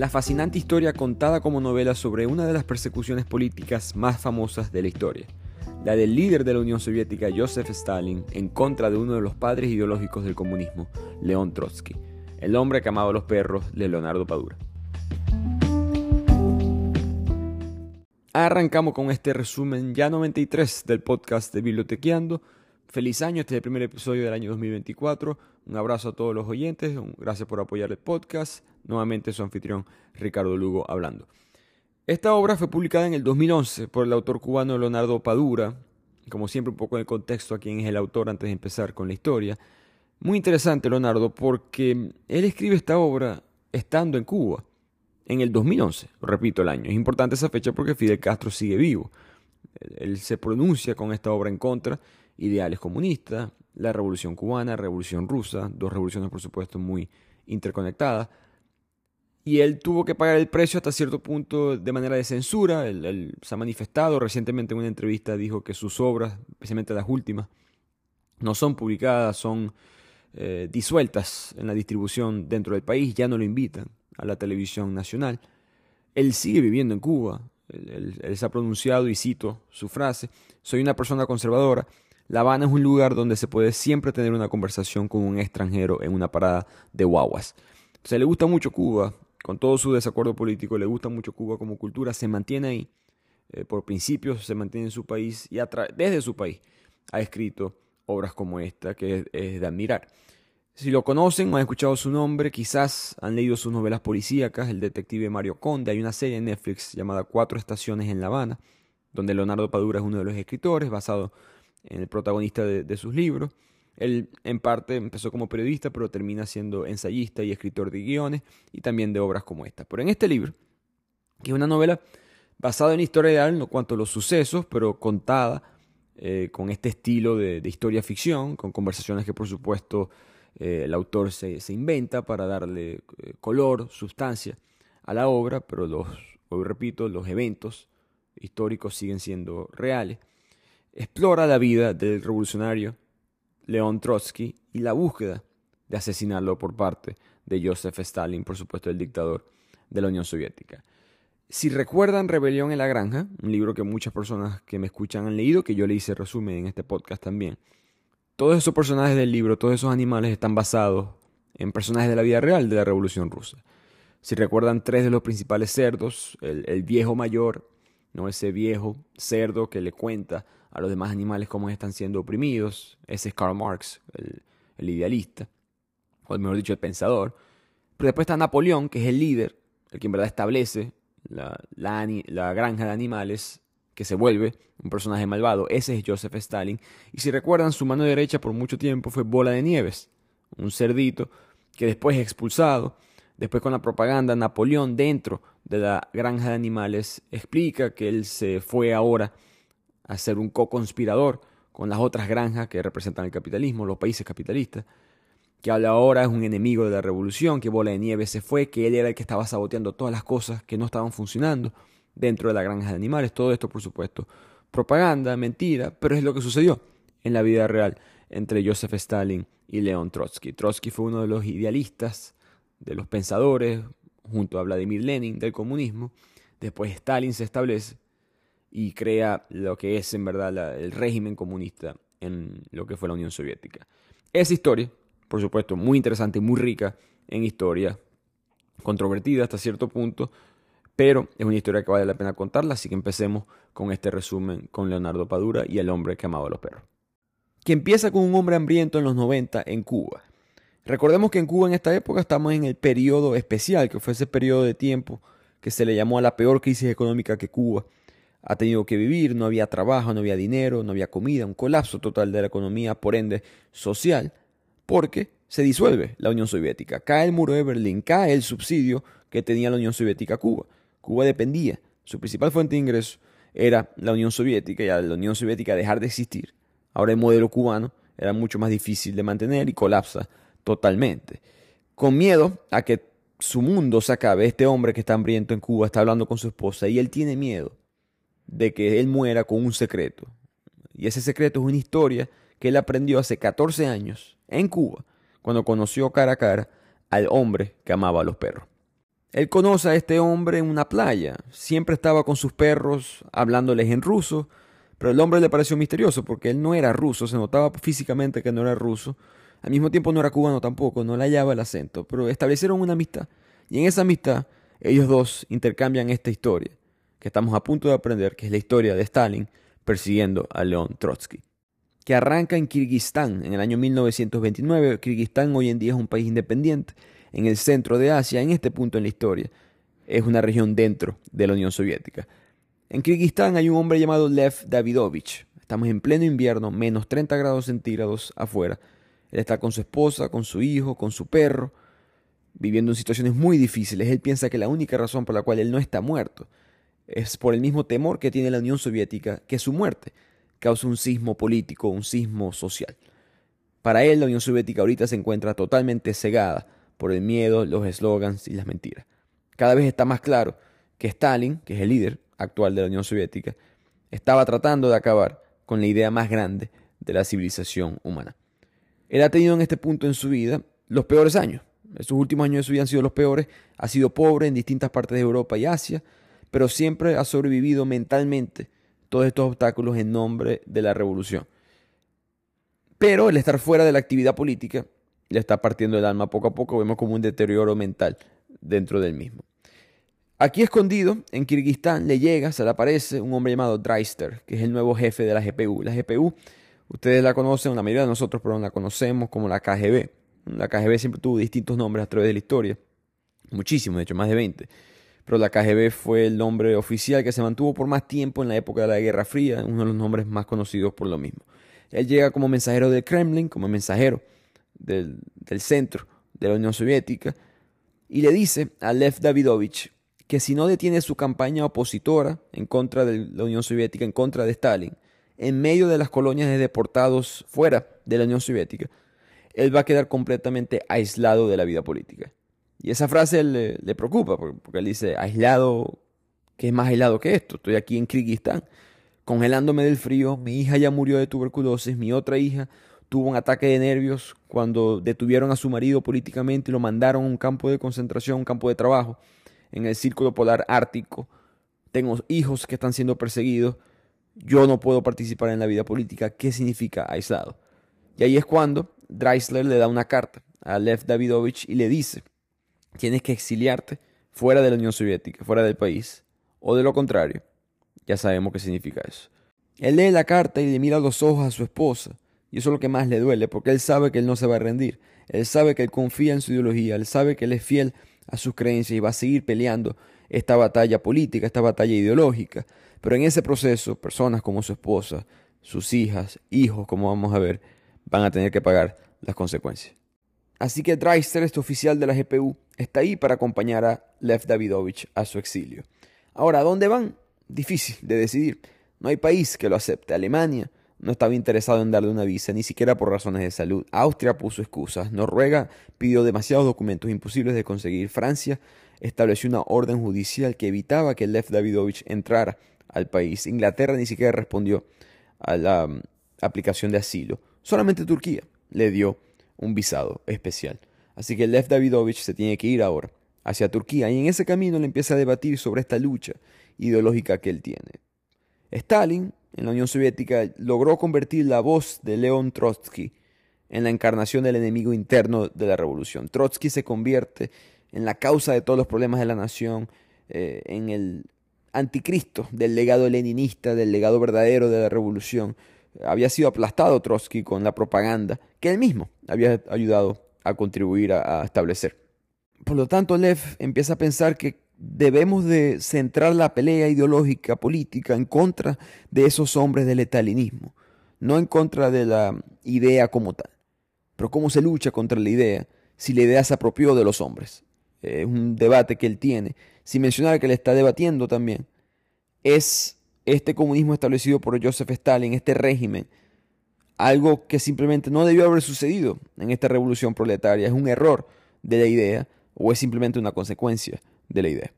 la fascinante historia contada como novela sobre una de las persecuciones políticas más famosas de la historia, la del líder de la Unión Soviética Joseph Stalin en contra de uno de los padres ideológicos del comunismo, León Trotsky, el hombre que amaba a los perros de Leonardo Padura. Arrancamos con este resumen ya 93 del podcast de Bibliotequeando. Feliz año, este es el primer episodio del año 2024. Un abrazo a todos los oyentes, gracias por apoyar el podcast. Nuevamente su anfitrión Ricardo Lugo hablando. Esta obra fue publicada en el 2011 por el autor cubano Leonardo Padura. Como siempre, un poco en el contexto a quién es el autor antes de empezar con la historia. Muy interesante, Leonardo, porque él escribe esta obra estando en Cuba en el 2011, repito el año. Es importante esa fecha porque Fidel Castro sigue vivo. Él se pronuncia con esta obra en contra, ideales comunistas, la revolución cubana, revolución rusa, dos revoluciones por supuesto muy interconectadas. Y él tuvo que pagar el precio hasta cierto punto de manera de censura. Él, se ha manifestado recientemente en una entrevista, dijo que sus obras, especialmente las últimas, no son publicadas, son eh, disueltas en la distribución dentro del país, ya no lo invitan a la televisión nacional. Él sigue viviendo en Cuba. Él, se ha pronunciado y cito su frase, soy una persona conservadora. La Habana es un lugar donde se puede siempre tener una conversación con un extranjero en una parada de guaguas. Se le gusta mucho Cuba, con todo su desacuerdo político, le gusta mucho Cuba como cultura, se mantiene ahí, eh, por principios se mantiene en su país y desde su país ha escrito obras como esta que es de admirar. Si lo conocen o han escuchado su nombre, quizás han leído sus novelas policíacas, El detective Mario Conde. Hay una serie en Netflix llamada Cuatro estaciones en La Habana, donde Leonardo Padura es uno de los escritores, basado el protagonista de, sus libros. Él en parte empezó como periodista, pero termina siendo ensayista y escritor de guiones y también de obras como esta. Pero en este libro, que es una novela basada en historia real, no cuanto a los sucesos, pero contada eh, con este estilo de, historia ficción, con conversaciones que por supuesto eh, el autor se, inventa para darle eh, color, sustancia a la obra, pero los, hoy repito, los eventos históricos siguen siendo reales. Explora la vida del revolucionario León Trotsky y la búsqueda de asesinarlo por parte de Joseph Stalin, por supuesto el dictador de la Unión Soviética. Si recuerdan Rebelión en la Granja, un libro que muchas personas que me escuchan han leído, que yo le hice resumen en este podcast también, todos esos personajes del libro, todos esos animales están basados en personajes de la vida real de la Revolución Rusa. Si recuerdan tres de los principales cerdos, el, viejo mayor, ¿no? ese viejo cerdo que le cuenta a los demás animales cómo están siendo oprimidos, ese es Karl Marx, el, idealista, o mejor dicho, el pensador. Pero después está Napoleón, que es el líder, el que en verdad establece la, granja de animales que se vuelve un personaje malvado. Ese es Joseph Stalin. Y si recuerdan, su mano derecha por mucho tiempo fue Bola de Nieves, un cerdito que después es expulsado. Después con la propaganda, Napoleón dentro de la granja de animales explica que él se fue ahora a ser un co-conspirador con las otras granjas que representan el capitalismo, los países capitalistas, que ahora es un enemigo de la revolución, que Bola de Nieves se fue, que él era el que estaba saboteando todas las cosas que no estaban funcionando dentro de la granja de animales. Todo esto, por supuesto, propaganda, mentira, pero es lo que sucedió en la vida real entre Joseph Stalin y León Trotsky. Trotsky fue uno de los idealistas, de los pensadores, junto a Vladimir Lenin, del comunismo. Después Stalin se establece y crea lo que es en verdad el régimen comunista en lo que fue la Unión Soviética. Esa historia, por supuesto, muy interesante y muy rica en historia, controvertida hasta cierto punto, pero es una historia que vale la pena contarla, así que empecemos con este resumen con Leonardo Padura y el hombre que amaba a los perros. Que empieza con un hombre hambriento en los 90 en Cuba. Recordemos que en Cuba en esta época estamos en el periodo especial, que fue ese periodo de tiempo que se le llamó a la peor crisis económica que Cuba ha tenido que vivir, no había trabajo, no había dinero, no había comida, un colapso total de la economía, por ende social, porque se disuelve la Unión Soviética, cae el muro de Berlín, cae el subsidio que tenía la Unión Soviética a Cuba. Cuba dependía, su principal fuente de ingreso era la Unión Soviética y al la Unión Soviética dejar de existir, ahora el modelo cubano era mucho más difícil de mantener y colapsa totalmente. Con miedo a que su mundo se acabe, este hombre que está hambriento en Cuba está hablando con su esposa y él tiene miedo de que él muera con un secreto. Y ese secreto es una historia que él aprendió hace 14 años en Cuba, cuando conoció cara a cara al hombre que amaba a los perros. Él conoce a este hombre en una playa. Siempre estaba con sus perros hablándoles en ruso, pero el hombre le pareció misterioso porque él no era ruso, se notaba físicamente que no era ruso. Al mismo tiempo no era cubano tampoco, no le hallaba el acento, pero establecieron una amistad. Y en esa amistad ellos dos intercambian esta historia, que estamos a punto de aprender, que es la historia de Stalin persiguiendo a León Trotsky, que arranca en Kirguistán en el año 1929. Kirguistán hoy en día es un país independiente en el centro de Asia, en este punto en la historia. Es una región dentro de la Unión Soviética. En Kirguistán hay un hombre llamado Lev Davidovich. Estamos en pleno invierno, menos 30 grados centígrados afuera. Él está con su esposa, con su hijo, con su perro, viviendo en situaciones muy difíciles. Él piensa que la única razón por la cual él no está muerto es por el mismo temor que tiene la Unión Soviética que su muerte causa un sismo político, un sismo social. Para él, la Unión Soviética ahorita se encuentra totalmente cegada por el miedo, los eslogans y las mentiras. Cada vez está más claro que Stalin, que es el líder actual de la Unión Soviética, estaba tratando de acabar con la idea más grande de la civilización humana. Él ha tenido en este punto en su vida los peores años. Sus últimos años de su vida han sido los peores. Ha sido pobre en distintas partes de Europa y Asia, pero siempre ha sobrevivido mentalmente todos estos obstáculos en nombre de la revolución. Pero el estar fuera de la actividad política le está partiendo el alma poco a poco, vemos como un deterioro mental dentro del mismo. Aquí escondido, en Kirguistán, le llega, se le aparece un hombre llamado Dreister, que es el nuevo jefe de la GPU. La GPU, ustedes la conocen, la mayoría de nosotros, pero la conocemos como la KGB. La KGB siempre tuvo distintos nombres a través de la historia, muchísimos, de hecho, más de 20. Pero la KGB fue el nombre oficial que se mantuvo por más tiempo en la época de la Guerra Fría, uno de los nombres más conocidos por lo mismo. Él llega como mensajero del Kremlin, como mensajero del, centro de la Unión Soviética, y le dice a Lev Davidovich que si no detiene su campaña opositora en contra de la Unión Soviética, en contra de Stalin, en medio de las colonias de deportados fuera de la Unión Soviética, él va a quedar completamente aislado de la vida política. Y esa frase le, le preocupa, porque, él dice, aislado, ¿qué es más aislado que esto? Estoy aquí en Kirguistán, congelándome del frío, mi hija ya murió de tuberculosis, mi otra hija tuvo un ataque de nervios cuando detuvieron a su marido políticamente y lo mandaron a un campo de concentración, un campo de trabajo en el círculo polar ártico. Tengo hijos que están siendo perseguidos. Yo no puedo participar en la vida política. ¿Qué significa aislado? Y ahí es cuando Dreisler le da una carta a Lev Davidovich y le dice, tienes que exiliarte fuera de la Unión Soviética, fuera del país, o de lo contrario, ya sabemos qué significa eso. Él lee la carta y le mira los ojos a su esposa y eso es lo que más le duele, porque él sabe que él no se va a rendir. Él sabe que él confía en su ideología, él sabe que él es fiel a sus creencias y va a seguir peleando esta batalla política, esta batalla ideológica. Pero en ese proceso, personas como su esposa, sus hijas, hijos, como vamos a ver, van a tener que pagar las consecuencias. Así que Dreister, este oficial de la GPU, está ahí para acompañar a Lev Davidovich a su exilio. Ahora, ¿a dónde van? Difícil de decidir. No hay país que lo acepte. Alemania, no estaba interesado en darle una visa, ni siquiera por razones de salud. Austria puso excusas. Noruega pidió demasiados documentos imposibles de conseguir. Francia estableció una orden judicial que evitaba que Lev Davidovich entrara al país. Inglaterra ni siquiera respondió a la mm, aplicación de asilo. Solamente Turquía le dio un visado especial. Así que Lev Davidovich se tiene que ir ahora hacia Turquía y en ese camino le empieza a debatir sobre esta lucha ideológica que él tiene. Stalin en la Unión Soviética logró convertir la voz de León Trotsky en la encarnación del enemigo interno de la revolución. Trotsky se convierte en la causa de todos los problemas de la nación, eh, en el anticristo del legado leninista, del legado verdadero de la revolución. Había sido aplastado Trotsky con la propaganda que él mismo había ayudado a contribuir a establecer. Por lo tanto, Lev empieza a pensar que debemos de centrar la pelea ideológica política en contra de esos hombres del etalinismo, no en contra de la idea como tal. Pero ¿cómo se lucha contra la idea si la idea se apropió de los hombres? Es un debate que él tiene, sin mencionar que él está debatiendo también. Es este comunismo establecido por Joseph Stalin, este régimen, algo que simplemente no debió haber sucedido en esta revolución proletaria. Es un error de la idea o es simplemente una consecuencia de la idea.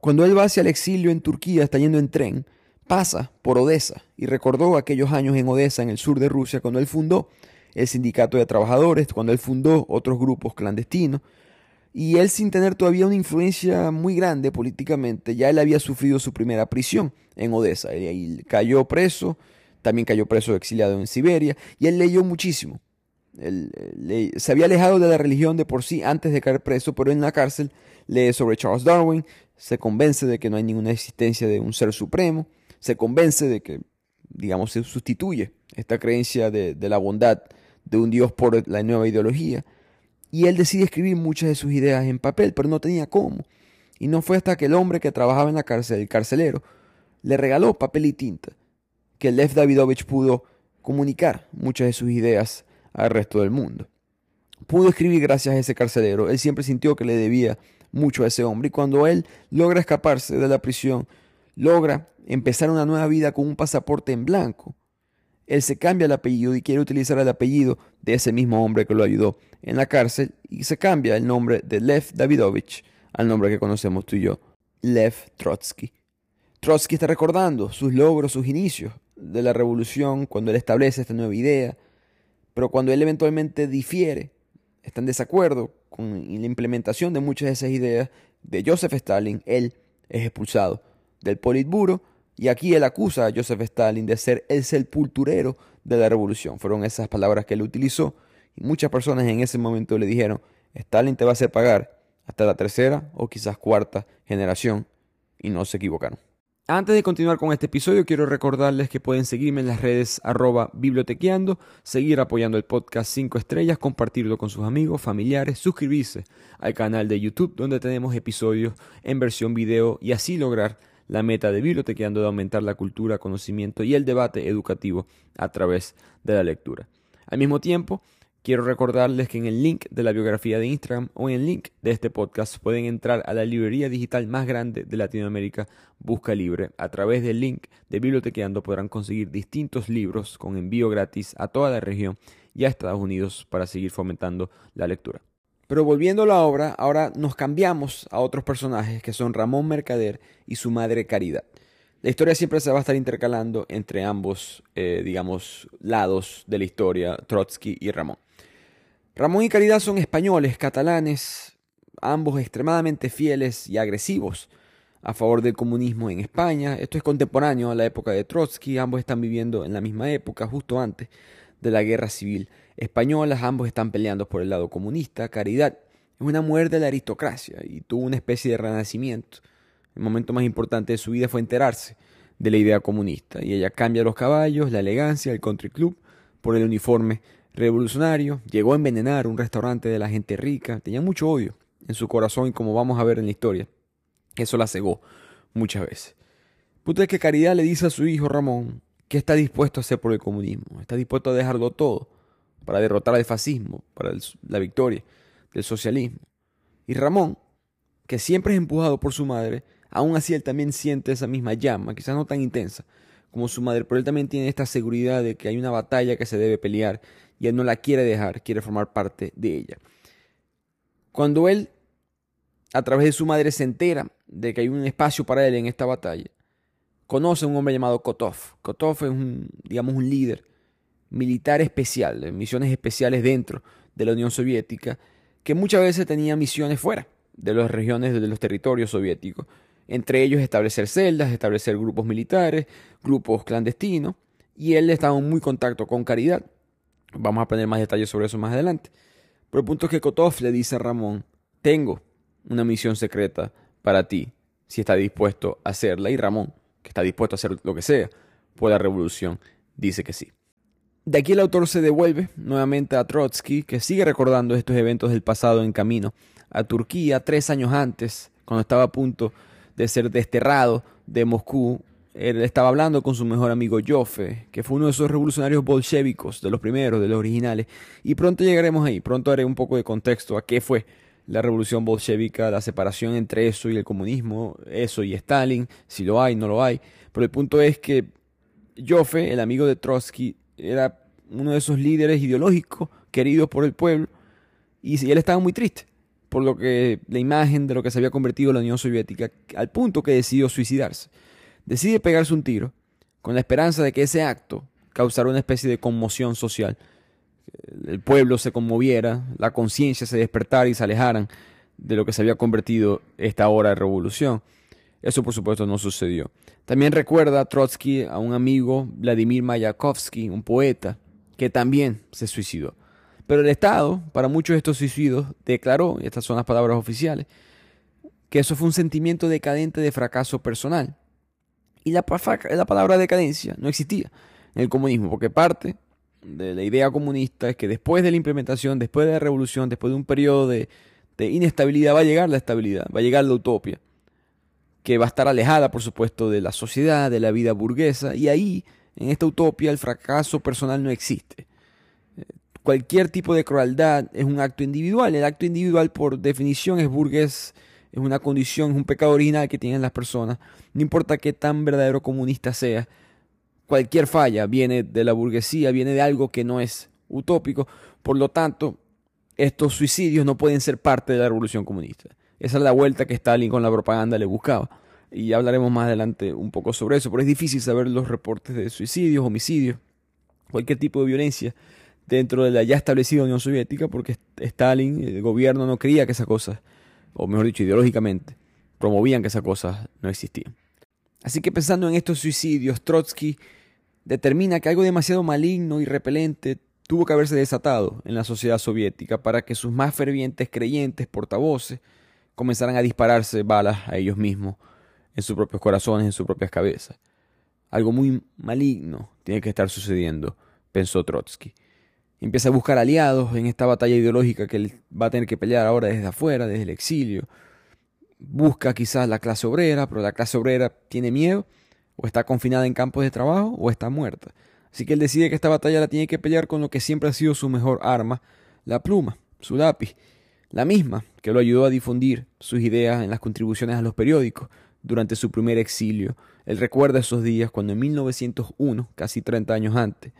Cuando él va hacia el exilio en Turquía, está yendo en tren, pasa por Odessa y recordó aquellos años en Odessa, en el sur de Rusia, cuando él fundó el sindicato de trabajadores, cuando él fundó otros grupos clandestinos. Y él sin tener todavía una influencia muy grande políticamente, ya él había sufrido su primera prisión en Odessa, y cayó preso, también cayó preso exiliado en Siberia, y él leyó muchísimo. Él, eh, se había alejado de la religión de por sí antes de caer preso, pero en la cárcel lee sobre Charles Darwin, se convence de que no hay ninguna existencia de un ser supremo, se convence de que, digamos, se sustituye esta creencia de, de la bondad de un Dios por la nueva ideología, y él decide escribir muchas de sus ideas en papel, pero no tenía cómo. Y no fue hasta que el hombre que trabajaba en la cárcel, el carcelero, le regaló papel y tinta, que Lev Davidovich pudo comunicar muchas de sus ideas al resto del mundo. Pudo escribir gracias a ese carcelero. Él siempre sintió que le debía mucho a ese hombre. Y cuando él logra escaparse de la prisión, logra empezar una nueva vida con un pasaporte en blanco, él se cambia el apellido y quiere utilizar el apellido de ese mismo hombre que lo ayudó en la cárcel y se cambia el nombre de Lev Davidovich al nombre que conocemos tú y yo, Lev Trotsky. Trotsky está recordando sus logros, sus inicios de la revolución cuando él establece esta nueva idea, pero cuando él eventualmente difiere, está en desacuerdo con la implementación de muchas de esas ideas de Joseph Stalin, él es expulsado del Politburo y aquí él acusa a Joseph Stalin de ser el sepulturero de la revolución. Fueron esas palabras que él utilizó y muchas personas en ese momento le dijeron, Stalin te va a hacer pagar hasta la tercera o quizás cuarta generación y no se equivocaron. Antes de continuar con este episodio, quiero recordarles que pueden seguirme en las redes arroba bibliotequeando, seguir apoyando el podcast 5 estrellas, compartirlo con sus amigos, familiares, suscribirse al canal de YouTube donde tenemos episodios en versión video y así lograr la meta de Bibliotequeando de aumentar la cultura, conocimiento y el debate educativo a través de la lectura. Al mismo tiempo, quiero recordarles que en el link de la biografía de Instagram o en el link de este podcast pueden entrar a la librería digital más grande de Latinoamérica, Busca Libre. A través del link de Bibliotequeando podrán conseguir distintos libros con envío gratis a toda la región y a Estados Unidos para seguir fomentando la lectura. Pero volviendo a la obra, ahora nos cambiamos a otros personajes que son Ramón Mercader y su madre Caridad. La historia siempre se va a estar intercalando entre ambos, eh, digamos, lados de la historia, Trotsky y Ramón. Ramón y Caridad son españoles, catalanes, ambos extremadamente fieles y agresivos a favor del comunismo en España. Esto es contemporáneo a la época de Trotsky, ambos están viviendo en la misma época, justo antes de la guerra civil españolas, ambos están peleando por el lado comunista. Caridad es una mujer de la aristocracia y tuvo una especie de renacimiento. El momento más importante de su vida fue enterarse de la idea comunista y ella cambia los caballos, la elegancia, el country club por el uniforme revolucionario, llegó a envenenar un restaurante de la gente rica, tenía mucho odio en su corazón y como vamos a ver en la historia, eso la cegó muchas veces. Puta es que Caridad le dice a su hijo Ramón que está dispuesto a hacer por el comunismo, está dispuesto a dejarlo todo para derrotar al fascismo, para la victoria del socialismo. Y Ramón, que siempre es empujado por su madre, aún así él también siente esa misma llama, quizás no tan intensa como su madre, pero él también tiene esta seguridad de que hay una batalla que se debe pelear y él no la quiere dejar, quiere formar parte de ella. Cuando él, a través de su madre, se entera de que hay un espacio para él en esta batalla, conoce a un hombre llamado Kotov. Kotov es un, digamos, un líder militar especial, misiones especiales dentro de la Unión Soviética, que muchas veces tenía misiones fuera de las regiones, de los territorios soviéticos. Entre ellos establecer celdas, establecer grupos militares, grupos clandestinos, y él estaba en muy contacto con Caridad. Vamos a aprender más detalles sobre eso más adelante. Pero el punto es que Kotov le dice a Ramón, tengo una misión secreta para ti, si está dispuesto a hacerla. Y Ramón, que está dispuesto a hacer lo que sea por la revolución, dice que sí. De aquí el autor se devuelve nuevamente a Trotsky, que sigue recordando estos eventos del pasado en camino a Turquía tres años antes, cuando estaba a punto de ser desterrado de Moscú. Él estaba hablando con su mejor amigo Joffe, que fue uno de esos revolucionarios bolchevicos, de los primeros, de los originales. Y pronto llegaremos ahí, pronto haré un poco de contexto a qué fue la revolución bolchevica, la separación entre eso y el comunismo, eso y Stalin, si lo hay, no lo hay. Pero el punto es que Joffe, el amigo de Trotsky, era uno de esos líderes ideológicos queridos por el pueblo y él estaba muy triste por lo que la imagen de lo que se había convertido la Unión Soviética al punto que decidió suicidarse. Decide pegarse un tiro con la esperanza de que ese acto causara una especie de conmoción social. El pueblo se conmoviera, la conciencia se despertara y se alejaran de lo que se había convertido esta hora de revolución. Eso por supuesto no sucedió. También recuerda Trotsky a un amigo, Vladimir Mayakovsky, un poeta, que también se suicidó. Pero el Estado, para muchos de estos suicidios, declaró, y estas son las palabras oficiales, que eso fue un sentimiento decadente de fracaso personal. Y la, la palabra decadencia no existía en el comunismo, porque parte de la idea comunista es que después de la implementación, después de la revolución, después de un periodo de, de inestabilidad, va a llegar la estabilidad, va a llegar la utopía, que va a estar alejada, por supuesto, de la sociedad, de la vida burguesa, y ahí, en esta utopía, el fracaso personal no existe. Cualquier tipo de crueldad es un acto individual. El acto individual, por definición, es burgués, es una condición, es un pecado original que tienen las personas. No importa qué tan verdadero comunista sea, cualquier falla viene de la burguesía, viene de algo que no es utópico. Por lo tanto, estos suicidios no pueden ser parte de la revolución comunista. Esa es la vuelta que Stalin con la propaganda le buscaba. Y hablaremos más adelante un poco sobre eso, pero es difícil saber los reportes de suicidios, homicidios, cualquier tipo de violencia dentro de la ya establecida Unión Soviética, porque Stalin, el gobierno, no creía que esas cosas, o mejor dicho, ideológicamente, promovían que esas cosas no existían. Así que pensando en estos suicidios, Trotsky determina que algo demasiado maligno y repelente tuvo que haberse desatado en la sociedad soviética para que sus más fervientes creyentes portavoces comenzaran a dispararse balas a ellos mismos, en sus propios corazones, en sus propias cabezas. Algo muy maligno tiene que estar sucediendo, pensó Trotsky. Empieza a buscar aliados en esta batalla ideológica que él va a tener que pelear ahora desde afuera, desde el exilio. Busca quizás la clase obrera, pero la clase obrera tiene miedo, o está confinada en campos de trabajo, o está muerta. Así que él decide que esta batalla la tiene que pelear con lo que siempre ha sido su mejor arma, la pluma, su lápiz, la misma que lo ayudó a difundir sus ideas en las contribuciones a los periódicos durante su primer exilio. Él recuerda esos días cuando en 1901, casi 30 años antes,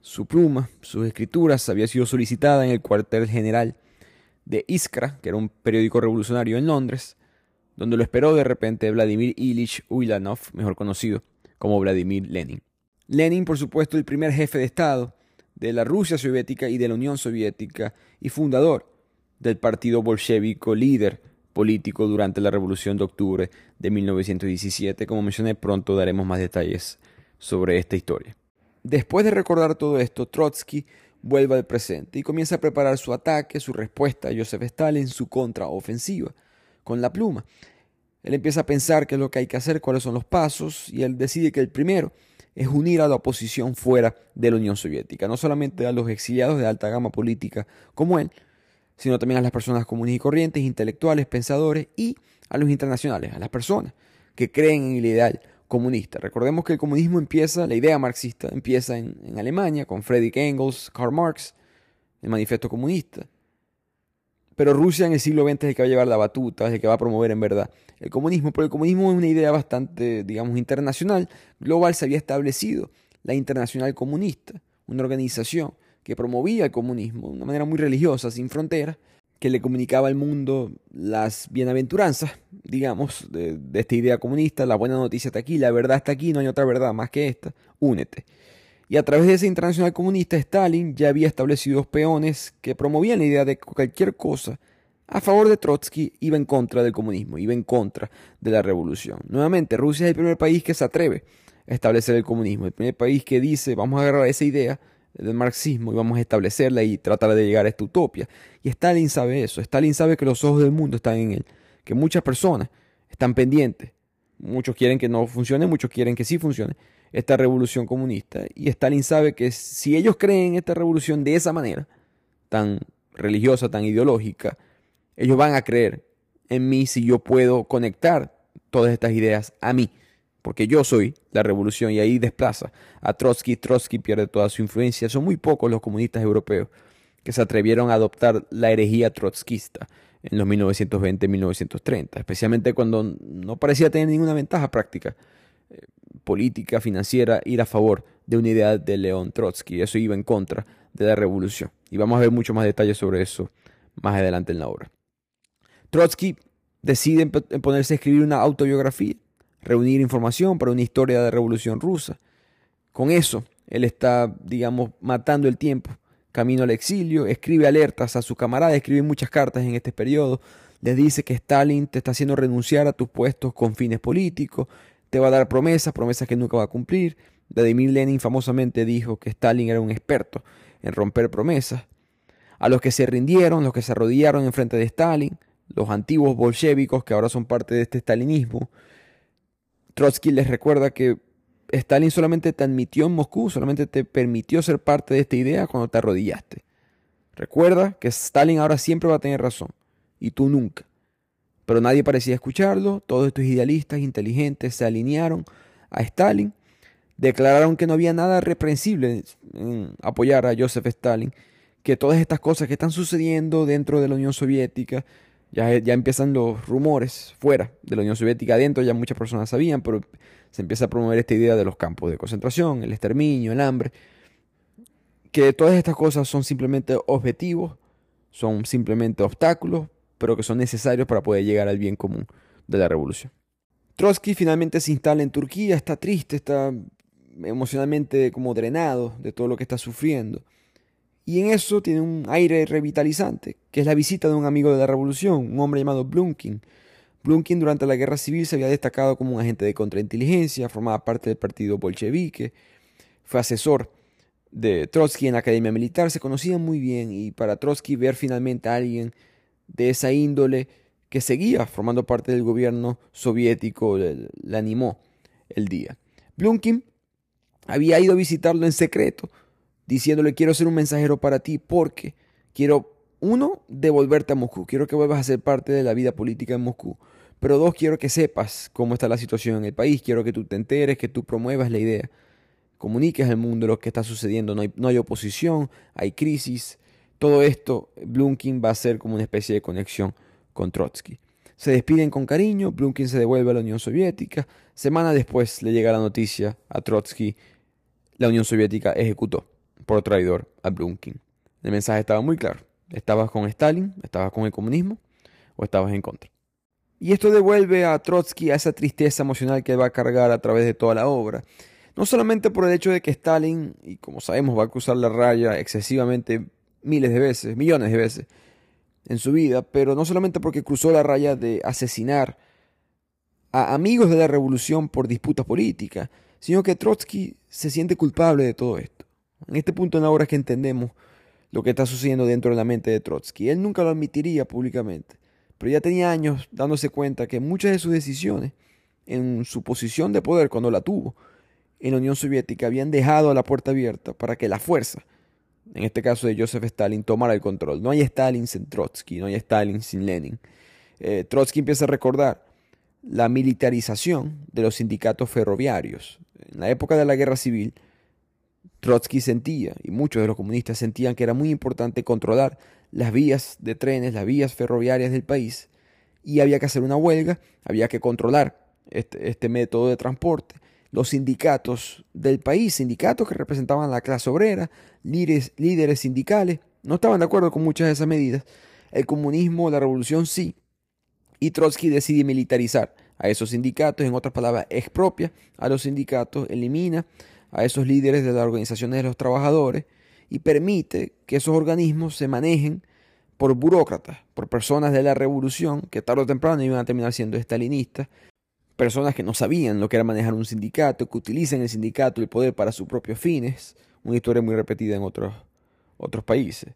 su pluma, sus escrituras había sido solicitada en el cuartel general de Iskra, que era un periódico revolucionario en Londres, donde lo esperó de repente Vladimir Ilich Ulyanov, mejor conocido como Vladimir Lenin. Lenin, por supuesto, el primer jefe de Estado de la Rusia soviética y de la Unión Soviética y fundador del partido bolchevico líder político durante la Revolución de Octubre de 1917. Como mencioné, pronto daremos más detalles sobre esta historia. Después de recordar todo esto, Trotsky vuelve al presente y comienza a preparar su ataque, su respuesta a Joseph Stalin, su contraofensiva, con la pluma. Él empieza a pensar qué es lo que hay que hacer, cuáles son los pasos, y él decide que el primero es unir a la oposición fuera de la Unión Soviética, no solamente a los exiliados de alta gama política como él, sino también a las personas comunes y corrientes, intelectuales, pensadores y a los internacionales, a las personas que creen en el ideal comunista. Recordemos que el comunismo empieza, la idea marxista empieza en, Alemania con Friedrich Engels, Karl Marx, el manifiesto comunista. Pero Rusia en el siglo XX es el que va a llevar la batuta, es el que va a promover en verdad el comunismo. Pero el comunismo es una idea bastante, digamos, internacional, global. Se había establecido la Internacional Comunista, una organización que promovía el comunismo de una manera muy religiosa, sin fronteras, que le comunicaba al mundo las bienaventuranzas, digamos, de, esta idea comunista, la buena noticia está aquí, la verdad está aquí, no hay otra verdad más que esta, únete. Y a través de esa internacional comunista, Stalin ya había establecido peones que promovían la idea de cualquier cosa a favor de Trotsky iba en contra del comunismo, iba en contra de la revolución. Nuevamente, Rusia es el primer país que se atreve a establecer el comunismo, el primer país que dice vamos a agarrar esa idea del marxismo y vamos a establecerla y tratar de llegar a esta utopia. Y Stalin sabe eso, Stalin sabe que los ojos del mundo están en él, que muchas personas están pendientes, muchos quieren que no funcione, muchos quieren que sí funcione esta revolución comunista. Y Stalin sabe que si ellos creen esta revolución de esa manera, tan religiosa, tan ideológica, ellos van a creer en mí si yo puedo conectar todas estas ideas a mí porque yo soy la revolución y ahí desplaza a Trotsky. Trotsky pierde toda su influencia. Son muy pocos los comunistas europeos que se atrevieron a adoptar la herejía trotskista en los 1920-1930, especialmente cuando no parecía tener ninguna ventaja práctica eh, política, financiera, ir a favor de una idea de León Trotsky. Eso iba en contra de la revolución. Y vamos a ver mucho más detalles sobre eso más adelante en la obra. Trotsky decide ponerse a escribir una autobiografía reunir información para una historia de la Revolución Rusa. Con eso, él está, digamos, matando el tiempo, camino al exilio, escribe alertas a sus camaradas, escribe muchas cartas en este periodo, les dice que Stalin te está haciendo renunciar a tus puestos con fines políticos, te va a dar promesas, promesas que nunca va a cumplir. Vladimir Lenin famosamente dijo que Stalin era un experto en romper promesas. A los que se rindieron, los que se arrodillaron en frente de Stalin, los antiguos bolchevicos que ahora son parte de este stalinismo, Trotsky les recuerda que Stalin solamente te admitió en Moscú, solamente te permitió ser parte de esta idea cuando te arrodillaste. Recuerda que Stalin ahora siempre va a tener razón, y tú nunca. Pero nadie parecía escucharlo, todos estos idealistas inteligentes se alinearon a Stalin, declararon que no había nada reprensible en apoyar a Joseph Stalin, que todas estas cosas que están sucediendo dentro de la Unión Soviética, ya, ya empiezan los rumores fuera de la Unión Soviética, adentro ya muchas personas sabían, pero se empieza a promover esta idea de los campos de concentración, el exterminio, el hambre, que todas estas cosas son simplemente objetivos, son simplemente obstáculos, pero que son necesarios para poder llegar al bien común de la revolución. Trotsky finalmente se instala en Turquía, está triste, está emocionalmente como drenado de todo lo que está sufriendo. Y en eso tiene un aire revitalizante, que es la visita de un amigo de la revolución, un hombre llamado Blumkin, Blumkin durante la guerra civil se había destacado como un agente de contrainteligencia, formaba parte del partido bolchevique, fue asesor de Trotsky en la academia militar, se conocían muy bien y para Trotsky ver finalmente a alguien de esa índole que seguía formando parte del gobierno soviético le, animó el día. Blumkin había ido a visitarlo en secreto, diciéndole quiero ser un mensajero para ti porque quiero uno, devolverte a Moscú. Quiero que vuelvas a ser parte de la vida política en Moscú. Pero dos, quiero que sepas cómo está la situación en el país. Quiero que tú te enteres, que tú promuevas la idea. Comuniques al mundo lo que está sucediendo. No hay, no hay oposición, hay crisis. Todo esto, Blumkin va a ser como una especie de conexión con Trotsky. Se despiden con cariño, Blumkin se devuelve a la Unión Soviética. Semana después le llega la noticia a Trotsky. La Unión Soviética ejecutó por traidor a Blumkin. El mensaje estaba muy claro. ¿Estabas con Stalin? ¿Estabas con el comunismo? ¿O estabas en contra? Y esto devuelve a Trotsky a esa tristeza emocional que va a cargar a través de toda la obra. No solamente por el hecho de que Stalin, y como sabemos, va a cruzar la raya excesivamente miles de veces, millones de veces en su vida, pero no solamente porque cruzó la raya de asesinar a amigos de la revolución por disputas políticas, sino que Trotsky se siente culpable de todo esto. En este punto obra es que entendemos lo que está sucediendo dentro de la mente de Trotsky. Él nunca lo admitiría públicamente, pero ya tenía años dándose cuenta que muchas de sus decisiones, en su posición de poder cuando la tuvo en la Unión Soviética, habían dejado la puerta abierta para que la fuerza, en este caso de Joseph Stalin, tomara el control. No hay Stalin sin Trotsky, no hay Stalin sin Lenin. Eh, Trotsky empieza a recordar la militarización de los sindicatos ferroviarios. En la época de la guerra civil, Trotsky sentía, y muchos de los comunistas sentían que era muy importante controlar las vías de trenes, las vías ferroviarias del país, y había que hacer una huelga, había que controlar este, este método de transporte. Los sindicatos del país, sindicatos que representaban la clase obrera, líderes, líderes sindicales, no estaban de acuerdo con muchas de esas medidas. El comunismo, la revolución sí. Y Trotsky decide militarizar a esos sindicatos, en otras palabras, expropia a los sindicatos, elimina a esos líderes de las organizaciones de los trabajadores y permite que esos organismos se manejen por burócratas, por personas de la revolución que tarde o temprano iban a terminar siendo estalinistas, personas que no sabían lo que era manejar un sindicato, que utilizan el sindicato y el poder para sus propios fines, una historia muy repetida en otros, otros países.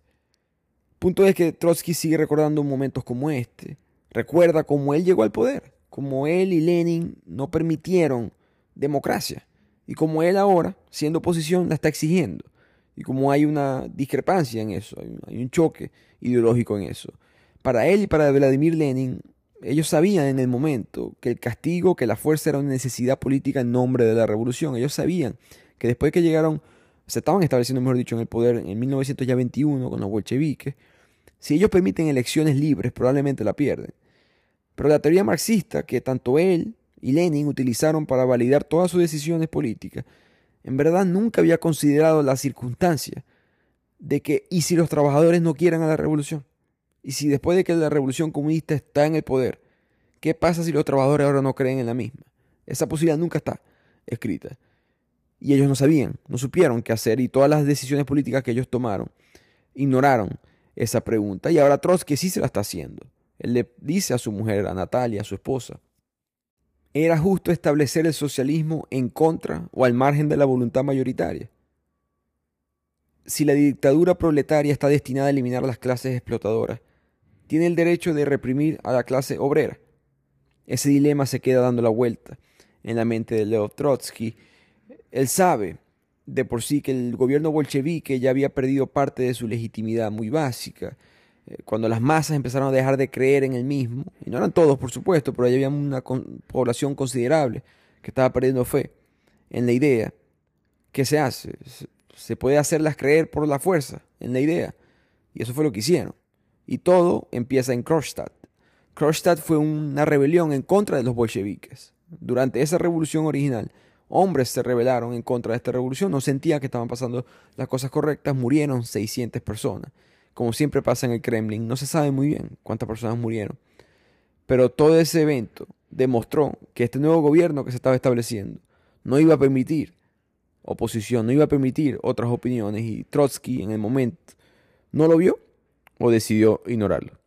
Punto es que Trotsky sigue recordando momentos como este, recuerda cómo él llegó al poder, cómo él y Lenin no permitieron democracia, y como él ahora, siendo oposición, la está exigiendo. Y como hay una discrepancia en eso, hay un, choque ideológico en eso. Para él y para Vladimir Lenin, ellos sabían en el momento que el castigo, que la fuerza era una necesidad política en nombre de la revolución. Ellos sabían que después que llegaron, se estaban estableciendo, mejor dicho, en el poder en 1921 con los bolcheviques, si ellos permiten elecciones libres, probablemente la pierden. Pero la teoría marxista, que tanto él y Lenin utilizaron para validar todas sus decisiones políticas, en verdad nunca había considerado la circunstancia de que, ¿y si los trabajadores no quieran a la revolución? ¿Y si después de que la revolución comunista está en el poder, qué pasa si los trabajadores ahora no creen en la misma? Esa posibilidad nunca está escrita. Y ellos no sabían, no supieron qué hacer y todas las decisiones políticas que ellos tomaron ignoraron esa pregunta y ahora Trotsky sí se la está haciendo. Él le dice a su mujer, a Natalia, a su esposa, ¿era justo establecer el socialismo en contra o al margen de la voluntad mayoritaria? Si la dictadura proletaria está destinada a eliminar a las clases explotadoras, tiene el derecho de reprimir a la clase obrera. Ese dilema se queda dando la vuelta en la mente de Leo Trotsky. Él sabe de por sí que el gobierno bolchevique ya había perdido parte de su legitimidad muy básica. Eh, cuando las masas empezaron a dejar de creer en el mismo, y no eran todos por supuesto, pero había una población considerable que estaba perdiendo fe en la idea, ¿qué se hace? Se puede hacerlas creer por la fuerza, en la idea. Y eso fue lo que hicieron. Y todo empieza en Kronstadt. Kronstadt fue una rebelión en contra de los bolcheviques. Durante esa revolución original, hombres se rebelaron en contra de esta revolución, no sentían que estaban pasando las cosas correctas, murieron 600 personas. Como siempre pasa en el Kremlin, no se sabe muy bien cuántas personas murieron. Pero todo ese evento demostró que este nuevo gobierno que se estaba estableciendo no iba a permitir oposición, no iba a permitir otras opiniones y Trotsky en el momento no lo vio o decidió ignorarlo.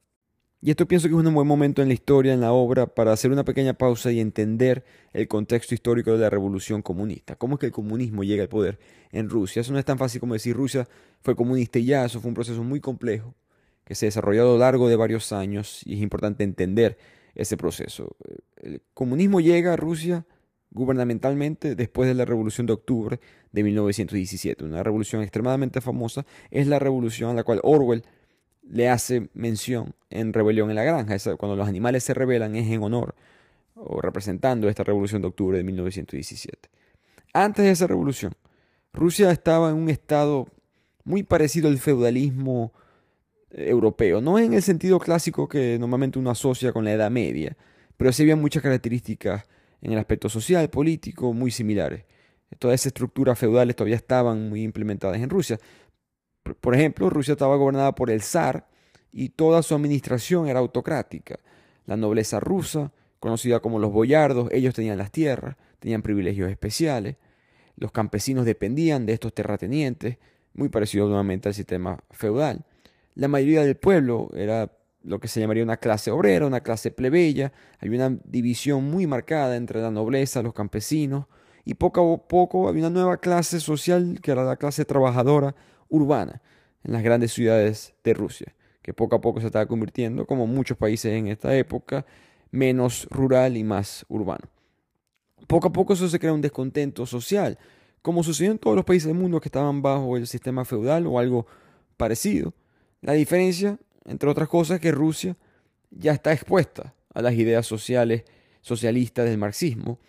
Y esto pienso que es un buen momento en la historia, en la obra, para hacer una pequeña pausa y entender el contexto histórico de la revolución comunista. ¿Cómo es que el comunismo llega al poder en Rusia? Eso no es tan fácil como decir Rusia fue comunista y ya, eso fue un proceso muy complejo que se desarrolló a lo largo de varios años y es importante entender ese proceso. El comunismo llega a Rusia gubernamentalmente después de la Revolución de Octubre de 1917, una revolución extremadamente famosa, es la revolución a la cual Orwell le hace mención en Rebelión en la Granja. cuando los animales se rebelan es en honor o representando esta revolución de octubre de 1917. Antes de esa revolución, Rusia estaba en un estado muy parecido al feudalismo eh, europeo, no en el sentido clásico que normalmente uno asocia con la Edad Media, pero sí había muchas características en el aspecto social, político, muy similares. Todas esas estructuras feudales todavía estaban muy implementadas en Rusia. Por ejemplo, Rusia estaba gobernada por el zar y toda su administración era autocrática. La nobleza rusa, conocida como los boyardos, ellos tenían las tierras, tenían privilegios especiales. Los campesinos dependían de estos terratenientes, muy parecido nuevamente al sistema feudal. La mayoría del pueblo era lo que se llamaría una clase obrera, una clase plebeya. Había una división muy marcada entre la nobleza, los campesinos, y poco a poco había una nueva clase social que era la clase trabajadora urbana en las grandes ciudades de Rusia, que poco a poco se estaba convirtiendo, como muchos países en esta época, menos rural y más urbano. Poco a poco eso se crea un descontento social, como sucedió en todos los países del mundo que estaban bajo el sistema feudal o algo parecido. La diferencia, entre otras cosas, es que Rusia ya está expuesta a las ideas sociales socialistas del marxismo,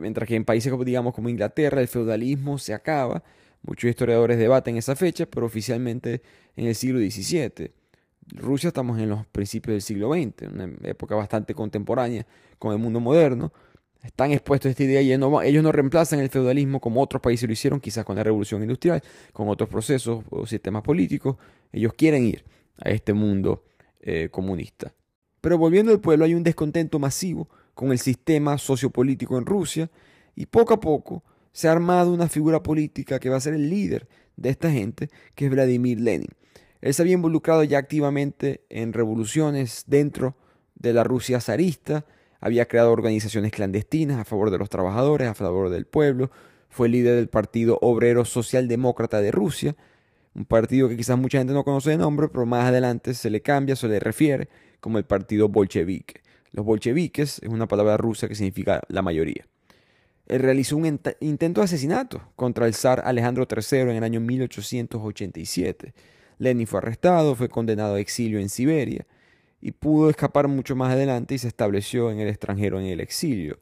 mientras que en países como digamos como Inglaterra el feudalismo se acaba Muchos historiadores debaten esa fecha, pero oficialmente en el siglo XVII. Rusia estamos en los principios del siglo XX, una época bastante contemporánea con el mundo moderno. Están expuestos a esta idea y ellos no reemplazan el feudalismo como otros países lo hicieron, quizás con la revolución industrial, con otros procesos o sistemas políticos. Ellos quieren ir a este mundo eh, comunista. Pero volviendo al pueblo, hay un descontento masivo con el sistema sociopolítico en Rusia y poco a poco se ha armado una figura política que va a ser el líder de esta gente, que es Vladimir Lenin. Él se había involucrado ya activamente en revoluciones dentro de la Rusia zarista, había creado organizaciones clandestinas a favor de los trabajadores, a favor del pueblo, fue líder del Partido Obrero Socialdemócrata de Rusia, un partido que quizás mucha gente no conoce de nombre, pero más adelante se le cambia, se le refiere como el Partido Bolchevique. Los bolcheviques es una palabra rusa que significa la mayoría. Él realizó un intento de asesinato contra el zar Alejandro III en el año 1887. Lenin fue arrestado, fue condenado a exilio en Siberia y pudo escapar mucho más adelante y se estableció en el extranjero en el exilio.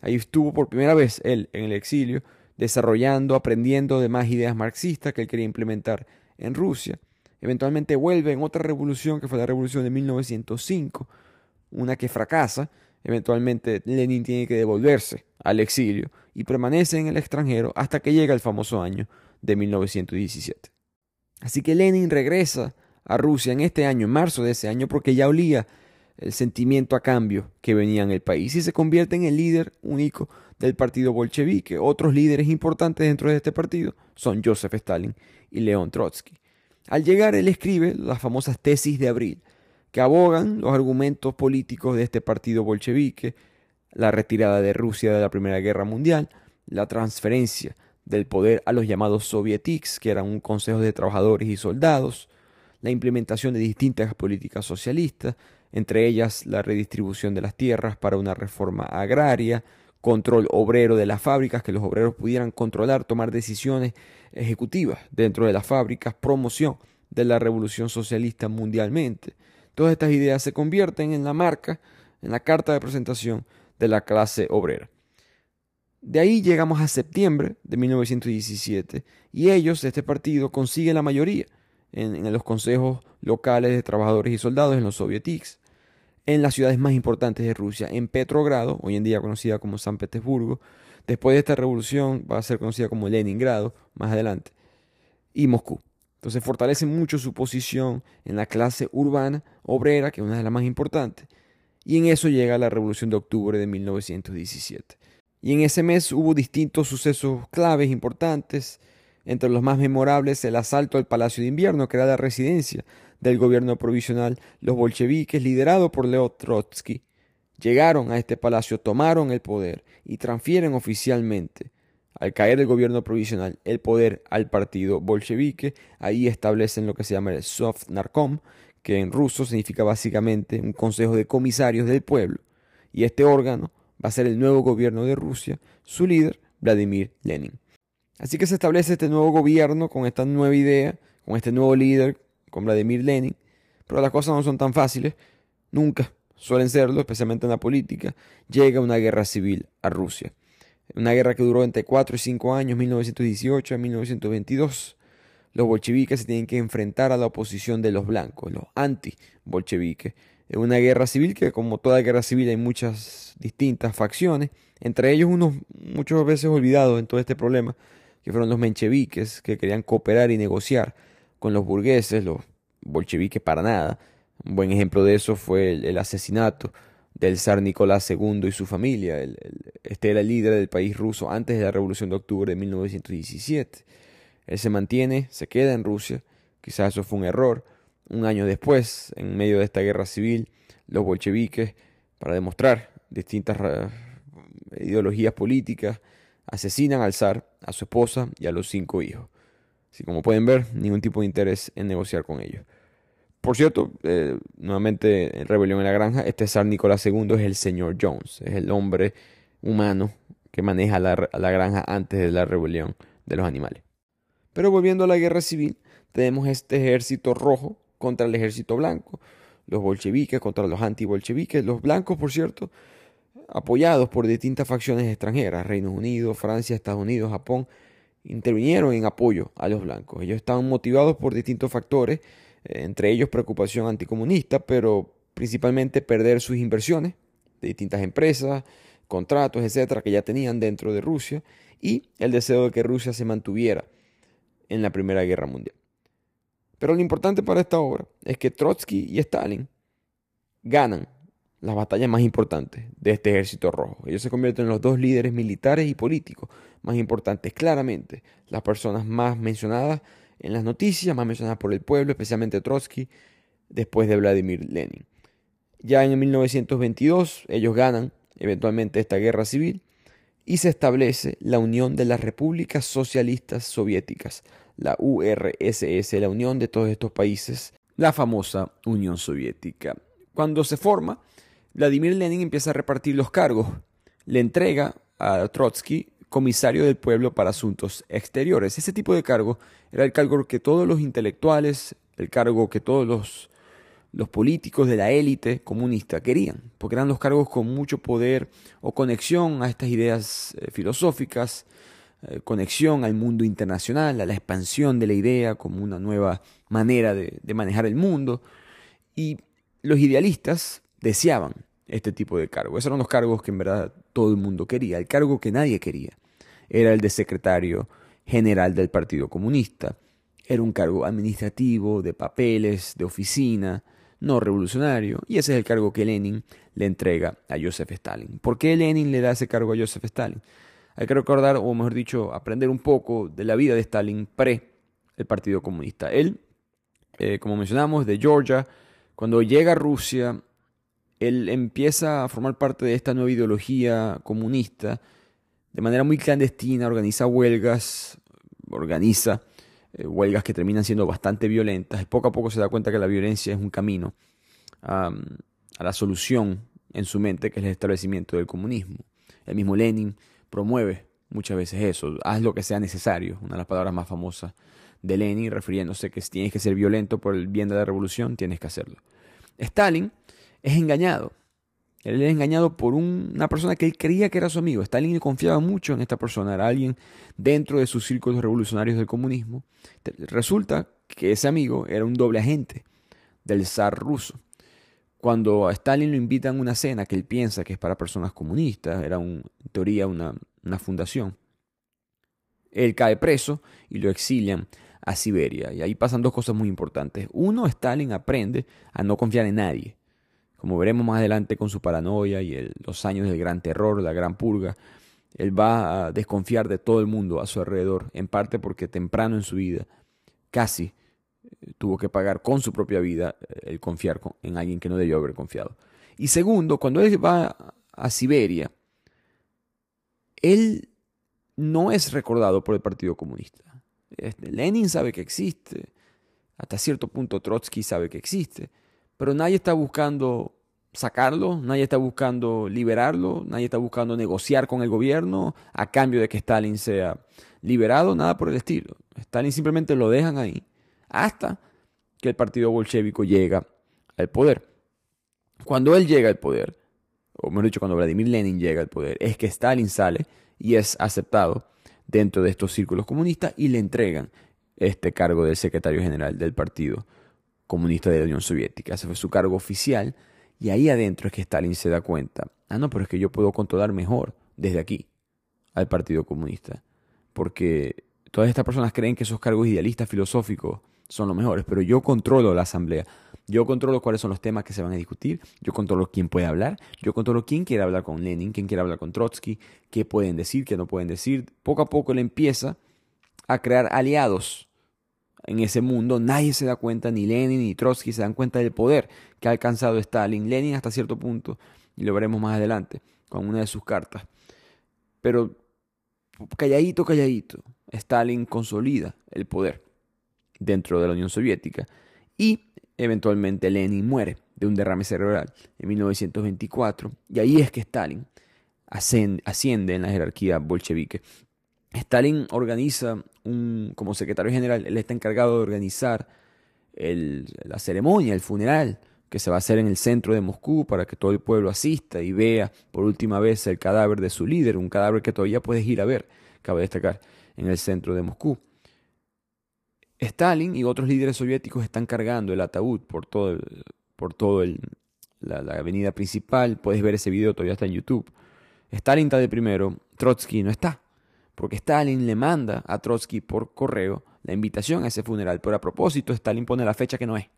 Ahí estuvo por primera vez él en el exilio, desarrollando, aprendiendo de más ideas marxistas que él quería implementar en Rusia. Eventualmente vuelve en otra revolución que fue la revolución de 1905, una que fracasa. Eventualmente Lenin tiene que devolverse al exilio y permanece en el extranjero hasta que llega el famoso año de 1917. Así que Lenin regresa a Rusia en este año, en marzo de ese año, porque ya olía el sentimiento a cambio que venía en el país y se convierte en el líder único del partido bolchevique. Otros líderes importantes dentro de este partido son Joseph Stalin y León Trotsky. Al llegar, él escribe las famosas tesis de abril, que abogan los argumentos políticos de este partido bolchevique, la retirada de Rusia de la Primera Guerra Mundial, la transferencia del poder a los llamados sovietics, que eran un consejo de trabajadores y soldados, la implementación de distintas políticas socialistas, entre ellas la redistribución de las tierras para una reforma agraria, control obrero de las fábricas, que los obreros pudieran controlar, tomar decisiones ejecutivas dentro de las fábricas, promoción de la revolución socialista mundialmente. Todas estas ideas se convierten en la marca, en la carta de presentación de la clase obrera. De ahí llegamos a septiembre de 1917 y ellos, este partido, consiguen la mayoría en, los consejos locales de trabajadores y soldados en los sovietics, en las ciudades más importantes de Rusia, en Petrogrado, hoy en día conocida como San Petersburgo, después de esta revolución va a ser conocida como Leningrado más adelante, y Moscú. Entonces fortalece mucho su posición en la clase urbana obrera, que es una de las más importantes, y en eso llega la revolución de octubre de 1917. Y en ese mes hubo distintos sucesos claves importantes, entre los más memorables el asalto al Palacio de Invierno, que era la residencia del gobierno provisional. Los bolcheviques, liderados por Leo Trotsky, llegaron a este palacio, tomaron el poder y transfieren oficialmente, al caer el gobierno provisional, el poder al partido bolchevique. Ahí establecen lo que se llama el Sovnarkom, que en ruso significa básicamente un consejo de comisarios del pueblo. Y este órgano va a ser el nuevo gobierno de Rusia, su líder, Vladimir Lenin. Así que se establece este nuevo gobierno con esta nueva idea, con este nuevo líder, con Vladimir Lenin, pero las cosas no son tan fáciles, nunca suelen serlo, especialmente en la política, llega una guerra civil a Rusia. Una guerra que duró entre 4 y 5 años, 1918 a 1922. Los bolcheviques se tienen que enfrentar a la oposición de los blancos, los anti-bolcheviques, una guerra civil que como toda guerra civil hay muchas distintas facciones, entre ellos unos muchas veces olvidados en todo este problema, que fueron los mencheviques, que querían cooperar y negociar con los burgueses, los bolcheviques para nada. Un buen ejemplo de eso fue el, asesinato del zar Nicolás II y su familia. este era el líder del país ruso antes de la Revolución de Octubre de 1917. Él se mantiene, se queda en Rusia, quizás eso fue un error, un año después, en medio de esta guerra civil, los bolcheviques, para demostrar distintas ideologías políticas, asesinan al zar, a su esposa y a los cinco hijos. Así como pueden ver, ningún tipo de interés en negociar con ellos. Por cierto, eh, nuevamente en Rebelión en la Granja, este zar Nicolás II es el señor Jones, es el hombre humano que maneja la, la granja antes de la rebelión de los animales. Pero volviendo a la guerra civil, tenemos este ejército rojo contra el ejército blanco, los bolcheviques contra los antibolcheviques, los blancos, por cierto, apoyados por distintas facciones extranjeras, Reino Unido, Francia, Estados Unidos, Japón, intervinieron en apoyo a los blancos. Ellos estaban motivados por distintos factores, eh, entre ellos preocupación anticomunista, pero principalmente perder sus inversiones de distintas empresas, contratos, etcétera, que ya tenían dentro de Rusia, y el deseo de que Rusia se mantuviera en la Primera Guerra Mundial. Pero lo importante para esta obra es que Trotsky y Stalin ganan las batallas más importantes de este ejército rojo. Ellos se convierten en los dos líderes militares y políticos más importantes, claramente las personas más mencionadas en las noticias, más mencionadas por el pueblo, especialmente Trotsky, después de Vladimir Lenin. Ya en 1922 ellos ganan eventualmente esta guerra civil y se establece la Unión de las Repúblicas Socialistas Soviéticas, la URSS, la unión de todos estos países, la famosa Unión Soviética. Cuando se forma, Vladimir Lenin empieza a repartir los cargos. Le entrega a Trotsky comisario del pueblo para asuntos exteriores. Ese tipo de cargo era el cargo que todos los intelectuales, el cargo que todos los, los políticos de la élite comunista querían, porque eran los cargos con mucho poder o conexión a estas ideas eh, filosóficas conexión al mundo internacional, a la expansión de la idea como una nueva manera de, manejar el mundo. Y los idealistas deseaban este tipo de cargo. Esos eran los cargos que en verdad todo el mundo quería. El cargo que nadie quería era el de secretario general del Partido Comunista. Era un cargo administrativo, de papeles, de oficina, no revolucionario. Y ese es el cargo que Lenin le entrega a Joseph Stalin. ¿Por qué Lenin le da ese cargo a Joseph Stalin? Hay que recordar, o mejor dicho, aprender un poco de la vida de Stalin pre el Partido Comunista. Él eh, como mencionamos, de Georgia. Cuando llega a Rusia, él empieza a formar parte de esta nueva ideología comunista de manera muy clandestina, organiza huelgas, organiza eh, huelgas que terminan siendo bastante violentas. Poco a poco se da cuenta que la violencia es un camino a la solución en su mente, que es el establecimiento del comunismo. El mismo Lenin promueve muchas veces eso, haz lo que sea necesario, una de las palabras más famosas de Lenin, refiriéndose que si tienes que ser violento por el bien de la revolución, tienes que hacerlo. Stalin es engañado. Él es engañado por una persona que él creía que era su amigo. Stalin confiaba mucho en esta persona, era alguien dentro de sus círculos revolucionarios del comunismo. Resulta que ese amigo era un doble agente del zar ruso. Cuando a Stalin lo invitan a una cena que él piensa que es para personas comunistas, era en teoría una, una fundación, él cae preso y lo exilian a Siberia. Y ahí pasan dos cosas muy importantes. Uno, Stalin aprende a no confiar en nadie. Como veremos más adelante con su paranoia y los años del gran terror, la gran purga, él va a desconfiar de todo el mundo a su alrededor, en parte porque temprano en su vida casi tuvo que pagar con su propia vida eh, el confiar en alguien que no debió haber confiado. Y segundo, cuando él va a Siberia, él no es recordado por el Partido Comunista. Este, Lenin sabe que existe, hasta cierto punto Trotsky sabe que existe, pero nadie está buscando sacarlo, nadie está buscando liberarlo, nadie está buscando negociar con el gobierno a cambio de que Stalin sea liberado, nada por el estilo. Stalin simplemente lo dejan ahí hasta que el partido bolchevico llega al poder. Cuando él llega al poder, o mejor dicho, cuando Vladimir Lenin llega al poder, es que Stalin sale y es aceptado dentro de estos círculos comunistas y le entregan este cargo de secretario general del Partido Comunista de la Unión Soviética. Ese fue su cargo oficial y ahí adentro es que Stalin se da cuenta, ah, no, pero es que yo puedo controlar mejor desde aquí al Partido Comunista, porque todas estas personas creen que esos cargos idealistas filosóficos son los mejores, pero yo controlo la asamblea, yo controlo cuáles son los temas que se van a discutir, yo controlo quién puede hablar, yo controlo quién quiere hablar con Lenin, quién quiere hablar con Trotsky, qué pueden decir, qué no pueden decir. Poco a poco él empieza a crear aliados en ese mundo. Nadie se da cuenta, ni Lenin ni Trotsky se dan cuenta del poder que ha alcanzado Stalin. Lenin hasta cierto punto, y lo veremos más adelante con una de sus cartas. Pero calladito, calladito, Stalin consolida el poder dentro de la Unión Soviética y Eventualmente Lenin muere de un derrame cerebral en 1924 y ahí es que Stalin asciende en la jerarquía bolchevique. Stalin organiza un, como secretario general, él está encargado de organizar la ceremonia, el funeral que se va a hacer en el centro de Moscú para que todo el pueblo asista y vea por última vez el cadáver de su líder, un cadáver que todavía puedes ir a ver, cabe destacar, en el centro de Moscú. Stalin y otros líderes soviéticos están cargando el ataúd por todo, por todo la, avenida principal. Puedes ver ese video, todavía está en YouTube. Stalin está de primero, Trotsky no está, porque Stalin le manda a Trotsky por correo la invitación a ese funeral. Pero a propósito, Stalin pone la fecha que no es,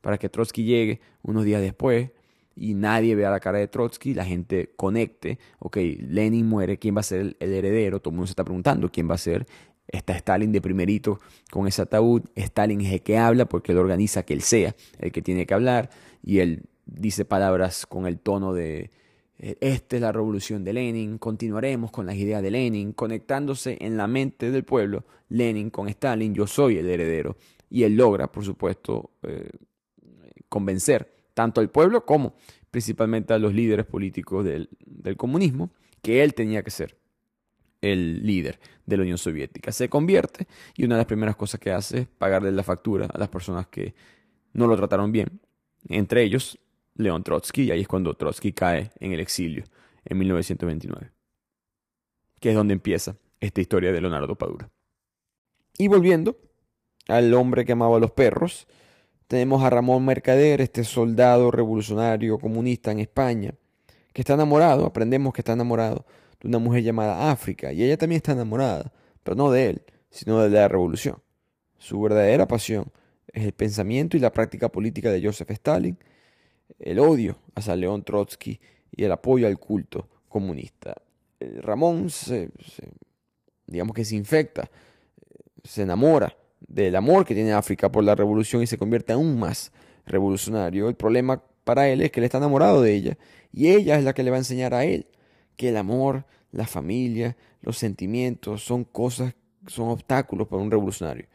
para que Trotsky llegue unos días después y nadie vea la cara de Trotsky, la gente conecte, ok, Lenin muere, ¿quién va a ser el, el heredero? Todo el mundo se está preguntando quién va a ser. Está Stalin de primerito con ese ataúd. Stalin es el que habla porque él organiza que él sea el que tiene que hablar y él dice palabras con el tono de eh, esta es la revolución de Lenin, continuaremos con las ideas de Lenin, conectándose en la mente del pueblo, Lenin con Stalin, yo soy el heredero. Y él logra, por supuesto, eh, convencer tanto al pueblo como principalmente a los líderes políticos del comunismo que él tenía que ser el líder de la Unión Soviética. Se convierte y una de las primeras cosas que hace es pagarle la factura a las personas que no lo trataron bien. Entre ellos, León Trotsky, y ahí es cuando Trotsky cae en el exilio en 1929, que es donde empieza esta historia de Leonardo Padura. Y volviendo al hombre que amaba a los perros, tenemos a Ramón Mercader, este soldado revolucionario comunista en España, que está enamorado, aprendemos que está enamorado de una mujer llamada África, y ella también está enamorada, pero no de él, sino de la revolución. Su verdadera pasión es el pensamiento y la práctica política de Joseph Stalin, el odio hacia León Trotsky y el apoyo al culto comunista. Ramón se, digamos que se infecta, se enamora del amor que tiene África por la revolución y se convierte aún más revolucionario. El problema para él es que él está enamorado de ella y ella es la que le va a enseñar a él que el amor, la familia, los sentimientos son cosas, son obstáculos para un revolucionario.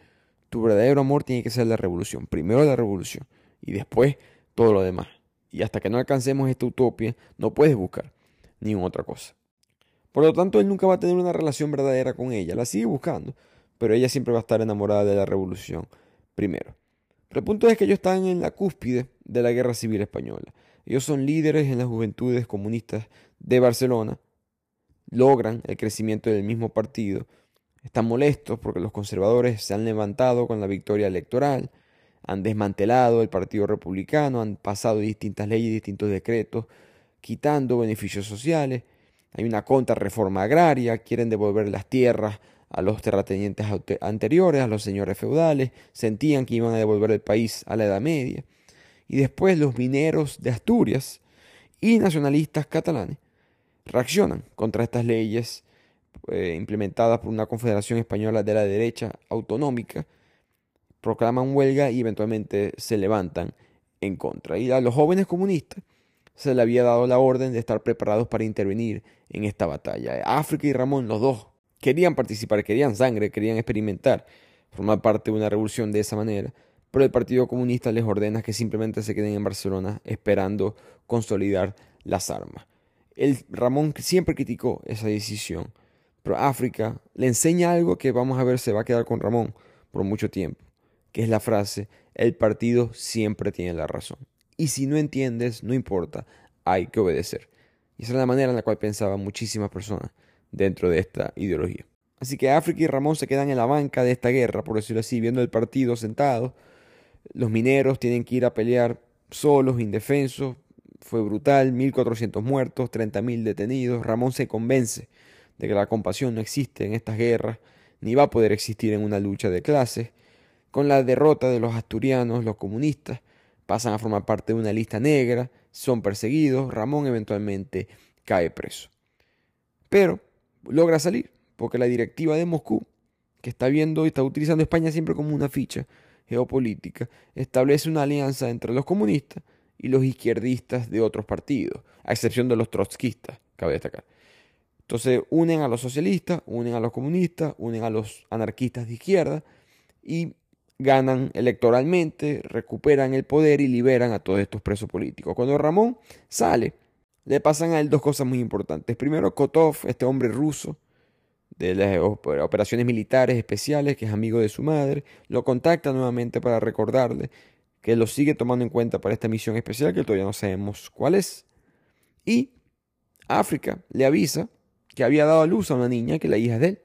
Tu verdadero amor tiene que ser la revolución. Primero la revolución y después todo lo demás. Y hasta que no alcancemos esta utopía, no puedes buscar ninguna otra cosa. Por lo tanto, él nunca va a tener una relación verdadera con ella. La sigue buscando, pero ella siempre va a estar enamorada de la revolución primero. Pero el punto es que ellos están en la cúspide de la guerra civil española. Ellos son líderes en las juventudes comunistas de Barcelona, logran el crecimiento del mismo partido, están molestos porque los conservadores se han levantado con la victoria electoral, han desmantelado el Partido Republicano, han pasado distintas leyes, distintos decretos, quitando beneficios sociales, hay una contrarreforma agraria, quieren devolver las tierras a los terratenientes anteriores, a los señores feudales, sentían que iban a devolver el país a la Edad Media. Y después los mineros de Asturias y nacionalistas catalanes reaccionan contra estas leyes eh, implementadas por una confederación española de la derecha autonómica, proclaman huelga y eventualmente se levantan en contra. Y a los jóvenes comunistas se le había dado la orden de estar preparados para intervenir en esta batalla. África y Ramón, los dos, querían participar, querían sangre, querían experimentar, formar parte de una revolución de esa manera, pero el Partido Comunista les ordena que simplemente se queden en Barcelona esperando consolidar las armas. El Ramón siempre criticó esa decisión, pero África le enseña algo que vamos a ver se va a quedar con Ramón por mucho tiempo, que es la frase, el partido siempre tiene la razón. Y si no entiendes, no importa, hay que obedecer. Y esa es la manera en la cual pensaban muchísimas personas dentro de esta ideología. Así que África y Ramón se quedan en la banca de esta guerra, por decirlo así, viendo el partido sentados. Los mineros tienen que ir a pelear solos, indefensos. Fue brutal, 1.400 muertos, 30.000 detenidos. Ramón se convence de que la compasión no existe en estas guerras, ni va a poder existir en una lucha de clases. Con la derrota de los asturianos, los comunistas, pasan a formar parte de una lista negra, son perseguidos, Ramón eventualmente cae preso. Pero logra salir, porque la directiva de Moscú, que está viendo y está utilizando España siempre como una ficha geopolítica, establece una alianza entre los comunistas y los izquierdistas de otros partidos, a excepción de los trotskistas, cabe destacar. Entonces unen a los socialistas, unen a los comunistas, unen a los anarquistas de izquierda y ganan electoralmente, recuperan el poder y liberan a todos estos presos políticos. Cuando Ramón sale, le pasan a él dos cosas muy importantes. Primero, Kotov, este hombre ruso de las operaciones militares especiales, que es amigo de su madre, lo contacta nuevamente para recordarle que lo sigue tomando en cuenta para esta misión especial, que todavía no sabemos cuál es. Y África le avisa que había dado a luz a una niña que la hija es de él.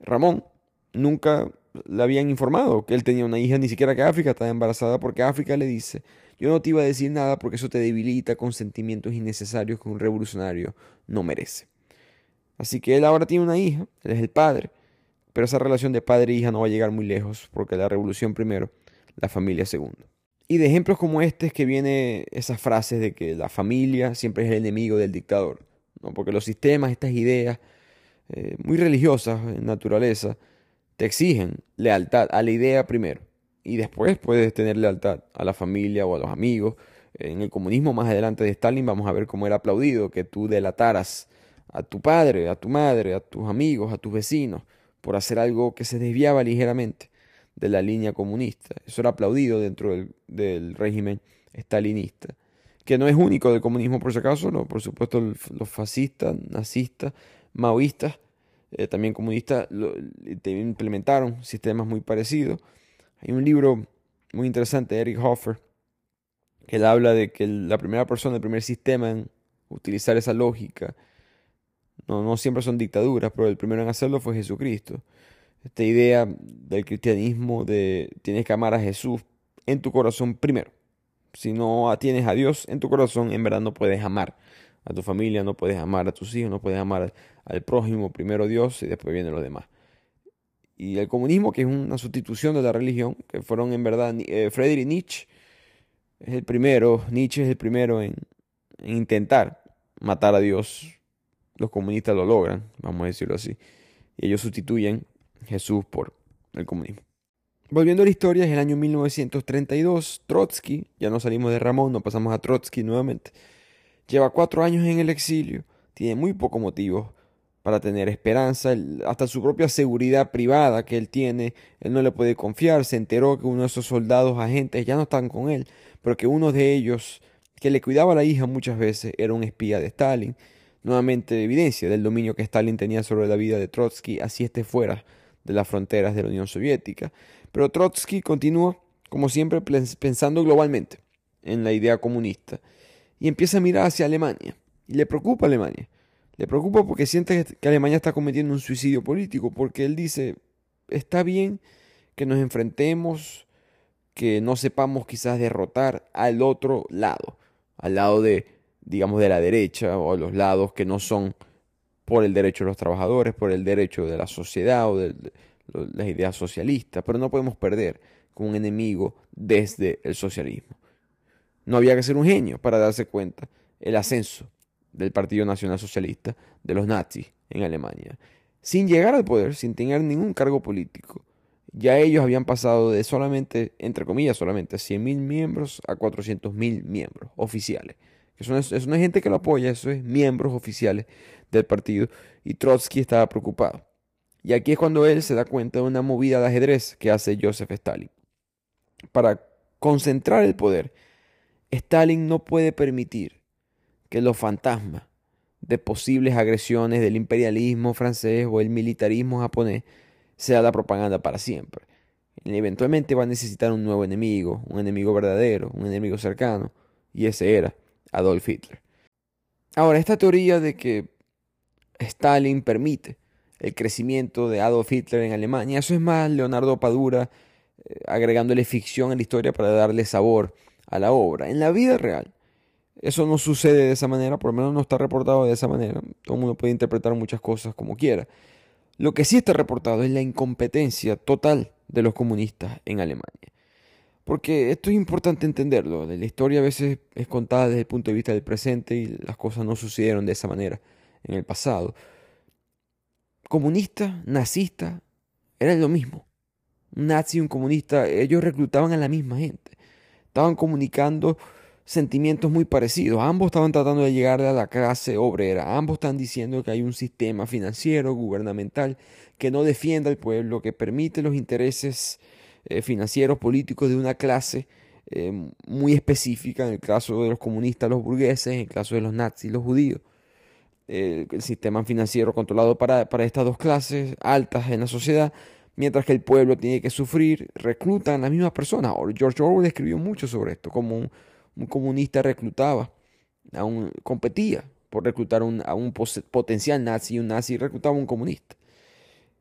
Ramón nunca le habían informado que él tenía una hija, ni siquiera que África estaba embarazada, porque África le dice, yo no te iba a decir nada porque eso te debilita con sentimientos innecesarios que un revolucionario no merece. Así que él ahora tiene una hija, él es el padre, pero esa relación de padre e hija no va a llegar muy lejos, porque la revolución primero, la familia segundo. Y de ejemplos como este es que viene esas frases de que la familia siempre es el enemigo del dictador, ¿no? porque los sistemas, estas ideas eh, muy religiosas en naturaleza, te exigen lealtad a la idea primero y después puedes tener lealtad a la familia o a los amigos. En el comunismo más adelante de Stalin vamos a ver cómo era aplaudido que tú delataras a tu padre, a tu madre, a tus amigos, a tus vecinos por hacer algo que se desviaba ligeramente de la línea comunista. Eso era aplaudido dentro del, del régimen stalinista, que no es único del comunismo por si acaso, no, por supuesto los fascistas, nazistas, maoístas eh, también comunistas, implementaron sistemas muy parecidos. Hay un libro muy interesante de Eric Hoffer que habla de que la primera persona, el primer sistema en utilizar esa lógica, no, no siempre son dictaduras, pero el primero en hacerlo fue Jesucristo. Esta idea del cristianismo de tienes que amar a Jesús en tu corazón primero. Si no tienes a Dios en tu corazón, en verdad no puedes amar a tu familia, no puedes amar a tus hijos, no puedes amar al prójimo, primero Dios y después vienen los demás. Y el comunismo, que es una sustitución de la religión, que fueron en verdad eh, Friedrich Nietzsche, es el primero, Nietzsche es el primero en, intentar matar a Dios. Los comunistas lo logran, vamos a decirlo así. Y ellos sustituyen Jesús por el comunismo. Volviendo a la historia, es el año 1932, Trotsky, ya no salimos de Ramón, no pasamos a Trotsky nuevamente, lleva cuatro años en el exilio, tiene muy poco motivo para tener esperanza, hasta su propia seguridad privada que él tiene, él no le puede confiar, se enteró que uno de esos soldados agentes ya no están con él, pero que uno de ellos, que le cuidaba a la hija muchas veces, era un espía de Stalin, nuevamente evidencia del dominio que Stalin tenía sobre la vida de Trotsky, así esté fuera de las fronteras de la Unión Soviética. Pero Trotsky continúa, como siempre, pensando globalmente en la idea comunista y empieza a mirar hacia Alemania. Y le preocupa Alemania. Le preocupa porque siente que Alemania está cometiendo un suicidio político, porque él dice, está bien que nos enfrentemos, que no sepamos quizás derrotar al otro lado, al lado de, digamos, de la derecha o a los lados que no son por el derecho de los trabajadores, por el derecho de la sociedad o de, las ideas socialistas, pero no podemos perder con un enemigo desde el socialismo. No había que ser un genio para darse cuenta el ascenso del Partido Nacional Socialista de los nazis en Alemania. Sin llegar al poder, sin tener ningún cargo político, ya ellos habían pasado de solamente, entre comillas, solamente 100.000 miembros a 400.000 miembros oficiales. Eso no, es, eso no es gente que lo apoya, eso es miembros oficiales del partido. Y Trotsky estaba preocupado. Y aquí es cuando él se da cuenta de una movida de ajedrez que hace Joseph Stalin. Para concentrar el poder, Stalin no puede permitir que los fantasmas de posibles agresiones del imperialismo francés o el militarismo japonés sea la propaganda para siempre. eventualmente va a necesitar un nuevo enemigo, un enemigo verdadero, un enemigo cercano, y ese era Adolf Hitler. Ahora, esta teoría de que Stalin permite el crecimiento de Adolf Hitler en Alemania. Eso es más Leonardo Padura eh, agregándole ficción a la historia para darle sabor a la obra. En la vida real, eso no sucede de esa manera, por lo menos no está reportado de esa manera. Todo el mundo puede interpretar muchas cosas como quiera. Lo que sí está reportado es la incompetencia total de los comunistas en Alemania. Porque esto es importante entenderlo. La historia a veces es contada desde el punto de vista del presente y las cosas no sucedieron de esa manera en el pasado comunista, nazista, era lo mismo. Un nazi y un comunista, ellos reclutaban a la misma gente. Estaban comunicando sentimientos muy parecidos. Ambos estaban tratando de llegar a la clase obrera. Ambos están diciendo que hay un sistema financiero, gubernamental, que no defienda al pueblo, que permite los intereses eh, financieros, políticos de una clase eh, muy específica. En el caso de los comunistas, los burgueses. En el caso de los nazis, los judíos el sistema financiero controlado para, estas dos clases altas en la sociedad, mientras que el pueblo tiene que sufrir, reclutan a las mismas personas. George Orwell escribió mucho sobre esto, como un, comunista reclutaba, competía por reclutar a un potencial nazi y un nazi reclutaba a un comunista.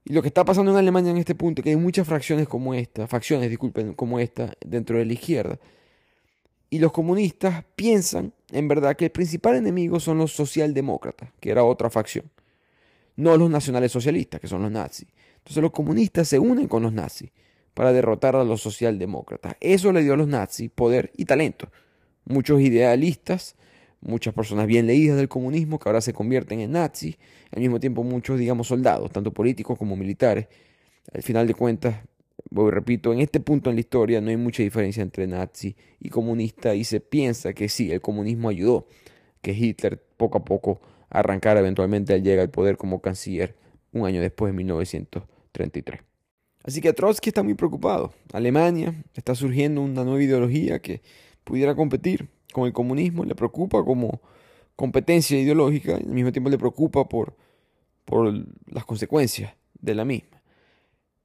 Y lo que está pasando en Alemania en este punto que hay muchas fracciones como esta, facciones, disculpen, como esta dentro de la izquierda, y los comunistas piensan, en verdad, que el principal enemigo son los socialdemócratas, que era otra facción, no los nacionales socialistas, que son los nazis. Entonces los comunistas se unen con los nazis para derrotar a los socialdemócratas. Eso le dio a los nazis poder y talento. Muchos idealistas, muchas personas bien leídas del comunismo que ahora se convierten en nazis, al mismo tiempo muchos, digamos, soldados, tanto políticos como militares. Al final de cuentas, voy repito, en este punto en la historia no hay mucha diferencia entre nazi y comunista y se piensa que sí, el comunismo ayudó que Hitler poco a poco arrancara eventualmente al llegar al poder como canciller un año después, en 1933. Así que Trotsky está muy preocupado. Alemania está surgiendo una nueva ideología que pudiera competir con el comunismo. Le preocupa como competencia ideológica y al mismo tiempo le preocupa por, por las consecuencias de la misma.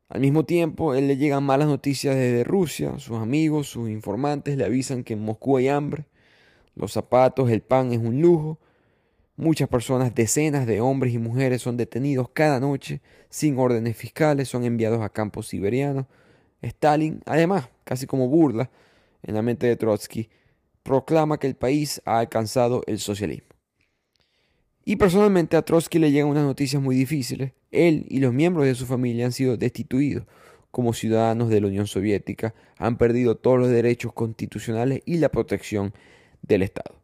Al mismo tiempo, él le llegan malas noticias desde Rusia. Sus amigos, sus informantes le avisan que en Moscú hay hambre. Los zapatos, el pan es un lujo. Muchas personas, decenas de hombres y mujeres son detenidos cada noche sin órdenes fiscales, son enviados a campos siberianos. Stalin, además, casi como burla en la mente de Trotsky, proclama que el país ha alcanzado el socialismo. Y personalmente a Trotsky le llegan unas noticias muy difíciles. Él y los miembros de su familia han sido destituidos como ciudadanos de la Unión Soviética, han perdido todos los derechos constitucionales y la protección del Estado.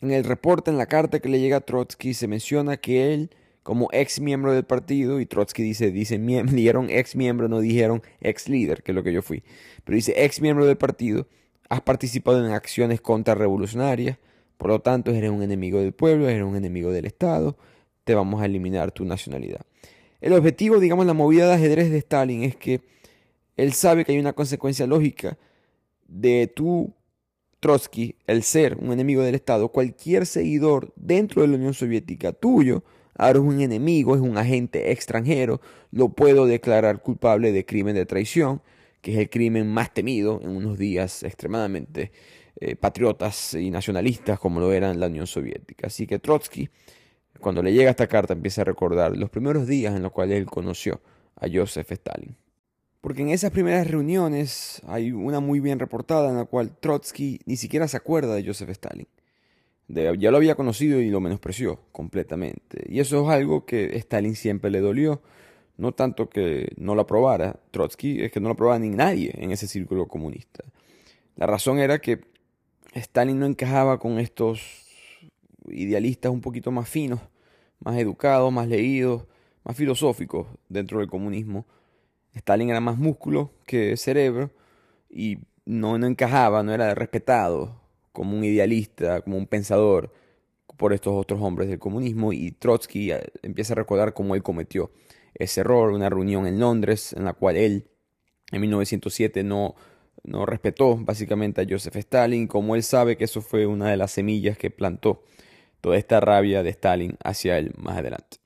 En el reporte, en la carta que le llega a Trotsky, se menciona que él, como ex miembro del partido, y Trotsky dice, dice dieron ex miembro, no dijeron ex líder, que es lo que yo fui, pero dice ex miembro del partido, has participado en acciones contrarrevolucionarias, por lo tanto eres un enemigo del pueblo, eres un enemigo del Estado, te vamos a eliminar tu nacionalidad. El objetivo, digamos, la movida de ajedrez de Stalin es que él sabe que hay una consecuencia lógica de tu Trotsky, el ser un enemigo del Estado, cualquier seguidor dentro de la Unión Soviética tuyo, ahora es un enemigo, es un agente extranjero, lo puedo declarar culpable de crimen de traición, que es el crimen más temido en unos días extremadamente eh, patriotas y nacionalistas como lo eran la Unión Soviética. Así que Trotsky, cuando le llega esta carta, empieza a recordar los primeros días en los cuales él conoció a Joseph Stalin. Porque en esas primeras reuniones hay una muy bien reportada en la cual Trotsky ni siquiera se acuerda de Joseph Stalin ya lo había conocido y lo menospreció completamente. Y eso es algo que Stalin siempre le dolió. No tanto que no lo aprobara Trotsky, es que no lo aprobaba ni nadie en ese círculo comunista. La razón era que Stalin no encajaba con estos idealistas un poquito más finos, más educados, más leídos, más filosóficos dentro del comunismo. Stalin era más músculo que cerebro y no, no encajaba, no era respetado como un idealista, como un pensador por estos otros hombres del comunismo y Trotsky eh, empieza a recordar cómo él cometió ese error, una reunión en Londres en la cual él en 1907 no, no respetó básicamente a Joseph Stalin, como él sabe que eso fue una de las semillas que plantó toda esta rabia de Stalin hacia él más adelante.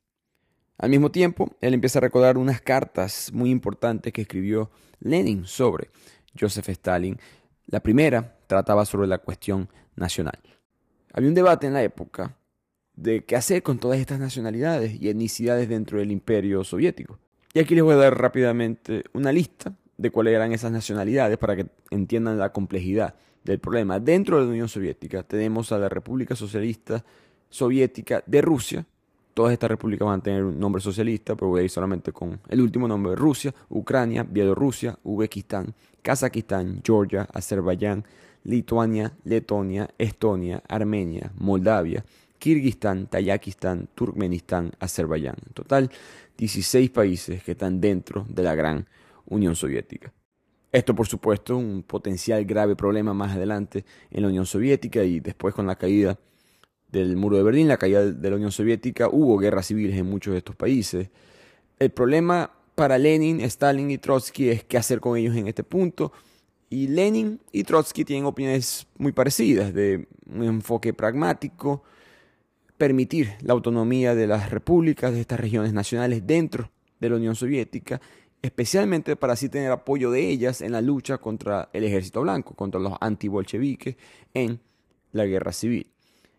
Al mismo tiempo, él empieza a recordar unas cartas muy importantes que escribió Lenin sobre Joseph Stalin. La primera trataba sobre la cuestión nacional. Había un debate en la época de qué hacer con todas estas nacionalidades y etnicidades dentro del imperio soviético. Y aquí les voy a dar rápidamente una lista de cuáles eran esas nacionalidades para que entiendan la complejidad del problema. Dentro de la Unión Soviética tenemos a la República Socialista Soviética de Rusia. Todas estas repúblicas van a tener un nombre socialista, pero voy a ir solamente con el último nombre: Rusia, Ucrania, Bielorrusia, Uzbekistán, Kazajistán, Georgia, Azerbaiyán, Lituania, Letonia, Estonia, Armenia, Moldavia, Kirguistán, Tayikistán, Turkmenistán, Azerbaiyán. En total, 16 países que están dentro de la gran Unión Soviética. Esto, por supuesto, un potencial grave problema más adelante en la Unión Soviética y después con la caída del muro de Berlín, la caída de la Unión Soviética, hubo guerras civiles en muchos de estos países. El problema para Lenin, Stalin y Trotsky es qué hacer con ellos en este punto y Lenin y Trotsky tienen opiniones muy parecidas, de un enfoque pragmático, permitir la autonomía de las repúblicas, de estas regiones nacionales dentro de la Unión Soviética, especialmente para así tener apoyo de ellas en la lucha contra el ejército blanco, contra los antibolcheviques en la guerra civil.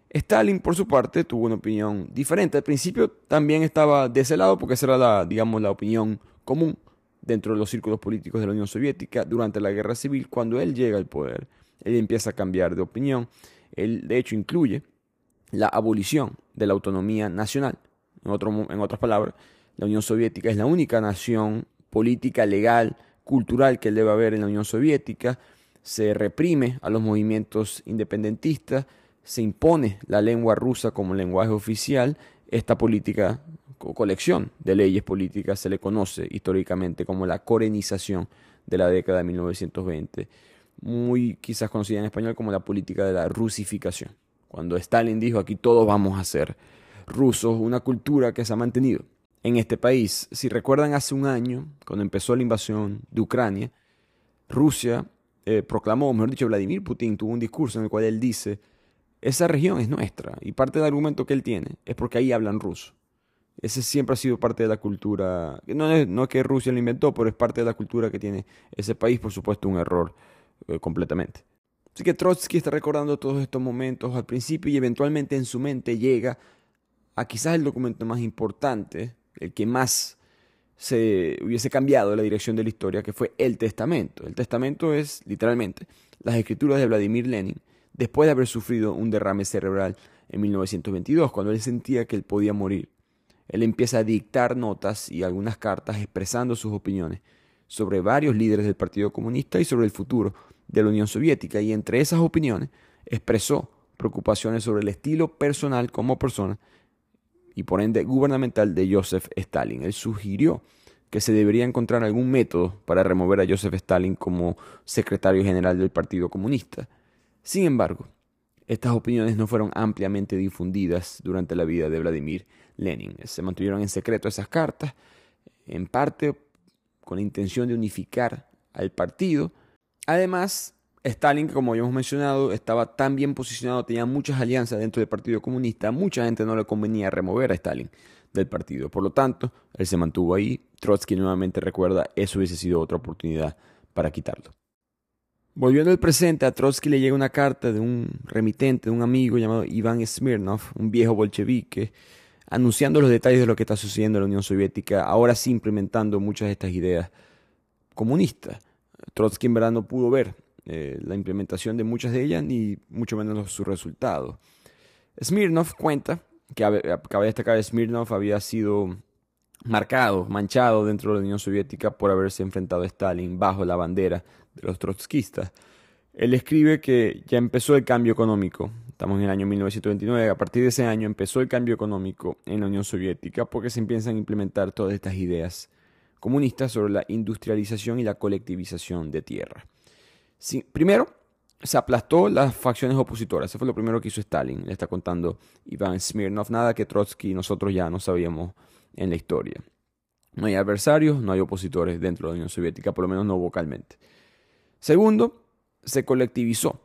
Stalin, por su parte, tuvo una opinión diferente. Al principio también estaba de ese lado porque esa era la, digamos, la opinión común dentro de los círculos políticos de la Unión Soviética durante la guerra civil. Cuando él llega al poder, él empieza a cambiar de opinión. Él, de hecho, incluye la abolición de la autonomía nacional. En, en otras palabras, la Unión Soviética es la única nación política, legal, cultural que debe haber en la Unión Soviética. Se reprime a los movimientos independentistas, se impone la lengua rusa como lenguaje oficial. Esta política colección de leyes políticas se le conoce históricamente como la corenización de la década de 1920, muy quizás conocida en español como la política de la rusificación. Cuando Stalin dijo aquí todos vamos a ser rusos, una cultura que se ha mantenido en este país. Si recuerdan hace un año, cuando empezó la invasión de Ucrania, Rusia eh, proclamó, mejor dicho, Vladimir Putin tuvo un discurso en el cual él dice, esa región es nuestra y parte del argumento que él tiene es porque ahí hablan ruso. Ese siempre ha sido parte de la cultura. No es, no que Rusia lo inventó, pero es parte de la cultura que tiene ese país, por supuesto, un error eh, completamente. Así que Trotsky está recordando todos estos momentos al principio y eventualmente en su mente llega a quizás el documento más importante, el que más se hubiese cambiado la dirección de la historia, que fue el Testamento. El Testamento es literalmente las escrituras de Vladimir Lenin después de haber sufrido un derrame cerebral en 1922, cuando él sentía que él podía morir él empieza a dictar notas y algunas cartas expresando sus opiniones sobre varios líderes del Partido Comunista y sobre el futuro de la Unión Soviética. Y entre esas opiniones expresó preocupaciones sobre el estilo personal como persona y por ende gubernamental de Joseph Stalin. Él sugirió que se debería encontrar algún método para remover a Joseph Stalin como secretario general del Partido Comunista. Sin embargo, estas opiniones no fueron ampliamente difundidas durante la vida de Vladimir Lenin. Se mantuvieron en secreto esas cartas, en parte con la intención de unificar al partido. Además, Stalin, como ya hemos mencionado, estaba tan bien posicionado, tenía muchas alianzas dentro del Partido Comunista, mucha gente no le convenía remover a Stalin del partido. Por lo tanto, él se mantuvo ahí. Trotsky nuevamente recuerda, eso hubiese sido otra oportunidad para quitarlo. Volviendo al presente, a Trotsky le llega una carta de un remitente, de un amigo llamado Iván Smirnov, un viejo bolchevique, anunciando los detalles de lo que está sucediendo en la Unión Soviética, ahora sí implementando muchas de estas ideas comunistas. Trotsky en verdad no pudo ver eh, la implementación de muchas de ellas ni mucho menos sus resultados. Smirnov cuenta que cabe destacar Smirnov había sido marcado, manchado dentro de la Unión Soviética por haberse enfrentado a Stalin bajo la bandera de los trotskistas. Él escribe que ya empezó el cambio económico. Estamos en el año 1929. A partir de ese año empezó el cambio económico en la Unión Soviética porque se empiezan a implementar todas estas ideas comunistas sobre la industrialización y la colectivización de tierra. primero, se aplastó las facciones opositoras. Eso fue lo primero que hizo Stalin. Le está contando Iván Smirnov. Nada que Trotsky y nosotros ya no sabíamos en la historia. No hay adversarios, no hay opositores dentro de la Unión Soviética, por lo menos no vocalmente. Segundo, se colectivizó.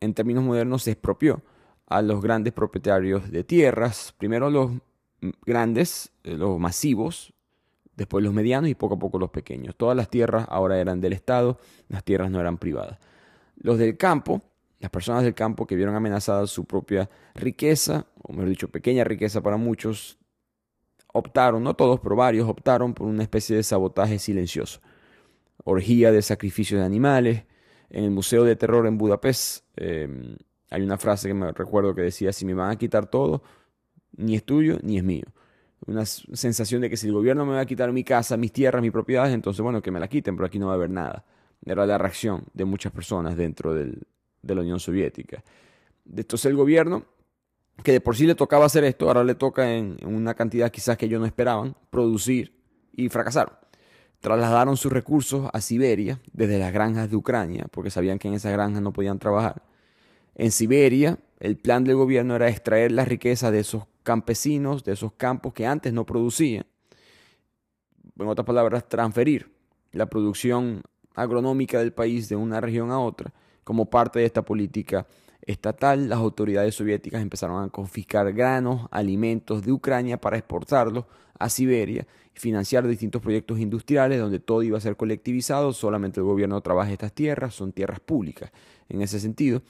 En términos modernos, se expropió a los grandes propietarios de tierras. Primero los grandes, eh, los masivos, después los medianos y poco a poco los pequeños. Todas las tierras ahora eran del Estado, las tierras no eran privadas. Los del campo, las personas del campo que vieron amenazada su propia riqueza, o mejor dicho, pequeña riqueza para muchos, optaron, no todos, pero varios, optaron por una especie de sabotaje silencioso. Orgía de sacrificios de animales. En el Museo de Terror en Budapest em, hay una frase que me recuerdo que decía, si me van a quitar todo, ni es tuyo ni es mío. Una sensación de que si el gobierno me va a quitar mi casa, mis tierras, mis propiedades, entonces bueno, que me la quiten, pero aquí no va a haber nada. Era la reacción de muchas personas dentro de la Unión Soviética. Entonces el gobierno que de por sí le tocaba hacer esto, ahora le toca en, una cantidad quizás que ellos no esperaban, producir y fracasaron. Trasladaron sus recursos a Siberia desde las granjas de Ucrania, porque sabían que en esas granjas no podían trabajar. En Siberia, el plan del gobierno era extraer la riqueza de esos campesinos, de esos campos que antes no producían. En otras palabras, transferir la producción agronómica del país de una región a otra como parte de esta política estatal, las autoridades soviéticas empezaron a confiscar granos, alimentos de Ucrania para exportarlos a Siberia y financiar distintos proyectos industriales donde todo iba a ser colectivizado, solamente el gobierno trabaja estas tierras, son tierras públicas en ese sentido.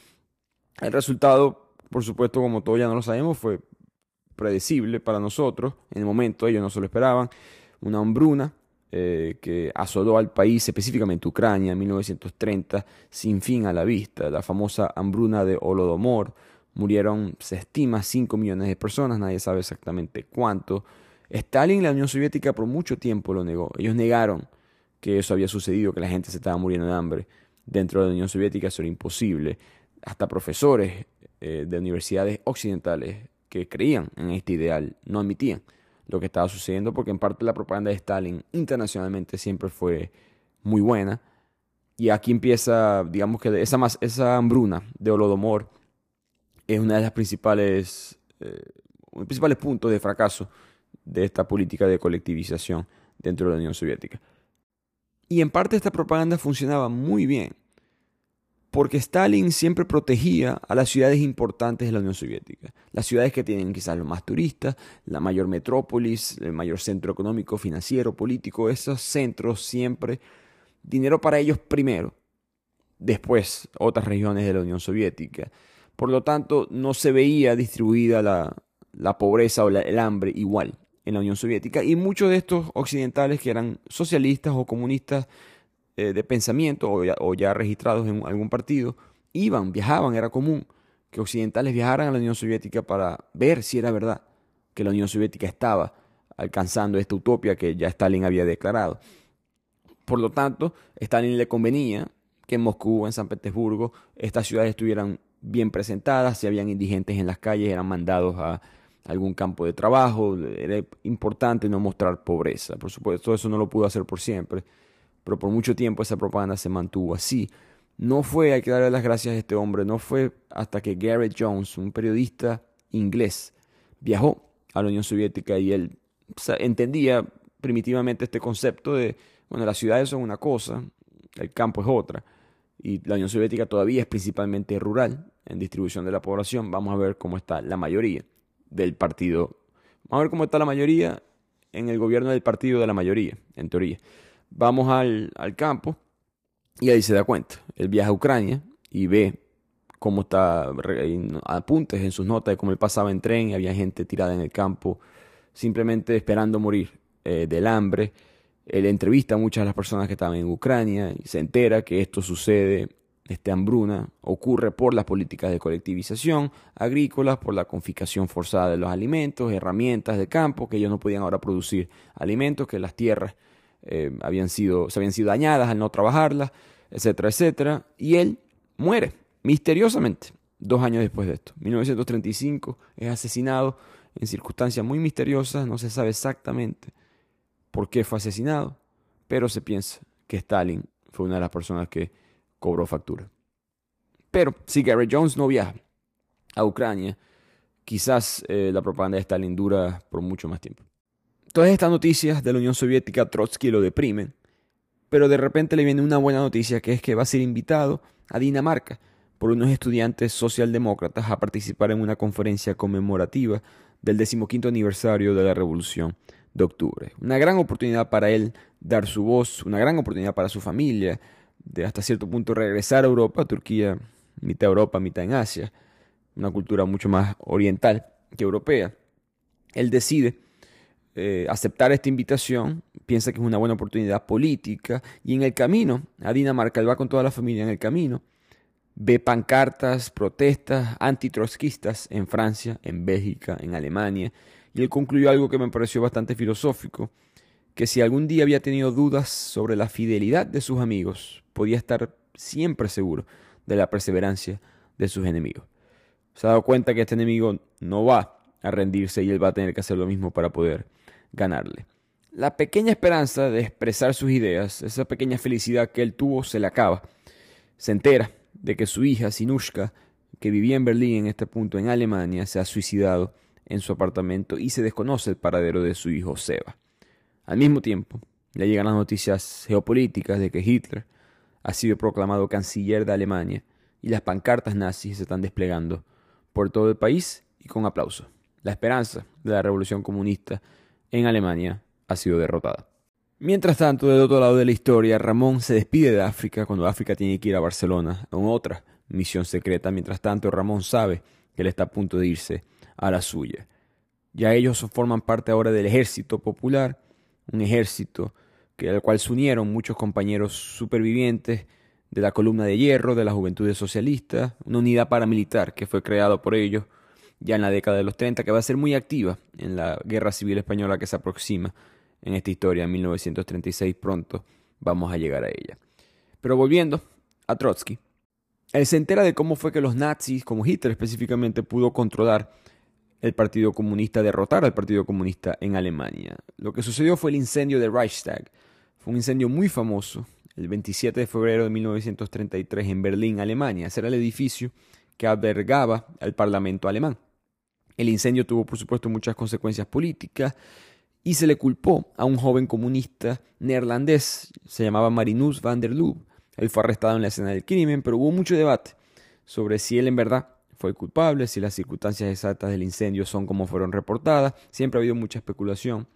El resultado, por supuesto, como todos ya no lo sabemos, fue predecible para nosotros, en el momento ellos no se lo esperaban, una hambruna eh, que asoló al país, específicamente Ucrania, en 1930, sin fin a la vista. La famosa hambruna de Holodomor. Murieron, se estima, 5 millones de personas, nadie sabe exactamente cuánto. Stalin y la Unión Soviética por mucho tiempo lo negó. Ellos negaron que eso había sucedido, que la gente se estaba muriendo de hambre. Dentro de la Unión Soviética eso era imposible. Hasta profesores eh, de universidades occidentales que creían en este ideal no admitían lo que estaba sucediendo, porque en parte la propaganda de Stalin internacionalmente siempre fue muy buena. Y aquí empieza, digamos que esa, más, esa hambruna de Holodomor es una de las principales, eh, principales puntos de fracaso de esta política de colectivización dentro de la Unión Soviética. Y en parte esta propaganda funcionaba muy bien porque Stalin siempre protegía a las ciudades importantes de la Unión Soviética, las ciudades que tienen quizás los más turistas, la mayor metrópolis, el mayor centro económico, financiero, político, esos centros siempre, dinero para ellos primero, después otras regiones de la Unión Soviética. Por lo tanto, no se veía distribuida la, pobreza o el hambre igual en la Unión Soviética y muchos de estos occidentales que eran socialistas o comunistas eh, de pensamiento o ya, registrados en algún partido, iban, viajaban, era común que occidentales viajaran a la Unión Soviética para ver si era verdad que la Unión Soviética estaba alcanzando esta utopia que ya Stalin había declarado. Por lo tanto, Stalin le convenía que en Moscú, en San Petersburgo, estas ciudades estuvieran bien presentadas, si habían indigentes en las calles, eran mandados a algún campo de trabajo, era importante no mostrar pobreza. Por supuesto, eso no lo pudo hacer por siempre, pero por mucho tiempo esa propaganda se mantuvo así. No fue, hay que darle las gracias a este hombre, no fue hasta que Garrett Jones, un periodista inglés, viajó a la Unión Soviética y él entendía primitivamente este concepto de, bueno, las ciudades son una cosa, el campo es otra, y la Unión Soviética todavía es principalmente rural en distribución de la población. Vamos a ver cómo está la mayoría del partido. Vamos a ver cómo está la mayoría en el gobierno del partido de la mayoría, en teoría. Vamos al, al campo y ahí se da cuenta. Él viaja a Ucrania y ve cómo está, apuntes en sus notas de cómo él pasaba en tren y había gente tirada en el campo, simplemente esperando morir eh, del hambre. Él entrevista a muchas de las personas que estaban en Ucrania y se entera que esto sucede, esta hambruna, ocurre por las políticas de colectivización agrícolas, por la confiscación forzada de los alimentos, herramientas de campo, que ellos no podían ahora producir alimentos, que las tierras eh, habían sido, se habían sido dañadas al no trabajarlas, etcétera, etcétera. Y él muere misteriosamente dos años después de esto. 1935 es asesinado en circunstancias muy misteriosas, no se sabe exactamente por qué fue asesinado, pero se piensa que Stalin fue una de las personas que cobró factura. Pero si Gary Jones no viaja a Ucrania, quizás eh, la propaganda de Stalin dura por mucho más tiempo. Todas estas noticias de la Unión Soviética, Trotsky lo deprimen, pero de repente le viene una buena noticia que es que va a ser invitado a Dinamarca por unos estudiantes socialdemócratas a participar en una conferencia conmemorativa del decimoquinto aniversario de la Revolución de Octubre. Una gran oportunidad para él dar su voz, una gran oportunidad para su familia, de hasta cierto punto regresar a Europa, Turquía, mitad Europa, mitad en Asia, una cultura mucho más oriental que europea. Él decide eh, aceptar esta invitación, piensa que es una buena oportunidad política y en el camino a Dinamarca, él va con toda la familia en el camino, ve pancartas, protestas antitrotskistas en Francia, en Bélgica, en Alemania y él concluyó algo que me pareció bastante filosófico, que si algún día había tenido dudas sobre la fidelidad de sus amigos, podía estar siempre seguro de la perseverancia de sus enemigos. Se ha dado cuenta que este enemigo no va a rendirse y él va a tener que hacer lo mismo para poder ganarle. La pequeña esperanza de expresar sus ideas, esa pequeña felicidad que él tuvo, se le acaba. Se entera de que su hija, Sinushka, que vivía en Berlín en este punto en Alemania, se ha suicidado en su apartamento y se desconoce el paradero de su hijo Seba. Al mismo tiempo, le llegan las noticias geopolíticas de que Hitler ha sido proclamado canciller de Alemania y las pancartas nazis se están desplegando por todo el país y con aplauso. La esperanza de la revolución comunista en Alemania ha sido derrotada. Mientras tanto, del otro lado de la historia, Ramón se despide de África cuando África tiene que ir a Barcelona a otra misión secreta. Mientras tanto, Ramón sabe que él está a punto de irse a la suya. Ya ellos forman parte ahora del ejército popular, un ejército que, al cual se unieron muchos compañeros supervivientes de la columna de hierro de las juventudes socialistas, una unidad paramilitar que fue creada por ellos ya en la década de los 30, que va a ser muy activa en la guerra civil española que se aproxima en esta historia, en 1936 pronto vamos a llegar a ella. Pero volviendo a Trotsky, él se entera de cómo fue que los nazis, como Hitler específicamente, pudo controlar el Partido Comunista, derrotar al Partido Comunista en Alemania. Lo que sucedió fue el incendio de Reichstag. Fue un incendio muy famoso, el 27 de febrero de 1933 en Berlín, Alemania. Ese era el edificio que albergaba al Parlamento alemán. El incendio tuvo, por supuesto, muchas consecuencias políticas y se le culpó a un joven comunista neerlandés, se llamaba Marinus van der Lubbe. Él fue arrestado en la escena del crimen, pero hubo mucho debate sobre si él en verdad fue culpable, si las circunstancias exactas del incendio son como fueron reportadas. Siempre ha habido mucha especulación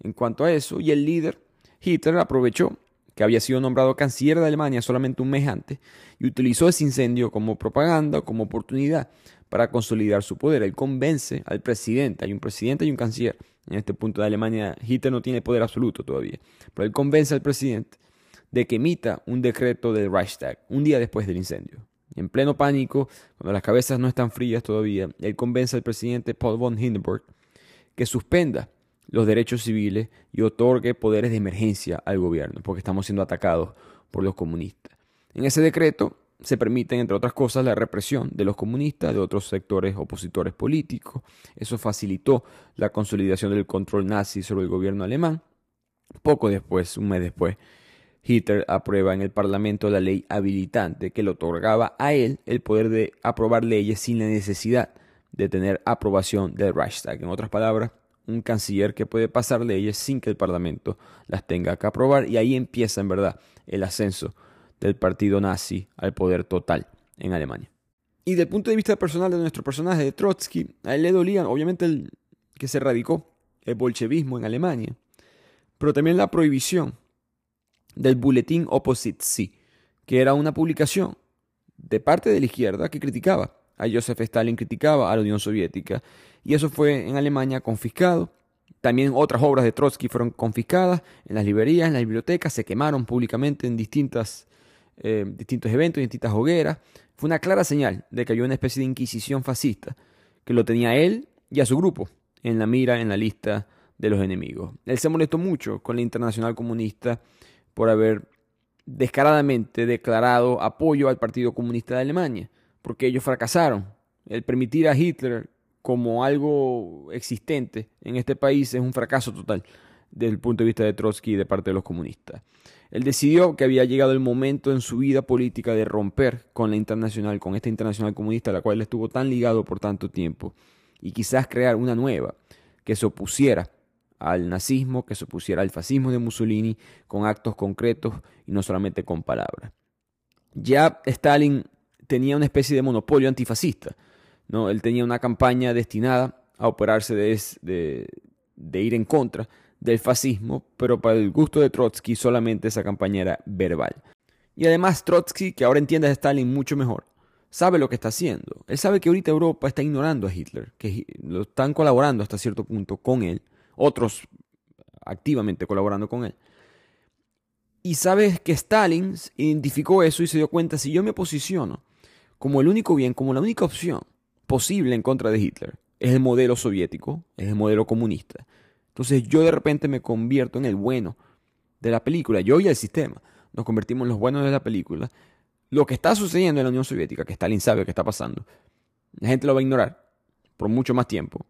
en cuanto a eso. Y el líder, Hitler, aprovechó que había sido nombrado canciller de Alemania solamente un mes antes y utilizó ese incendio como propaganda, como oportunidad para consolidar su poder. Él convence al presidente, hay un presidente y un canciller. En este punto de Alemania, Hitler no tiene poder absoluto todavía, pero él convence al presidente de que emita un decreto del Reichstag un día después del incendio. En pleno pánico, cuando las cabezas no están frías todavía, él convence al presidente Paul von Hindenburg que suspenda los derechos civiles y otorgue poderes de emergencia al gobierno, porque estamos siendo atacados por los comunistas. En ese decreto se permiten, entre otras cosas, la represión de los comunistas, de otros sectores opositores políticos. Eso facilitó la consolidación del control nazi sobre el gobierno alemán. Poco después, un mes después, Hitler aprueba en el Parlamento la ley habilitante que le otorgaba a él el poder de aprobar leyes sin la necesidad de tener aprobación del Reichstag. En otras palabras, un canciller que puede pasar leyes sin que el Parlamento las tenga que aprobar y ahí empieza en verdad el ascenso del partido nazi al poder total en Alemania. Y del punto de vista personal de nuestro personaje de Trotsky, a él le dolía obviamente el que se radicó el bolchevismo en Alemania, pero también la prohibición del Bulletin Oppositie, que era una publicación de parte de la izquierda que criticaba a Joseph Stalin, criticaba a la Unión Soviética, y eso fue en Alemania confiscado. También otras obras de Trotsky fueron confiscadas en las librerías, en las bibliotecas, se quemaron públicamente en distintas, eh, distintos eventos, en distintas hogueras. Fue una clara señal de que había una especie de inquisición fascista que lo tenía él y a su grupo en la mira, en la lista de los enemigos. Él se molestó mucho con la Internacional Comunista por haber descaradamente declarado apoyo al Partido Comunista de Alemania, porque ellos fracasaron. El permitir a Hitler como algo existente en este país es un fracaso total desde el punto de vista de Trotsky y de parte de los comunistas. Él decidió que había llegado el momento en su vida política de romper con la internacional, con esta internacional comunista a la cual estuvo tan ligado por tanto tiempo, y quizás crear una nueva que se opusiera al nazismo, que se opusiera al fascismo de Mussolini con actos concretos y no solamente con palabras. Ya Stalin tenía una especie de monopolio antifascista. ¿no? Él tenía una campaña destinada a operarse de, de ir en contra del fascismo, pero para el gusto de Trotsky solamente esa campaña era verbal. Y además Trotsky, que ahora entiende a Stalin mucho mejor, sabe lo que está haciendo. Él sabe que ahorita Europa está ignorando a Hitler, que lo están colaborando hasta cierto punto con él, otros activamente colaborando con él. Y sabe que Stalin identificó eso y se dio cuenta, si yo me posiciono como el único bien, como la única opción posible en contra de Hitler, es el modelo soviético, es el modelo comunista. Entonces yo de repente me convierto en el bueno de la película, yo y el sistema. Nos convertimos en los buenos de la película. Lo que está sucediendo en la Unión Soviética, que Stalin sabe que está pasando, la gente lo va a ignorar por mucho más tiempo,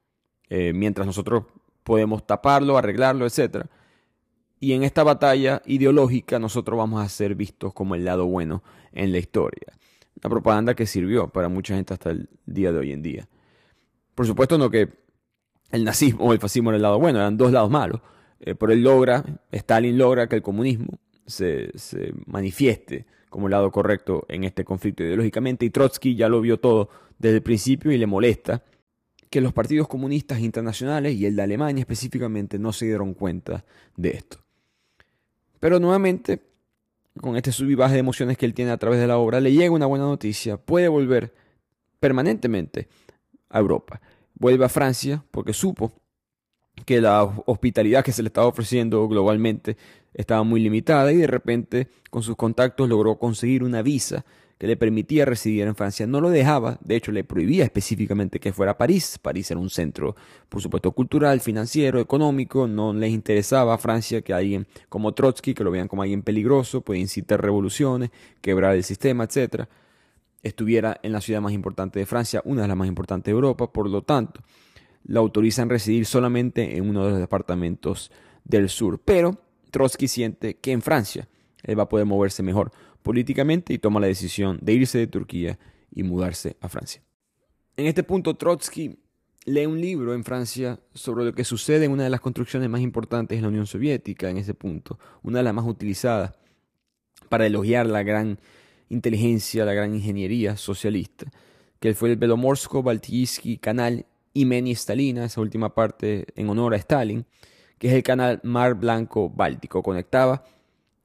eh, mientras nosotros podemos taparlo, arreglarlo, etc. Y en esta batalla ideológica nosotros vamos a ser vistos como el lado bueno en la historia. Una propaganda que sirvió para mucha gente hasta el día de hoy en día. Por supuesto no que el nazismo o el fascismo era el lado bueno, eran dos lados malos. Eh, pero él logra, Stalin logra que el comunismo se, se manifieste como el lado correcto en este conflicto ideológicamente y Trotsky ya lo vio todo desde el principio y le molesta que los partidos comunistas internacionales y el de Alemania específicamente no se dieron cuenta de esto. Pero nuevamente, con este sub y de emociones que él tiene a través de la obra, le llega una buena noticia, puede volver permanentemente a Europa. Vuelve a Francia porque supo que la hospitalidad que se le estaba ofreciendo globalmente estaba muy limitada y de repente con sus contactos logró conseguir una visa que le permitía residir en Francia. No lo dejaba, de hecho le prohibía específicamente que fuera a París. París era un centro, por supuesto, cultural, financiero, económico. No les interesaba a Francia que alguien como Trotsky, que lo vean como alguien peligroso, puede incitar revoluciones, quebrar el sistema, etc., estuviera en la ciudad más importante de Francia, una de las más importantes de Europa. Por lo tanto, la autorizan residir solamente en uno de los departamentos del sur. Pero Trotsky siente que en Francia él va a poder moverse mejor políticamente y toma la decisión de irse de Turquía y mudarse a Francia. En este punto, Trotsky lee un libro en Francia sobre lo que sucede en una de las construcciones más importantes de la Unión Soviética en ese punto, una de las más utilizadas para elogiar la gran inteligencia, la gran ingeniería socialista, que fue el Belomorsko-Baltiyski Canal Imeni Stalina, esa última parte en honor a Stalin, que es el canal Mar Blanco-Báltico, conectaba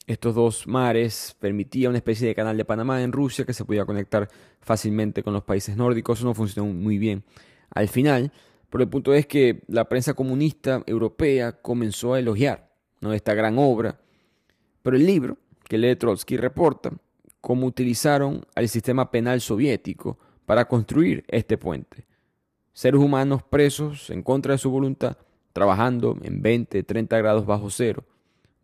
estos dos mares permitía una especie de canal de Panamá en Rusia que se podía conectar fácilmente con los países nórdicos. Eso no funcionó muy bien al final, pero el punto es que la prensa comunista europea comenzó a elogiar ¿no? esta gran obra. Pero el libro que lee Trotsky reporta cómo utilizaron al sistema penal soviético para construir este puente. Seres humanos presos en contra de su voluntad, trabajando en 20, 30 grados bajo cero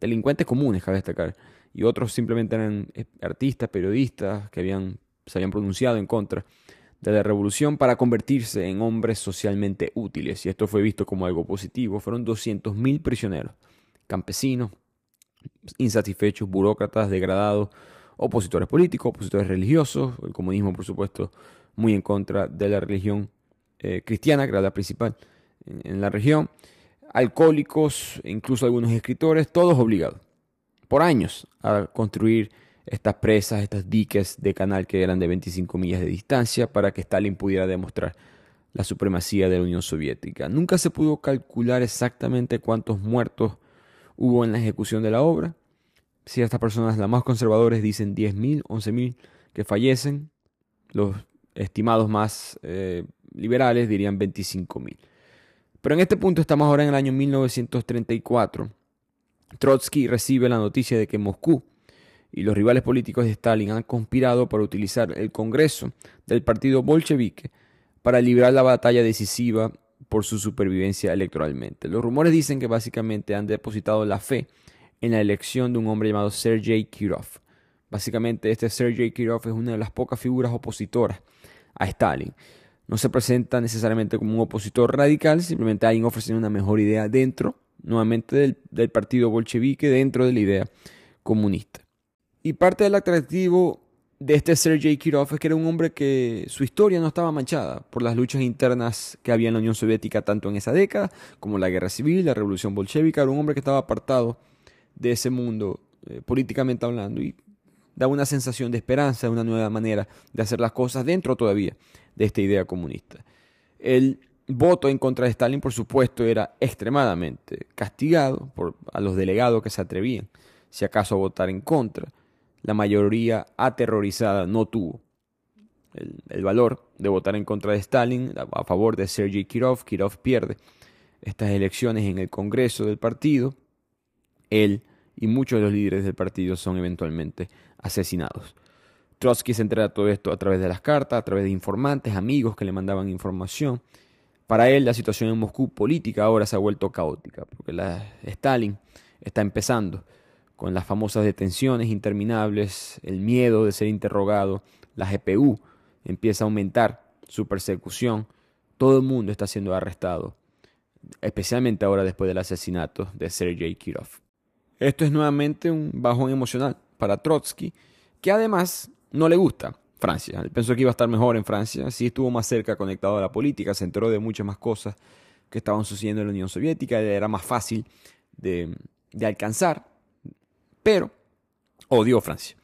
delincuentes comunes, cabe destacar, y otros simplemente eran eh, artistas, periodistas que habían se habían pronunciado en contra de la revolución para convertirse en hombres socialmente útiles, y esto fue visto como algo positivo. Fueron 200.000 prisioneros, campesinos, insatisfechos, burócratas, degradados, opositores políticos, opositores religiosos, el comunismo, por supuesto, muy en contra de la religión eh, cristiana, que era la principal en, la región, alcohólicos, incluso algunos escritores, todos obligados por años a construir estas presas, estas diques de canal que eran de 25 millas de distancia para que Stalin pudiera demostrar la supremacía de la Unión Soviética. Nunca se pudo calcular exactamente cuántos muertos hubo en la ejecución de la obra. Ciertas personas, las más conservadores, dicen 10.000, 11.000 que fallecen. Los estimados más eh, liberales dirían 25.000. Pero en este punto estamos ahora en el año 1934. Trotsky recibe la noticia de que Moscú y los rivales políticos de Stalin han conspirado para utilizar el Congreso del partido bolchevique para librar la batalla decisiva por su supervivencia electoralmente. Los rumores dicen que básicamente han depositado la fe en la elección de un hombre llamado Sergei Kirov. Básicamente este Sergei Kirov es una de las pocas figuras opositoras a Stalin. No se presenta necesariamente como un opositor radical, simplemente alguien ofreciendo una mejor idea dentro, nuevamente, del, del partido bolchevique, dentro de la idea comunista. Y parte del atractivo de este Sergei Kirov es que era un hombre que su historia no estaba manchada por las luchas internas que había en la Unión Soviética tanto en esa década como la guerra civil, la revolución bolchevica. Era un hombre que estaba apartado de ese mundo eh, políticamente hablando y daba una sensación de esperanza, una nueva manera de hacer las cosas dentro todavía de esta idea comunista. El voto en contra de Stalin, por supuesto, era extremadamente castigado por, a los delegados que se atrevían, si acaso, a votar en contra la mayoría aterrorizada no tuvo el, valor de votar en contra de Stalin, a favor de Sergei Kirov. Kirov pierde estas elecciones en el Congreso del partido. Él y muchos de los líderes del partido son eventualmente asesinados. Trotsky se entera de todo esto a través de las cartas, a través de informantes, amigos que le mandaban información. Para él la situación en Moscú política ahora se ha vuelto caótica, porque la, Stalin está empezando con las famosas detenciones interminables, el miedo de ser interrogado, la GPU empieza a aumentar su persecución, todo el mundo está siendo arrestado, especialmente ahora después del asesinato de Sergei Kirov. Esto es nuevamente un bajón emocional para Trotsky, que además no le gusta Francia. Pensó que iba a estar mejor en Francia, sí estuvo más cerca conectado a la política, se enteró de muchas más cosas que estaban sucediendo en la Unión Soviética, era más fácil de, de alcanzar, pero odió Francia.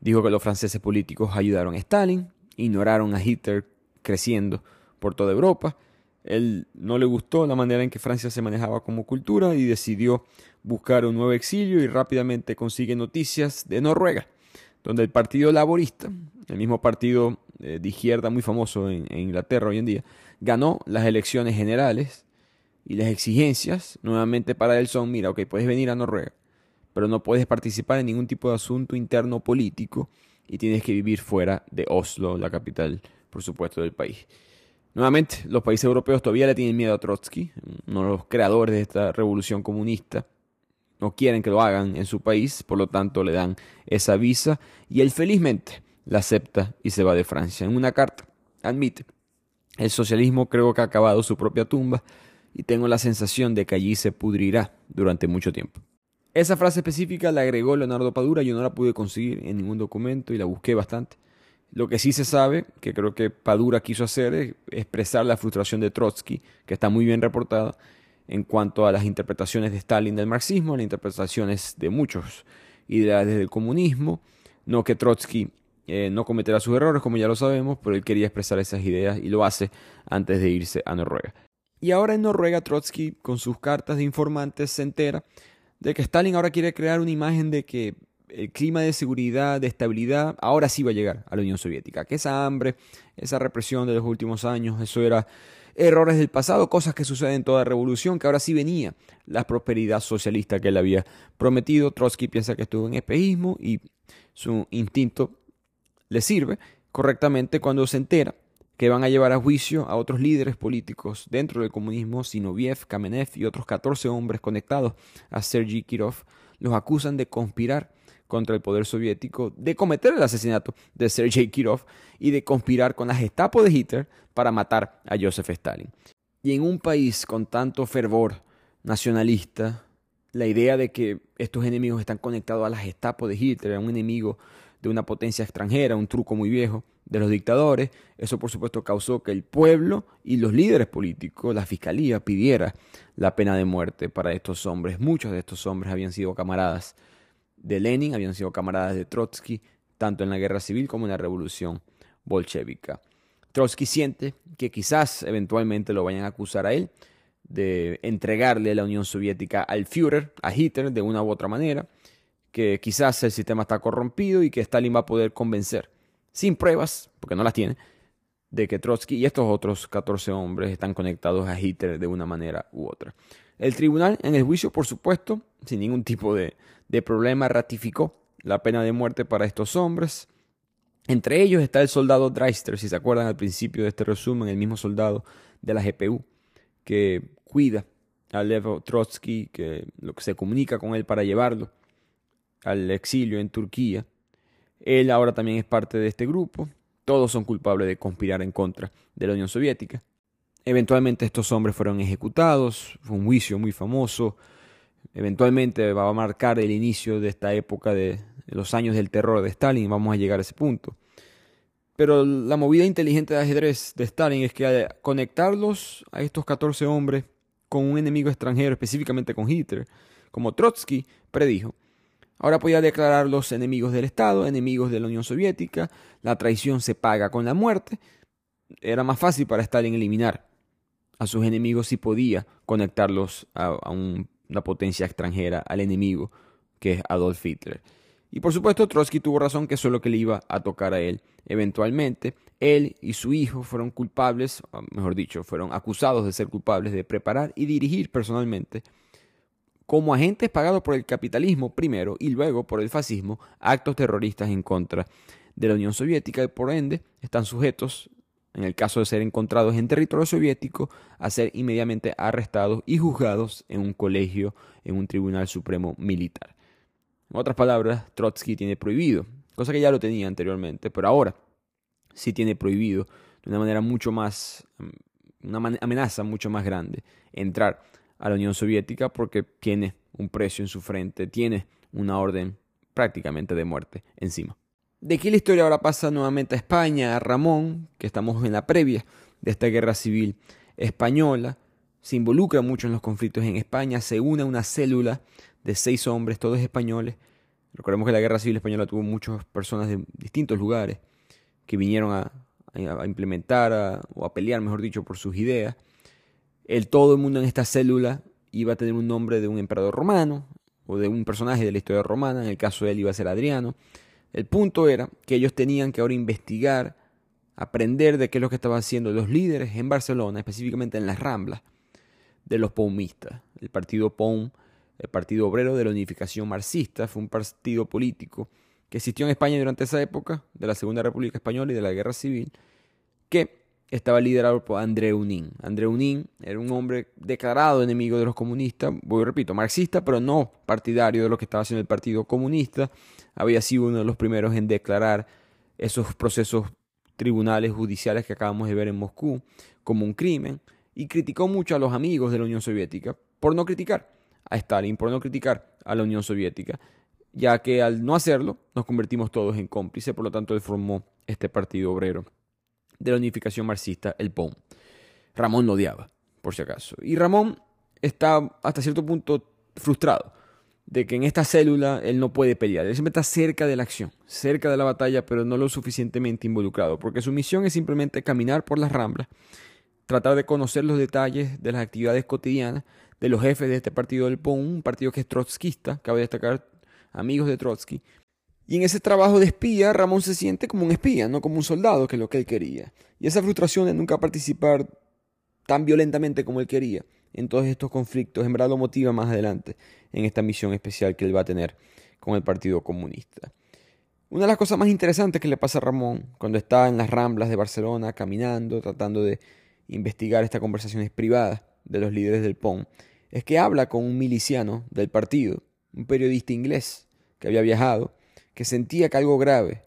Dijo que los franceses políticos ayudaron a Stalin, ignoraron a Hitler creciendo por toda Europa. Él no le gustó la manera en que Francia se manejaba como cultura y decidió buscar un nuevo exilio y rápidamente consigue noticias de Noruega, donde el Partido Laborista, el mismo partido eh, de izquierda muy famoso en, Inglaterra hoy en día, ganó las elecciones generales y las exigencias nuevamente para él son, mira, ok, puedes venir a Noruega, pero no puedes participar en ningún tipo de asunto interno político y tienes que vivir fuera de Oslo, la capital, por supuesto, del país. Nuevamente, los países europeos todavía le tienen miedo a Trotsky, uno de los creadores de esta revolución comunista. No quieren que lo hagan en su país, por lo tanto le dan esa visa y él felizmente la acepta y se va de Francia. En una carta admite, el socialismo creo que ha acabado su propia tumba y tengo la sensación de que allí se pudrirá durante mucho tiempo. Esa frase específica la agregó Leonardo Padura, yo no la pude conseguir en ningún documento y la busqué bastante. Lo que sí se sabe, que creo que Padura quiso hacer, es expresar la frustración de Trotsky, que está muy bien reportada, en cuanto a las interpretaciones de Stalin del marxismo, las interpretaciones de muchos ideales del comunismo. No que Trotsky eh, no cometerá sus errores, como ya lo sabemos, pero él quería expresar esas ideas y lo hace antes de irse a Noruega. Y ahora en Noruega, Trotsky, con sus cartas de informantes, se entera de que Stalin ahora quiere crear una imagen de que el clima de seguridad, de estabilidad, ahora sí va a llegar a la Unión Soviética. Que esa hambre, esa represión de los últimos años, eso era errores del pasado, cosas que suceden en toda revolución, que ahora sí venía la prosperidad socialista que él había prometido. Trotsky piensa que estuvo en espejismo y su instinto le sirve correctamente cuando se entera que van a llevar a juicio a otros líderes políticos dentro del comunismo, Sinoviev, Kamenev y otros 14 hombres conectados a Sergei Kirov, los acusan de conspirar contra el poder soviético, de cometer el asesinato de Sergei Kirov y de conspirar con la Gestapo de Hitler para matar a Joseph Stalin. Y en un país con tanto fervor nacionalista, la idea de que estos enemigos están conectados a la Gestapo de Hitler, a un enemigo de una potencia extranjera, un truco muy viejo de los dictadores, eso por supuesto causó que el pueblo y los líderes políticos, la fiscalía, pidiera la pena de muerte para estos hombres. Muchos de estos hombres habían sido camaradas de Lenin, habían sido camaradas de Trotsky, tanto en la guerra civil como en la revolución bolchevica. Trotsky siente que quizás eventualmente lo vayan a acusar a él de entregarle la Unión Soviética al Führer, a Hitler, de una u otra manera, que quizás el sistema está corrompido y que Stalin va a poder convencer, sin pruebas, porque no las tiene, de que Trotsky y estos otros 14 hombres están conectados a Hitler de una manera u otra. El tribunal, en el juicio, por supuesto, sin ningún tipo de, de problema, ratificó la pena de muerte para estos hombres. Entre ellos está el soldado Dreister, si se acuerdan al principio de este resumen, el mismo soldado de la GPU que cuida a Lev Trotsky, que, lo que se comunica con él para llevarlo al exilio en Turquía. Él ahora también es parte de este grupo. Todos son culpables de conspirar en contra de la Unión Soviética. Eventualmente estos hombres fueron ejecutados, fue un juicio muy famoso. Eventualmente va a marcar el inicio de esta época de los años del terror de Stalin, vamos a llegar a ese punto. Pero la movida inteligente de ajedrez de Stalin es que conectarlos a estos 14 hombres con un enemigo extranjero, específicamente con Hitler, como Trotsky predijo, ahora podía declararlos enemigos del Estado, enemigos de la Unión Soviética, la traición se paga con la muerte. Era más fácil para Stalin eliminar a sus enemigos si podía conectarlos a, una potencia extranjera, al enemigo que es Adolf Hitler. Y por supuesto Trotsky tuvo razón que eso es lo que le iba a tocar a él. Eventualmente, él y su hijo fueron culpables, mejor dicho, fueron acusados de ser culpables de preparar y dirigir personalmente, como agentes pagados por el capitalismo primero y luego por el fascismo, actos terroristas en contra de la Unión Soviética y por ende están sujetos, en el caso de ser encontrados en territorio soviético, a ser inmediatamente arrestados y juzgados en un colegio, en un tribunal supremo militar. En otras palabras, Trotsky tiene prohibido, cosa que ya lo tenía anteriormente, pero ahora sí tiene prohibido de una manera mucho más, mm, una amenaza mucho más grande, entrar a la Unión Soviética porque tiene un precio en su frente, tiene una orden prácticamente de muerte encima. De aquí la historia ahora pasa nuevamente a España, a Ramón, que estamos en la previa de esta guerra civil española, se involucra mucho en los conflictos en España, se une a una célula de seis hombres, todos españoles. Recordemos que la Guerra Civil Española tuvo muchas personas de distintos lugares que vinieron a, implementar o a pelear, mejor dicho, por sus ideas. El todo el mundo en esta célula iba a tener un nombre de un emperador romano o de un personaje de la historia romana, en el caso de él iba a ser Adriano. El punto era que ellos tenían que ahora investigar, aprender de qué es lo que estaban haciendo los líderes en Barcelona, específicamente en las Ramblas, de los paumistas. El partido POUM el Partido Obrero de la Unificación Marxista, fue un partido político que existió en España durante esa época, de la Segunda República Española y de la Guerra Civil, que estaba liderado por André Unín. André Unín era un hombre declarado enemigo de los comunistas, voy repito, marxista, pero no partidario de lo que estaba haciendo el Partido Comunista. Había sido uno de los primeros en declarar esos procesos tribunales judiciales que acabamos de ver en Moscú como un crimen y criticó mucho a los amigos de la Unión Soviética por no criticar a Stalin por no criticar a la Unión Soviética, ya que al no hacerlo nos convertimos todos en cómplices, por lo tanto él formó este partido obrero de la unificación marxista, el POM. Ramón lo odiaba, por si acaso. Y Ramón está hasta cierto punto frustrado de que en esta célula él no puede pelear. Él siempre está cerca de la acción, cerca de la batalla, pero no lo suficientemente involucrado, porque su misión es simplemente caminar por las ramblas, tratar de conocer los detalles de las actividades cotidianas de los jefes de este partido del PON, un partido que es trotskista, cabe destacar amigos de Trotsky. Y en ese trabajo de espía, Ramón se siente como un espía, no como un soldado, que es lo que él quería. Y esa frustración de nunca participar tan violentamente como él quería en todos estos conflictos, en verdad lo motiva más adelante en esta misión especial que él va a tener con el Partido Comunista. Una de las cosas más interesantes que le pasa a Ramón cuando está en las ramblas de Barcelona, caminando, tratando de investigar estas conversaciones privadas de los líderes del PON, es que habla con un miliciano del partido, un periodista inglés que había viajado que sentía que algo grave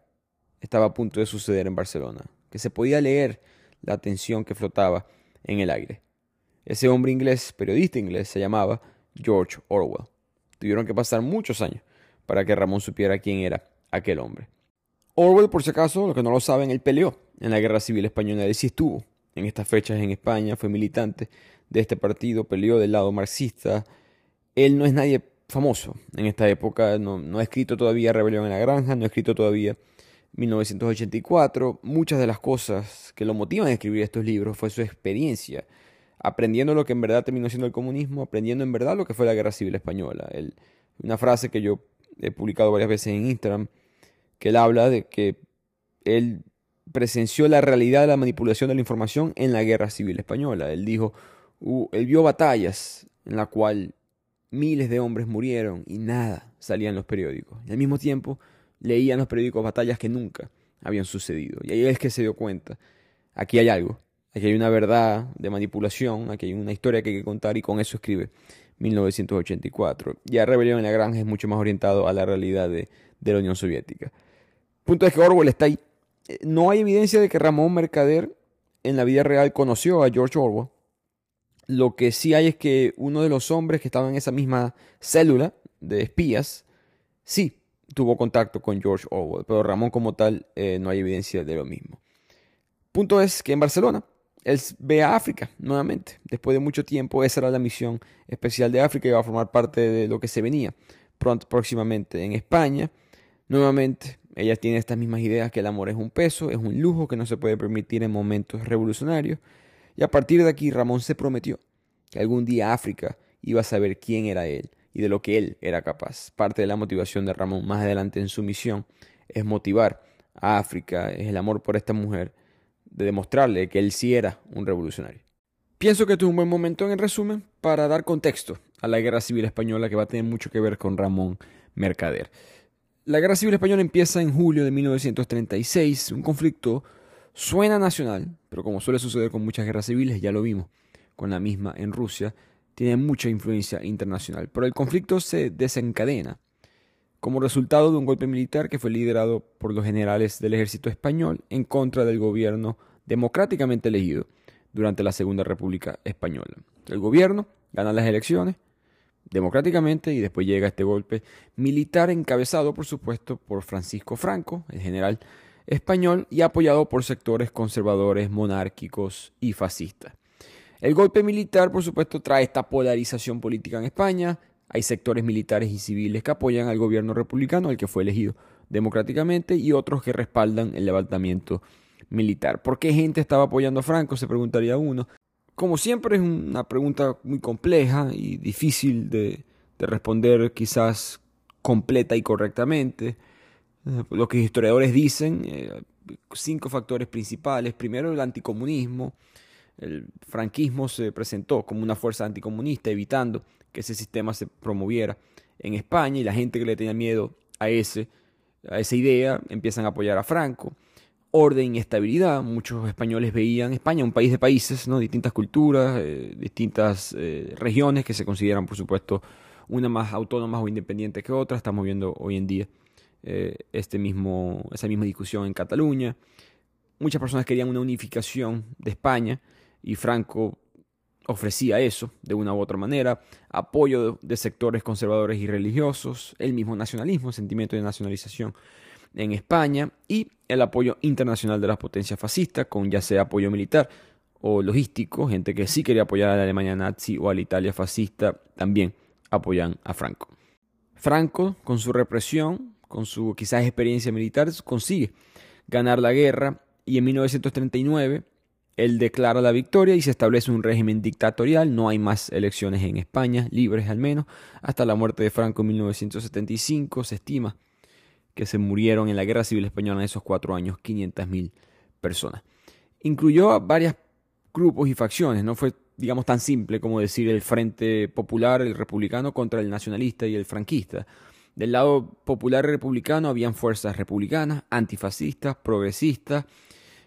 estaba a punto de suceder en Barcelona, que se podía leer la tensión que flotaba en el aire. Ese hombre inglés, periodista inglés, se llamaba George Orwell. Tuvieron que pasar muchos años para que Ramón supiera quién era aquel hombre. Orwell, por si acaso, los que no lo saben, él peleó en la Guerra Civil Española. Él sí estuvo en estas fechas en España, fue militante de este partido, peleó del lado marxista. Él no es nadie famoso en esta época, no, ha escrito todavía Rebelión en la Granja, no ha escrito todavía 1984. Muchas de las cosas que lo motivan a escribir estos libros fue su experiencia, aprendiendo lo que en verdad terminó siendo el comunismo, aprendiendo en verdad lo que fue la Guerra Civil Española. una frase que yo he publicado varias veces en Instagram, que él habla de que él presenció la realidad de la manipulación de la información en la Guerra Civil Española. Él dijo, él vio batallas en la cual miles de hombres murieron y nada salía en los periódicos. Y al mismo tiempo leían los periódicos batallas que nunca habían sucedido. Y ahí es que se dio cuenta, aquí hay algo, aquí hay una verdad de manipulación, aquí hay una historia que hay que contar y con eso escribe 1984. Ya Rebelión en la Granja es mucho más orientado a la realidad de, de la Unión Soviética. Punto es que Orwell está ahí. Eh, no hay evidencia de que Ramón Mercader en la vida real conoció a George Orwell. Lo que sí hay es que uno de los hombres que estaba en esa misma célula de espías, sí tuvo contacto con George Orwell, pero Ramón como tal eh, no hay evidencia de lo mismo. Punto es que en Barcelona él ve a África nuevamente. Después de mucho tiempo, esa era la misión especial de África y va a formar parte de lo que se venía pronto, próximamente en España. Nuevamente, ella tiene estas mismas ideas que el amor es un peso, es un lujo que no se puede permitir en momentos revolucionarios. Y a partir de aquí Ramón se prometió que algún día África iba a saber quién era él y de lo que él era capaz. Parte de la motivación de Ramón más adelante en su misión es motivar a África, es el amor por esta mujer, de demostrarle que él sí era un revolucionario. Pienso que este es un buen momento en resumen para dar contexto a la guerra civil española que va a tener mucho que ver con Ramón Mercader. La guerra civil española empieza en julio de 1936, un conflicto suena nacional, pero como suele suceder con muchas guerras civiles, ya lo vimos con la misma en Rusia, tiene mucha influencia internacional. Pero el conflicto se desencadena como resultado de un golpe militar que fue liderado por los generales del ejército español en contra del gobierno democráticamente elegido durante la Segunda República Española. El gobierno gana las elecciones democráticamente y después llega este golpe militar encabezado, por supuesto, por Francisco Franco, el general español, y apoyado por sectores conservadores, monárquicos y fascistas. El golpe militar, por supuesto, trae esta polarización política en España. Hay sectores militares y civiles que apoyan al gobierno republicano, el que fue elegido democráticamente, y otros que respaldan el levantamiento militar. ¿Por qué gente estaba apoyando a Franco? Se preguntaría uno. Como siempre es una pregunta muy compleja y difícil de, responder quizás completa y correctamente. Eh, lo que historiadores dicen, eh, cinco factores principales. Primero el anticomunismo, el franquismo se presentó como una fuerza anticomunista, evitando que ese sistema se promoviera en España y la gente que le tenía miedo a, ese, a esa idea empiezan a apoyar a Franco. Orden y estabilidad, muchos españoles veían España un país de países, ¿no? distintas culturas, eh, distintas regiones que se consideran, por supuesto, una más autónomas o independiente que otra. Estamos viendo hoy en día eh, este mismo, esa misma discusión en Cataluña. Muchas personas querían una unificación de España y Franco ofrecía eso de una u otra manera, apoyo de, sectores conservadores y religiosos, el mismo nacionalismo, sentimiento de nacionalización en España y el apoyo internacional de las potencias fascistas, con ya sea apoyo militar o logístico, gente que sí quería apoyar a la Alemania nazi o a la Italia fascista, también apoyan a Franco. Franco, con su represión, con su quizás experiencia militar, consigue ganar la guerra y en 1939 él declara la victoria y se establece un régimen dictatorial, no hay más elecciones en España, libres al menos, hasta la muerte de Franco en 1975 se estima que se murieron en la Guerra Civil Española en esos cuatro años 500.000 personas. Incluyó a varios grupos y facciones, no fue digamos tan simple como decir el Frente Popular, el republicano contra el nacionalista y el franquista. Del lado popular republicano habían fuerzas republicanas, antifascistas, progresistas,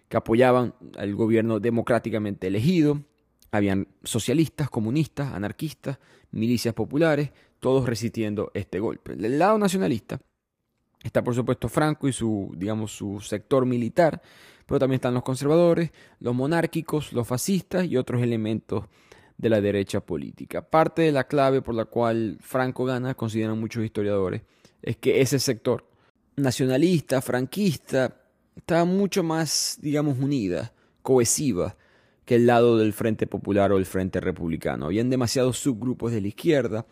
que apoyaban al gobierno democráticamente elegido. Habían socialistas, comunistas, anarquistas, milicias populares, todos resistiendo este golpe. Del lado nacionalista Está por supuesto Franco y su, digamos, su sector militar, pero también están los conservadores, los monárquicos, los fascistas y otros elementos de la derecha política. Parte de la clave por la cual Franco gana, consideran muchos historiadores, es que ese sector nacionalista, franquista, estaba mucho más, digamos, unida, cohesiva, que el lado del Frente Popular o el Frente Republicano. Habían demasiados subgrupos de la izquierda.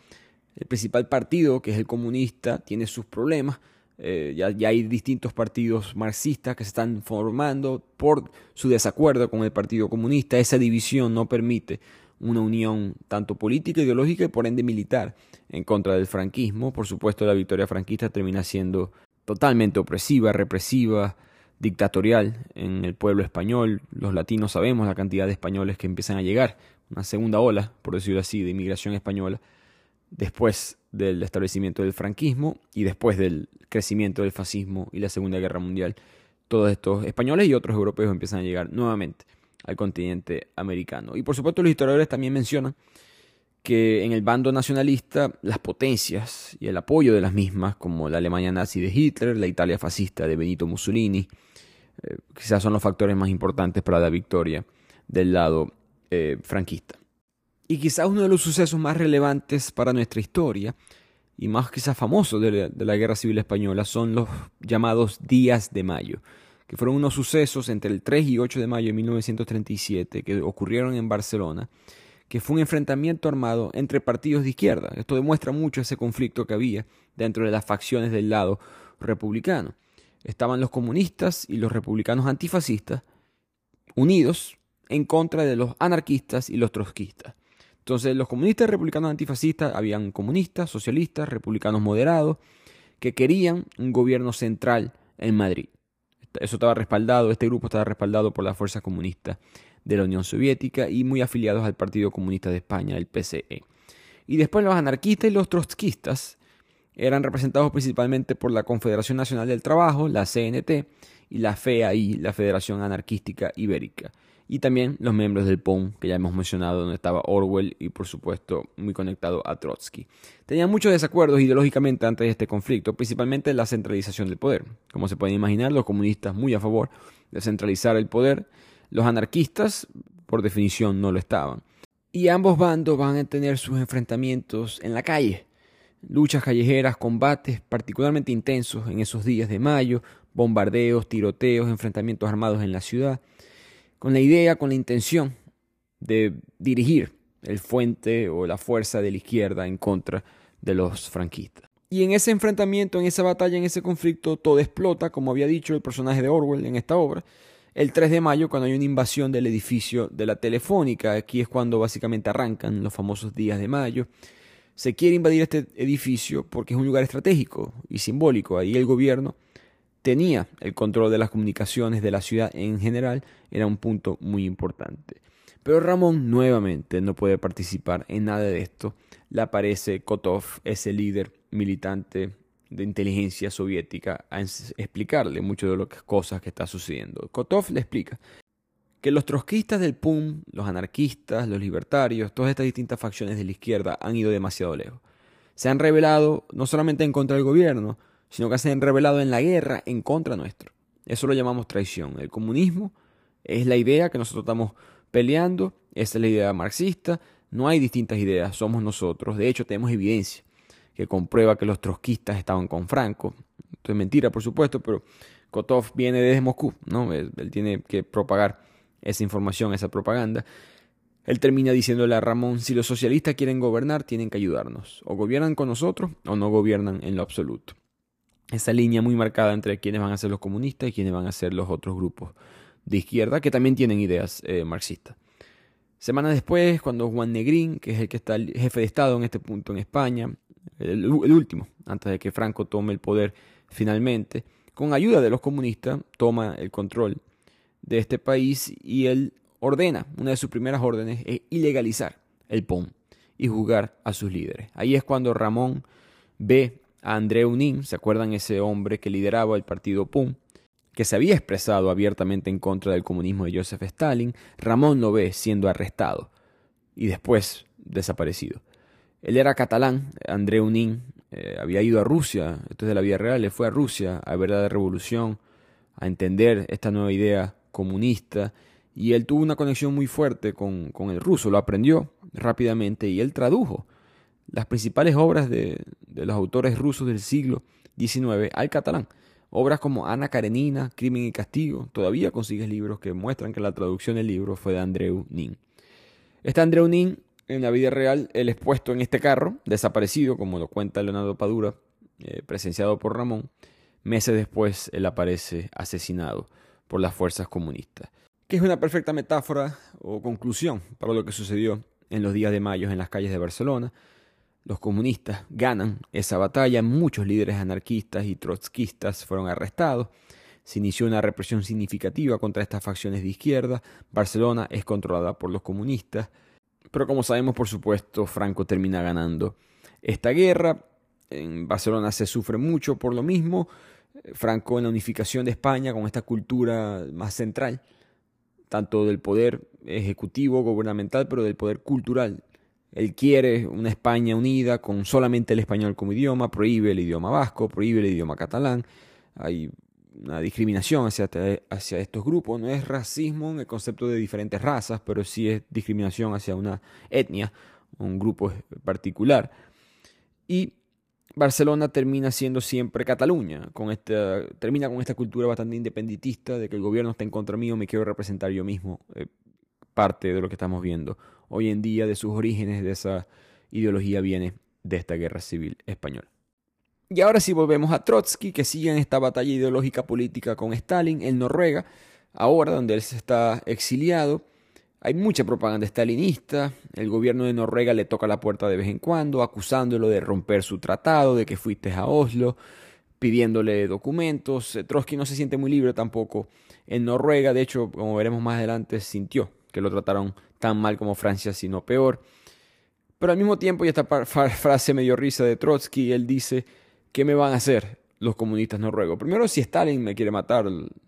El principal partido, que es el comunista, tiene sus problemas. Eh, ya, ya, hay distintos partidos marxistas que se están formando por su desacuerdo con el Partido Comunista. Esa división no permite una unión tanto política, ideológica y por ende militar en contra del franquismo. Por supuesto, la victoria franquista termina siendo totalmente opresiva, represiva, dictatorial en el pueblo español. Los latinos sabemos la cantidad de españoles que empiezan a llegar, una segunda ola, por decirlo así, de inmigración española, después del establecimiento del franquismo y después del crecimiento del fascismo y la Segunda Guerra Mundial. Todos estos españoles y otros europeos empiezan a llegar nuevamente al continente americano. Y por supuesto los historiadores también mencionan que en el bando nacionalista las potencias y el apoyo de las mismas, como la Alemania nazi de Hitler, la Italia fascista de Benito Mussolini, eh, quizás son los factores más importantes para la victoria del lado eh, franquista. Y quizás uno de los sucesos más relevantes para nuestra historia y más quizás famosos de la Guerra Civil Española son los llamados días de mayo, que fueron unos sucesos entre el 3 y 8 de mayo de 1937 que ocurrieron en Barcelona que fue un enfrentamiento armado entre partidos de izquierda. Esto demuestra mucho ese conflicto que había dentro de las facciones del lado republicano. Estaban los comunistas y los republicanos antifascistas unidos en contra de los anarquistas y los trotskistas. Entonces, los comunistas y republicanos antifascistas habían comunistas, socialistas, republicanos moderados, que querían un gobierno central en Madrid. Eso estaba respaldado, este grupo estaba respaldado por las fuerzas comunistas de la Unión Soviética y muy afiliados al Partido Comunista de España, el PCE. Y después los anarquistas y los trotskistas eran representados principalmente por la Confederación Nacional del Trabajo, la CNT, y la FEAI, la Federación Anarquística Ibérica. Y también los miembros del POM, que ya hemos mencionado, donde estaba Orwell y por supuesto muy conectado a Trotsky. Tenían muchos desacuerdos ideológicamente antes de este conflicto, principalmente la centralización del poder. Como se pueden imaginar, los comunistas muy a favor de centralizar el poder los anarquistas, por definición, no lo estaban. Y ambos bandos van a tener sus enfrentamientos en la calle. Luchas callejeras, combates particularmente intensos en esos días de mayo, bombardeos, tiroteos, enfrentamientos armados en la ciudad, con la idea, con la intención de dirigir el fuente o la fuerza de la izquierda en contra de los franquistas. Y en ese enfrentamiento, en esa batalla, en ese conflicto, todo explota, como había dicho el personaje de Orwell en esta obra, el 3 de mayo cuando hay una invasión del edificio de la Telefónica. Aquí es cuando básicamente arrancan los famosos días de mayo. Se quiere invadir este edificio porque es un lugar estratégico y simbólico. Ahí el gobierno tenía el control de las comunicaciones de la ciudad en general. Era un punto muy importante. Pero Ramón nuevamente no puede participar en nada de esto. Le aparece Kotov, ese líder militante de inteligencia soviética a explicarle mucho de las cosas que está sucediendo. Kotov le explica que los trotskistas del PUM, los anarquistas, los libertarios, todas estas distintas facciones de la izquierda han ido demasiado lejos. Se han rebelado no solamente en contra del gobierno, sino que se han rebelado en la guerra en contra nuestro. Eso lo llamamos traición. El comunismo es la idea que nosotros estamos peleando, esa es la idea marxista, no hay distintas ideas, somos nosotros. De hecho, tenemos evidencia que comprueba que los trotskistas estaban con Franco. Esto es mentira, por supuesto, pero Kotov viene desde Moscú, ¿no? Él, tiene que propagar esa información, esa propaganda. Él termina diciéndole a Ramón, si los socialistas quieren gobernar, tienen que ayudarnos. O gobiernan con nosotros o no gobiernan en lo absoluto. Esa línea muy marcada entre quienes van a ser los comunistas y quienes van a ser los otros grupos de izquierda que también tienen ideas eh, marxistas. Semanas después, cuando Juan Negrín, que es el que está el jefe de Estado en este punto en España, el, último, antes de que Franco tome el poder finalmente, con ayuda de los comunistas, toma el control de este país y él ordena, una de sus primeras órdenes es ilegalizar el POM y juzgar a sus líderes. Ahí es cuando Ramón ve a André Unín, ¿se acuerdan ese hombre que lideraba el partido POM? que se había expresado abiertamente en contra del comunismo de Joseph Stalin, Ramón lo ve siendo arrestado y después desaparecido. Él era catalán, André Unín eh, había ido a Rusia, esto es de la vida real, le fue a Rusia a ver la revolución, a entender esta nueva idea comunista, y él tuvo una conexión muy fuerte con, el ruso, lo aprendió rápidamente y él tradujo las principales obras de, los autores rusos del siglo XIX al catalán. Obras como Ana Karenina, Crimen y Castigo, todavía consigues libros que muestran que la traducción del libro fue de Andreu Nin. Este Andreu Nin, en la vida real, él es puesto en este carro, desaparecido, como lo cuenta Leonardo Padura, eh, presenciado por Ramón. Meses después, él aparece asesinado por las fuerzas comunistas. Que es una perfecta metáfora o conclusión para lo que sucedió en los días de mayo en las calles de Barcelona, los comunistas ganan esa batalla, muchos líderes anarquistas y trotskistas fueron arrestados, se inició una represión significativa contra estas facciones de izquierda, Barcelona es controlada por los comunistas, pero como sabemos por supuesto Franco termina ganando esta guerra, en Barcelona se sufre mucho por lo mismo, Franco en la unificación de España con esta cultura más central, tanto del poder ejecutivo, gubernamental, pero del poder cultural él quiere una España unida con solamente el español como idioma, prohíbe el idioma vasco, prohíbe el idioma catalán. Hay una discriminación hacia, hacia estos grupos. No es racismo en el concepto de diferentes razas, pero sí es discriminación hacia una etnia, un grupo particular. Y Barcelona termina siendo siempre Cataluña, con esta, termina con esta cultura bastante independentista de que el gobierno está en contra mío, me quiero representar yo mismo, eh, parte de lo que estamos viendo hoy en día de sus orígenes, de esa ideología viene de esta guerra civil española. Y ahora sí volvemos a Trotsky, que sigue en esta batalla ideológica política con Stalin en Noruega, ahora donde él se está exiliado. Hay mucha propaganda stalinista, el gobierno de Noruega le toca la puerta de vez en cuando, acusándolo de romper su tratado, de que fuiste a Oslo, pidiéndole documentos. Trotsky no se siente muy libre tampoco en Noruega, de hecho, como veremos más adelante, sintió que lo trataron tan mal como Francia, sino peor. Pero al mismo tiempo, y esta frase me dio risa de Trotsky, él dice, ¿qué me van a hacer los comunistas noruegos? Primero, si Stalin me quiere matar,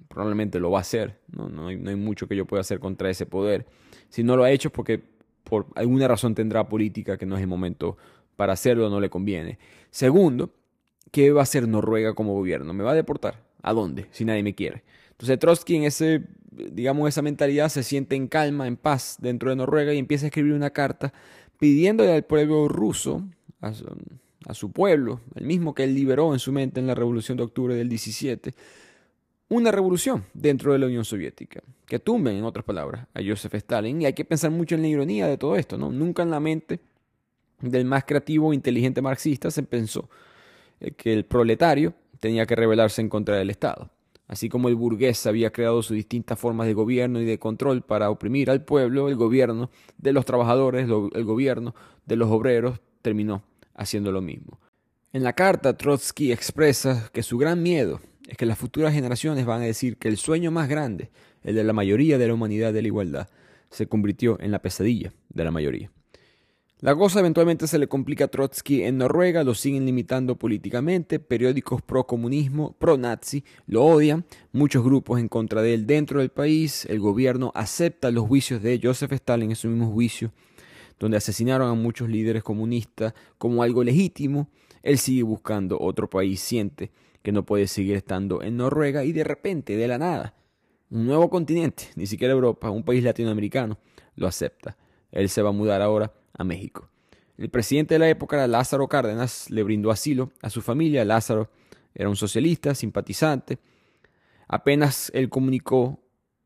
probablemente lo va a hacer. No, no, hay, no hay mucho que yo pueda hacer contra ese poder. Si no lo ha hecho, porque por alguna razón tendrá política que no es el momento para hacerlo, no le conviene. Segundo, ¿qué va a hacer Noruega como gobierno? ¿Me va a deportar? ¿A dónde? Si nadie me quiere. Entonces Trotsky en ese digamos, esa mentalidad se siente en calma, en paz dentro de Noruega y empieza a escribir una carta pidiéndole al pueblo ruso, a su, pueblo, el mismo que él liberó en su mente en la revolución de octubre del 17, una revolución dentro de la Unión Soviética, que tumben, en otras palabras, a Joseph Stalin. Y hay que pensar mucho en la ironía de todo esto, ¿no? Nunca en la mente del más creativo e inteligente marxista se pensó eh, que el proletario tenía que rebelarse en contra del Estado. Así como el burgués había creado sus distintas formas de gobierno y de control para oprimir al pueblo, el gobierno de los trabajadores, el gobierno de los obreros terminó haciendo lo mismo. En la carta, Trotsky expresa que su gran miedo es que las futuras generaciones van a decir que el sueño más grande, el de la mayoría de la humanidad de la igualdad, se convirtió en la pesadilla de la mayoría. La cosa eventualmente se le complica a Trotsky en Noruega, lo siguen limitando políticamente, periódicos pro-comunismo, pro-nazi lo odian, muchos grupos en contra de él dentro del país, el gobierno acepta los juicios de Joseph Stalin, esos mismos juicios, donde asesinaron a muchos líderes comunistas como algo legítimo, él sigue buscando otro país, siente que no puede seguir estando en Noruega y de repente, de la nada, un nuevo continente, ni siquiera Europa, un país latinoamericano, lo acepta. Él se va a mudar ahora a México. El presidente de la época, Lázaro Cárdenas, le brindó asilo a su familia. Lázaro era un socialista, simpatizante. Apenas él comunicó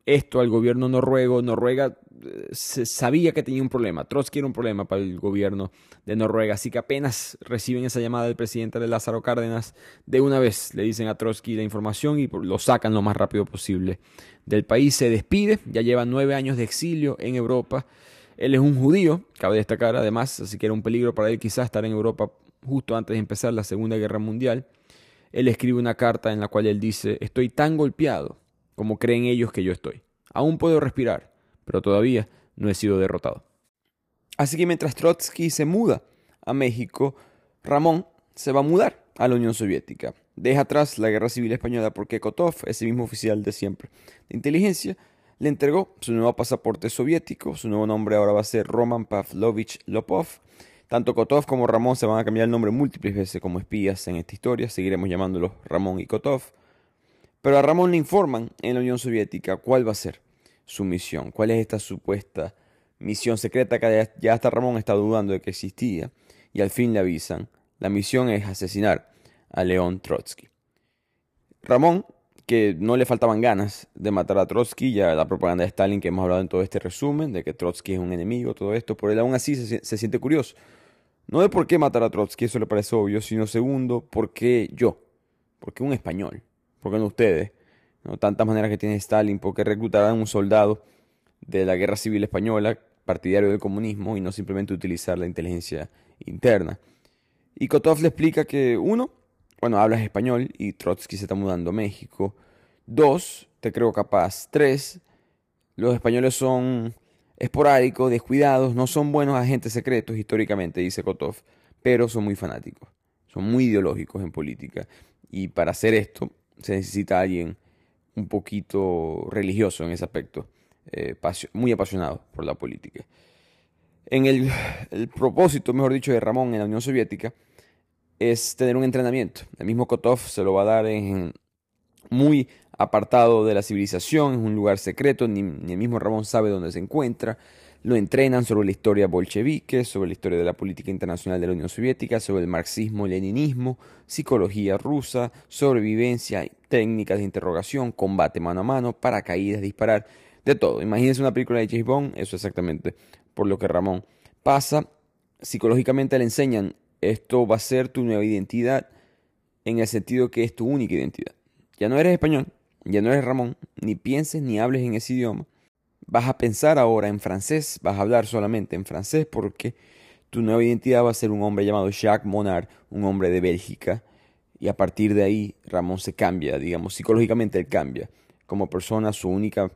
esto al gobierno noruego, Noruega eh, sabía que tenía un problema. Trotsky era un problema para el gobierno de Noruega. Así que apenas reciben esa llamada del presidente de Lázaro Cárdenas, de una vez le dicen a Trotsky la información y lo sacan lo más rápido posible del país. Se despide, ya lleva nueve años de exilio en Europa. Él es un judío, cabe destacar además, así que era un peligro para él quizás estar en Europa justo antes de empezar la Segunda Guerra Mundial. Él escribe una carta en la cual él dice, estoy tan golpeado como creen ellos que yo estoy. Aún puedo respirar, pero todavía no he sido derrotado. Así que mientras Trotsky se muda a México, Ramón se va a mudar a la Unión Soviética. Deja atrás la guerra civil española porque Kotov, ese mismo oficial de siempre de inteligencia, le entregó su nuevo pasaporte soviético, su nuevo nombre ahora va a ser Roman Pavlovich Lopov, Tanto Kotov como Ramón se van a cambiar el nombre múltiples veces como espías en esta historia, seguiremos llamándolos Ramón y Kotov. Pero a Ramón le informan en la Unión Soviética cuál va a ser su misión, cuál es esta supuesta misión secreta que ya hasta Ramón está dudando de que existía, y al fin le avisan, la misión es asesinar a León Trotsky. Ramón, que no le faltaban ganas de matar a Trotsky, ya la propaganda de Stalin que hemos hablado en todo este resumen, de que Trotsky es un enemigo, todo esto, por él aún así se, siente curioso. No de por qué matar a Trotsky, eso le parece obvio, sino segundo, por qué yo, por qué un español. ¿Por qué no ustedes? ¿No? Tantas maneras que tiene Stalin, ¿por qué reclutarán a un soldado de la guerra civil española, partidario del comunismo, y no simplemente utilizar la inteligencia interna? Y Kotov le explica que, uno, bueno, hablas español y Trotsky se está mudando a México. Dos, te creo capaz. Tres, los españoles son esporádicos, descuidados, no son buenos agentes secretos históricamente, dice Kotov, pero son muy fanáticos, son muy ideológicos en política. Y para hacer esto, se necesita alguien un poquito religioso en ese aspecto, eh, muy apasionado por la política. En el, propósito, mejor dicho, de Ramón en la Unión Soviética es tener un entrenamiento. El mismo Kotov se lo va a dar en, muy apartado de la civilización, en un lugar secreto, ni, ni el mismo Ramón sabe dónde se encuentra lo entrenan sobre la historia bolchevique, sobre la historia de la política internacional de la Unión Soviética, sobre el marxismo-leninismo, psicología rusa, sobrevivencia, técnicas de interrogación, combate mano a mano, paracaídas, disparar, de todo. Imagínense una película de James Bond, eso exactamente por lo que Ramón pasa. Psicológicamente le enseñan, esto va a ser tu nueva identidad en el sentido que es tu única identidad. Ya no eres español, ya no eres Ramón, ni pienses ni hables en ese idioma Vas a pensar ahora en francés, vas a hablar solamente en francés porque tu nueva identidad va a ser un hombre llamado Jacques Monard, un hombre de Bélgica. Y a partir de ahí Ramón se cambia, digamos, psicológicamente él cambia. Como persona su única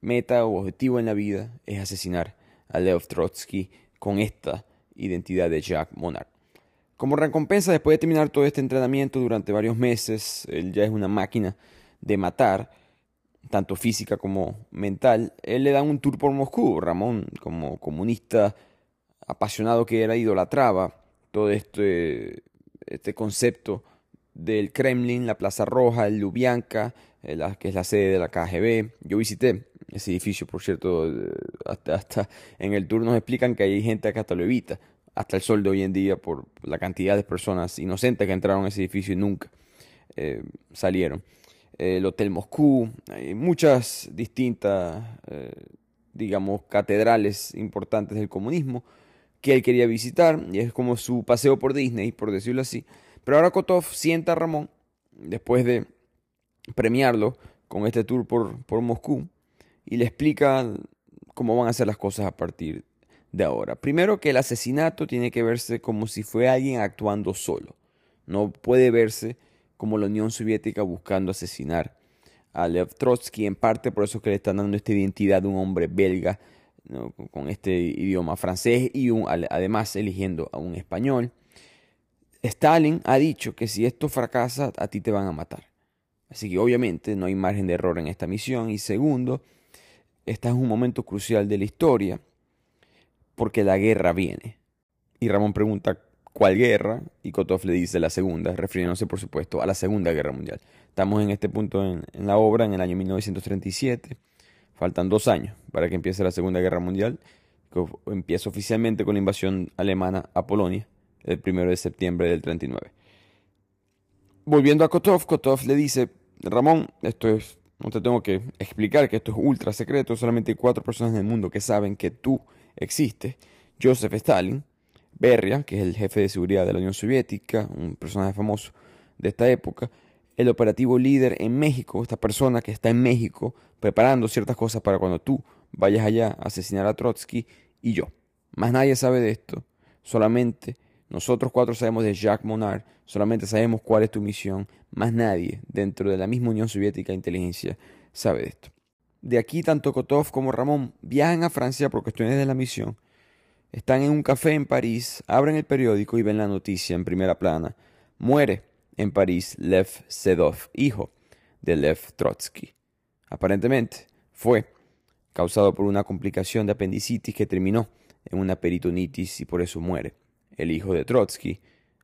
meta o objetivo en la vida es asesinar a Lev Trotsky con esta identidad de Jacques Monard. Como recompensa, después de terminar todo este entrenamiento durante varios meses, él ya es una máquina de matar tanto física como mental, él le da un tour por Moscú. Ramón, como comunista apasionado que era, idolatraba todo este, este concepto del Kremlin, la Plaza Roja, el Lubyanka, eh, que es la sede de la KGB. Yo visité ese edificio, por cierto, eh, hasta, hasta en el tour nos explican que hay gente que hasta lo evita, hasta el sol de hoy en día, por la cantidad de personas inocentes que entraron a ese edificio y nunca eh, salieron el Hotel Moscú, hay muchas distintas, eh, digamos, catedrales importantes del comunismo que él quería visitar, y es como su paseo por Disney, por decirlo así. Pero ahora Kotov sienta a Ramón, después de premiarlo con este tour por, por Moscú, y le explica cómo van a ser las cosas a partir de ahora. Primero que el asesinato tiene que verse como si fue alguien actuando solo. No puede verse como la Unión Soviética buscando asesinar a Lev Trotsky, en parte por eso que le están dando esta identidad de un hombre belga con este idioma francés y además eligiendo a un español. Stalin ha dicho que si esto fracasa, a ti te van a matar. Así que obviamente no hay margen de error en esta misión. Y segundo, este es un momento crucial de la historia porque la guerra viene. Y Ramón pregunta, ¿Cuál guerra? Y Kotov le dice la segunda, refiriéndose por supuesto a la Segunda Guerra Mundial. Estamos en este punto en, la obra, en el año 1937. Faltan dos años para que empiece la Segunda Guerra Mundial, que empieza oficialmente con la invasión alemana a Polonia, el 1 de septiembre del 39. Volviendo a Kotov, Kotov le dice, Ramón, esto es, no te tengo que explicar que esto es ultra secreto, solamente hay cuatro personas en el mundo que saben que tú existes. Joseph Stalin, Beria, que es el jefe de seguridad de la Unión Soviética, un personaje famoso de esta época, el operativo líder en México, esta persona que está en México preparando ciertas cosas para cuando tú vayas allá a asesinar a Trotsky y yo. Más nadie sabe de esto, solamente nosotros cuatro sabemos de Jacques Monard, solamente sabemos cuál es tu misión, más nadie dentro de la misma Unión Soviética de Inteligencia sabe de esto. De aquí tanto Kotov como Ramón viajan a Francia por cuestiones de la misión están en un café en París, abren el periódico y ven la noticia en primera plana. Muere en París Lev Sedov, hijo de Lev Trotsky. Aparentemente fue causado por una complicación de apendicitis que terminó en una peritonitis y por eso muere. El hijo de Trotsky,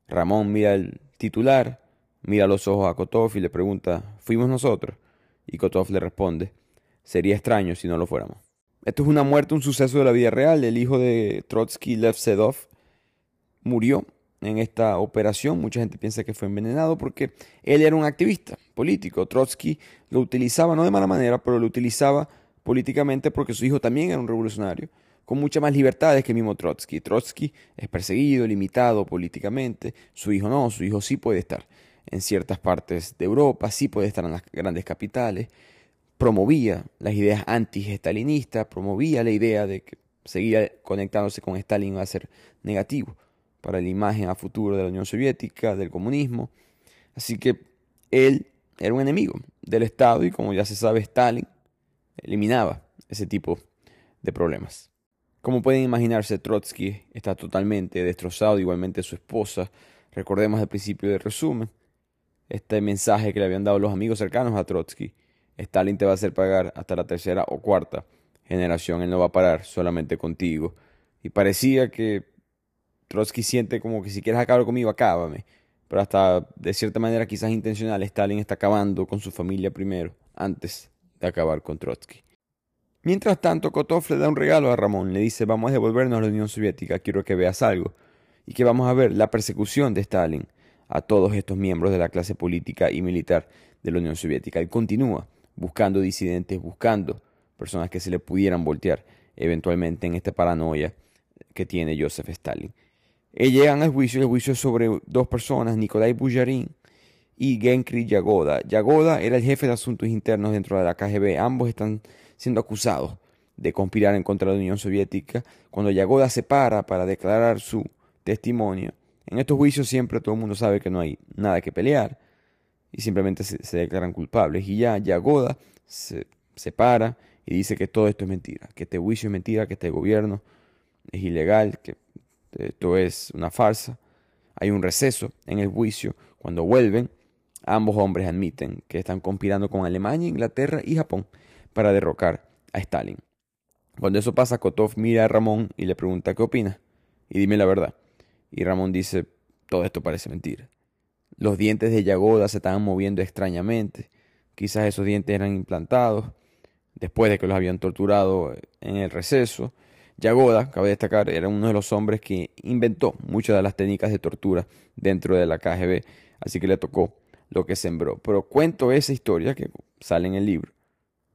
Ramón mira el titular, mira los ojos a Kotov y le pregunta, ¿fuimos nosotros? Y Kotov le responde, sería extraño si no lo fuéramos. Esto es una muerte, un suceso de la vida real. El hijo de Trotsky, Lev Sedov, murió en esta operación. Mucha gente piensa que fue envenenado porque él era un activista político. Trotsky lo utilizaba, no de mala manera, pero lo utilizaba políticamente porque su hijo también era un revolucionario, con muchas más libertades que el mismo Trotsky. Trotsky es perseguido, limitado políticamente. Su hijo no, su hijo sí puede estar en ciertas partes de Europa, sí puede estar en las grandes capitales. Promovía las ideas anti-estalinistas, promovía la idea de que seguía conectándose con Stalin iba a ser negativo para la imagen a futuro de la Unión Soviética, del comunismo. Así que él era un enemigo del Estado y como ya se sabe, Stalin eliminaba ese tipo de problemas. Como pueden imaginarse, Trotsky está totalmente destrozado, igualmente su esposa. Recordemos al principio del resumen este mensaje que le habían dado los amigos cercanos a Trotsky. Stalin te va a hacer pagar hasta la tercera o cuarta generación, él no va a parar solamente contigo. Y parecía que Trotsky siente como que si quieres acabar conmigo, acábame. Pero hasta de cierta manera quizás intencional, Stalin está acabando con su familia primero, antes de acabar con Trotsky. Mientras tanto, Kotov le da un regalo a Ramón, le dice vamos a devolvernos a la Unión Soviética, quiero que veas algo. Y que vamos a ver la persecución de Stalin a todos estos miembros de la clase política y militar de la Unión Soviética. Él continúa buscando disidentes, buscando personas que se le pudieran voltear eventualmente en esta paranoia que tiene Joseph Stalin. Eh, llegan al juicio, el juicio es sobre dos personas, Nikolai Bujarin y Genkry Yagoda. Yagoda era el jefe de asuntos internos dentro de la KGB. Ambos están siendo acusados de conspirar en contra de la Unión Soviética. Cuando Yagoda se para para declarar su testimonio, en estos juicios siempre todo el mundo sabe que no hay nada que pelear y simplemente se, declaran culpables. Y ya Yagoda se, se para y dice que todo esto es mentira, que este juicio es mentira, que este gobierno es ilegal, que esto es una farsa. Hay un receso en el juicio. Cuando vuelven, ambos hombres admiten que están conspirando con Alemania, Inglaterra y Japón para derrocar a Stalin. Cuando eso pasa, Kotov mira a Ramón y le pregunta qué opina. Y dime la verdad. Y Ramón dice, todo esto parece mentira. Los dientes de Yagoda se estaban moviendo extrañamente. Quizás esos dientes eran implantados después de que los habían torturado en el receso. Yagoda, cabe destacar, era uno de los hombres que inventó muchas de las técnicas de tortura dentro de la KGB, así que le tocó lo que sembró. Pero cuento esa historia que sale en el libro,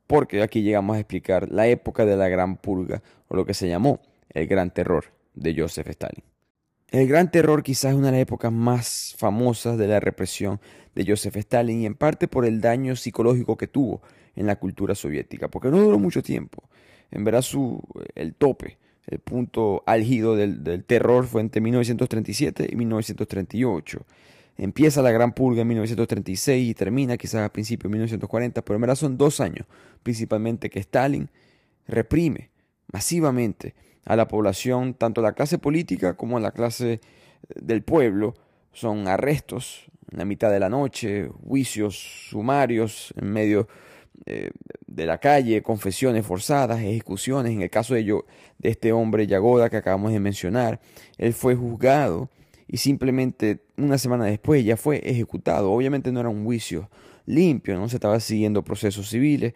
porque aquí llegamos a explicar la época de la Gran Purga, o lo que se llamó el Gran Terror de Joseph Stalin. El Gran Terror quizás es una de las épocas más famosas de la represión de Joseph Stalin y en parte por el daño psicológico que tuvo en la cultura soviética, porque no duró mucho tiempo en verdad el tope, el punto álgido del, terror fue entre 1937 y 1938. Empieza la Gran Purga en 1936 y termina quizás a principios de 1940, pero en verdad son dos años principalmente que Stalin reprime masivamente a la población, tanto la clase política como la clase del pueblo. Son arrestos en la mitad de la noche, juicios sumarios en medio eh, de la calle, confesiones forzadas, ejecuciones. En el caso de, yo, de este hombre Yagoda que acabamos de mencionar, él fue juzgado y simplemente una semana después ya fue ejecutado. Obviamente no era un juicio limpio, no se estaba siguiendo procesos civiles.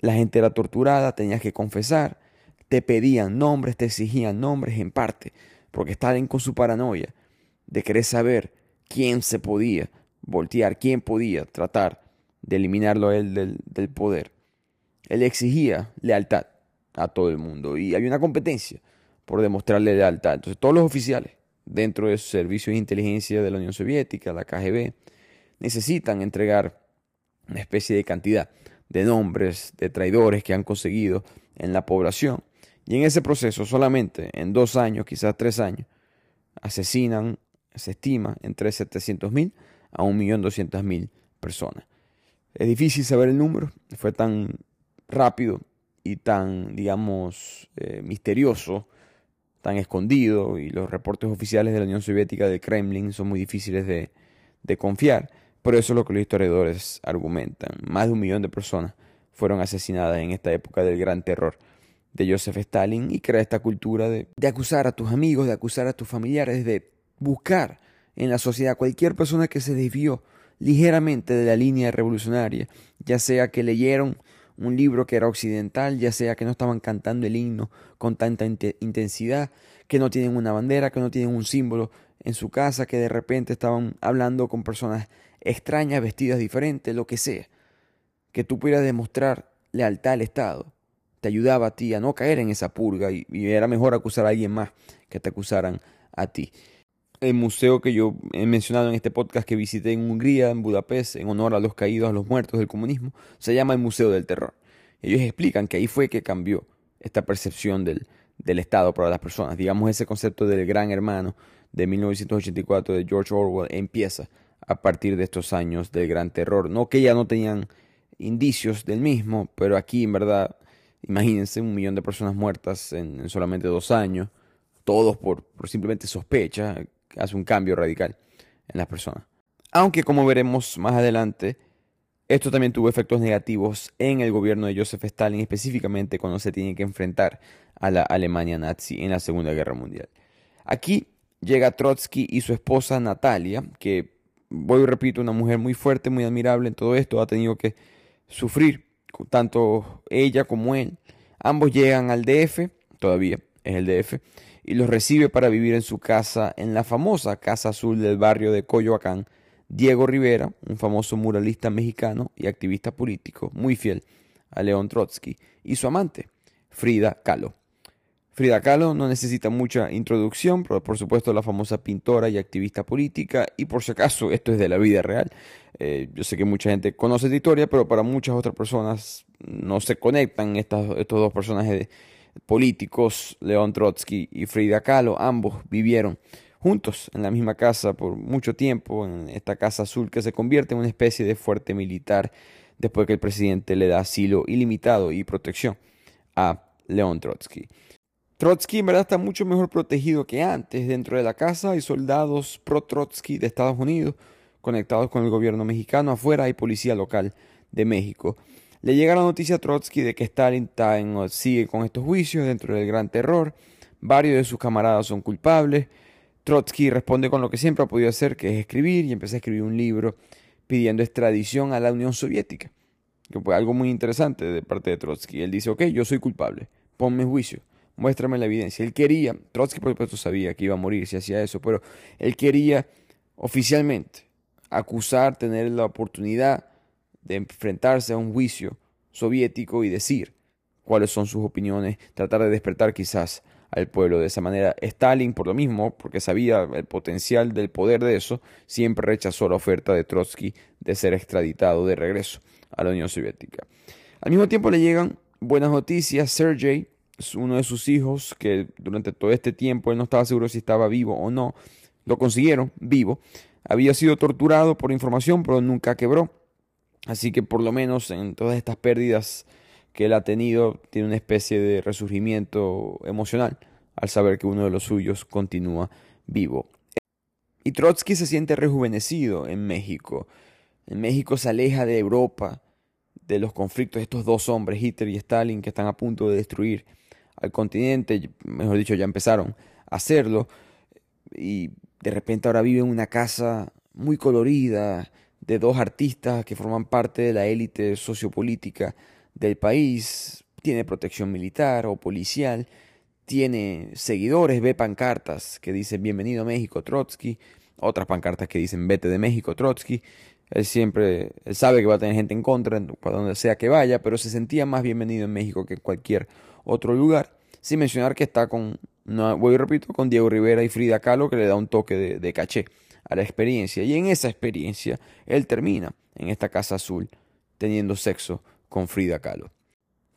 La gente era torturada, tenías que confesar, te pedían nombres, te exigían nombres en parte, porque estaban con su paranoia de querer saber quién se podía voltear, quién podía tratar de eliminarlo a él del, poder. Él exigía lealtad a todo el mundo y hay una competencia por demostrarle lealtad. Entonces todos los oficiales dentro de su servicio de inteligencia de la Unión Soviética, la KGB, necesitan entregar una especie de cantidad de nombres de traidores que han conseguido en la población. Y en ese proceso, solamente en dos años, quizás tres años, asesinan, se estima, entre 700.000 a 1.200.000 personas. Es difícil saber el número, fue tan rápido y tan, digamos, eh, misterioso, tan escondido, y los reportes oficiales de la Unión Soviética del Kremlin son muy difíciles de, confiar, pero eso es lo que los historiadores argumentan. Más de un millón de personas fueron asesinadas en esta época del gran terror de Joseph Stalin y crea esta cultura de, de acusar a tus amigos, de acusar a tus familiares, de buscar en la sociedad cualquier persona que se desvió ligeramente de la línea revolucionaria, ya sea que leyeron un libro que era occidental, ya sea que no estaban cantando el himno con tanta intensidad, que no tienen una bandera, que no tienen un símbolo en su casa, que de repente estaban hablando con personas extrañas, vestidas diferentes, lo que sea, que tú pudieras demostrar lealtad al Estado, te ayudaba a ti a no caer en esa purga y, y era mejor acusar a alguien más que te acusaran a ti el museo que yo he mencionado en este podcast que visité en Hungría, en Budapest, en honor a los caídos, a los muertos del comunismo, se llama el Museo del Terror. Ellos explican que ahí fue que cambió esta percepción del, del Estado para las personas. Digamos, ese concepto del gran hermano de 1984 de George Orwell empieza a partir de estos años del gran terror. No que ya no tenían indicios del mismo, pero aquí en verdad, imagínense un millón de personas muertas en, solamente dos años, todos por, por simplemente sospecha, hace un cambio radical en las personas. Aunque como veremos más adelante, esto también tuvo efectos negativos en el gobierno de Joseph Stalin, específicamente cuando se tiene que enfrentar a la Alemania nazi en la Segunda Guerra Mundial. Aquí llega Trotsky y su esposa Natalia, que, voy y repito, una mujer muy fuerte, muy admirable en todo esto, ha tenido que sufrir, tanto ella como él. Ambos llegan al DF, todavía es el DF, y los recibe para vivir en su casa en la famosa Casa Azul del barrio de Coyoacán. Diego Rivera, un famoso muralista mexicano y activista político muy fiel a León Trotsky, y su amante, Frida Kahlo. Frida Kahlo no necesita mucha introducción, por supuesto la famosa pintora y activista política, y por si acaso esto es de la vida real. Eh, yo sé que mucha gente conoce esta historia, pero para muchas otras personas no se conectan estos dos personajes políticos, León Trotsky y Frida Kahlo, ambos vivieron juntos en la misma casa por mucho tiempo, en esta casa azul que se convierte en una especie de fuerte militar después que el presidente le da asilo ilimitado y protección a León Trotsky. Trotsky en verdad está mucho mejor protegido que antes. Dentro de la casa hay soldados pro-Trotsky de Estados Unidos conectados con el gobierno mexicano. Afuera hay policía local de México. Le llega la noticia a Trotsky de que Stalin sigue con estos juicios dentro del gran terror. Varios de sus camaradas son culpables. Trotsky responde con lo que siempre ha podido hacer, que es escribir, y empieza a escribir un libro pidiendo extradición a la Unión Soviética, que fue algo muy interesante de parte de Trotsky. Él dice, ok, yo soy culpable, ponme juicio, muéstrame la evidencia. Él quería, Trotsky por supuesto sabía que iba a morir si hacía eso, pero él quería oficialmente acusar, tener la oportunidad de enfrentarse a un juicio soviético y decir cuáles son sus opiniones, tratar de despertar quizás al pueblo de esa manera. Stalin, por lo mismo, porque sabía el potencial del poder de eso, siempre rechazó la oferta de Trotsky de ser extraditado de regreso a la Unión Soviética. Al mismo tiempo le llegan buenas noticias. Sergei, uno de sus hijos, que durante todo este tiempo él no estaba seguro si estaba vivo o no, lo consiguieron vivo. Había sido torturado por información, pero nunca quebró. Así que por lo menos en todas estas pérdidas que él ha tenido, tiene una especie de resurgimiento emocional al saber que uno de los suyos continúa vivo. Y Trotsky se siente rejuvenecido en México. En México se aleja de Europa, de los conflictos de estos dos hombres, Hitler y Stalin, que están a punto de destruir al continente, mejor dicho, ya empezaron a hacerlo, y de repente ahora vive en una casa muy colorida, de dos artistas que forman parte de la élite sociopolítica del país, tiene protección militar o policial, tiene seguidores, ve pancartas que dicen bienvenido a México Trotsky, otras pancartas que dicen vete de México Trotsky. Él siempre, él sabe que va a tener gente en contra para donde sea que vaya, pero se sentía más bienvenido en México que en cualquier otro lugar. Sin mencionar que está con, no, voy y repito, con Diego Rivera y Frida Kahlo que le da un toque de, de caché a la experiencia. Y en esa experiencia, él termina en esta casa azul teniendo sexo con Frida Kahlo.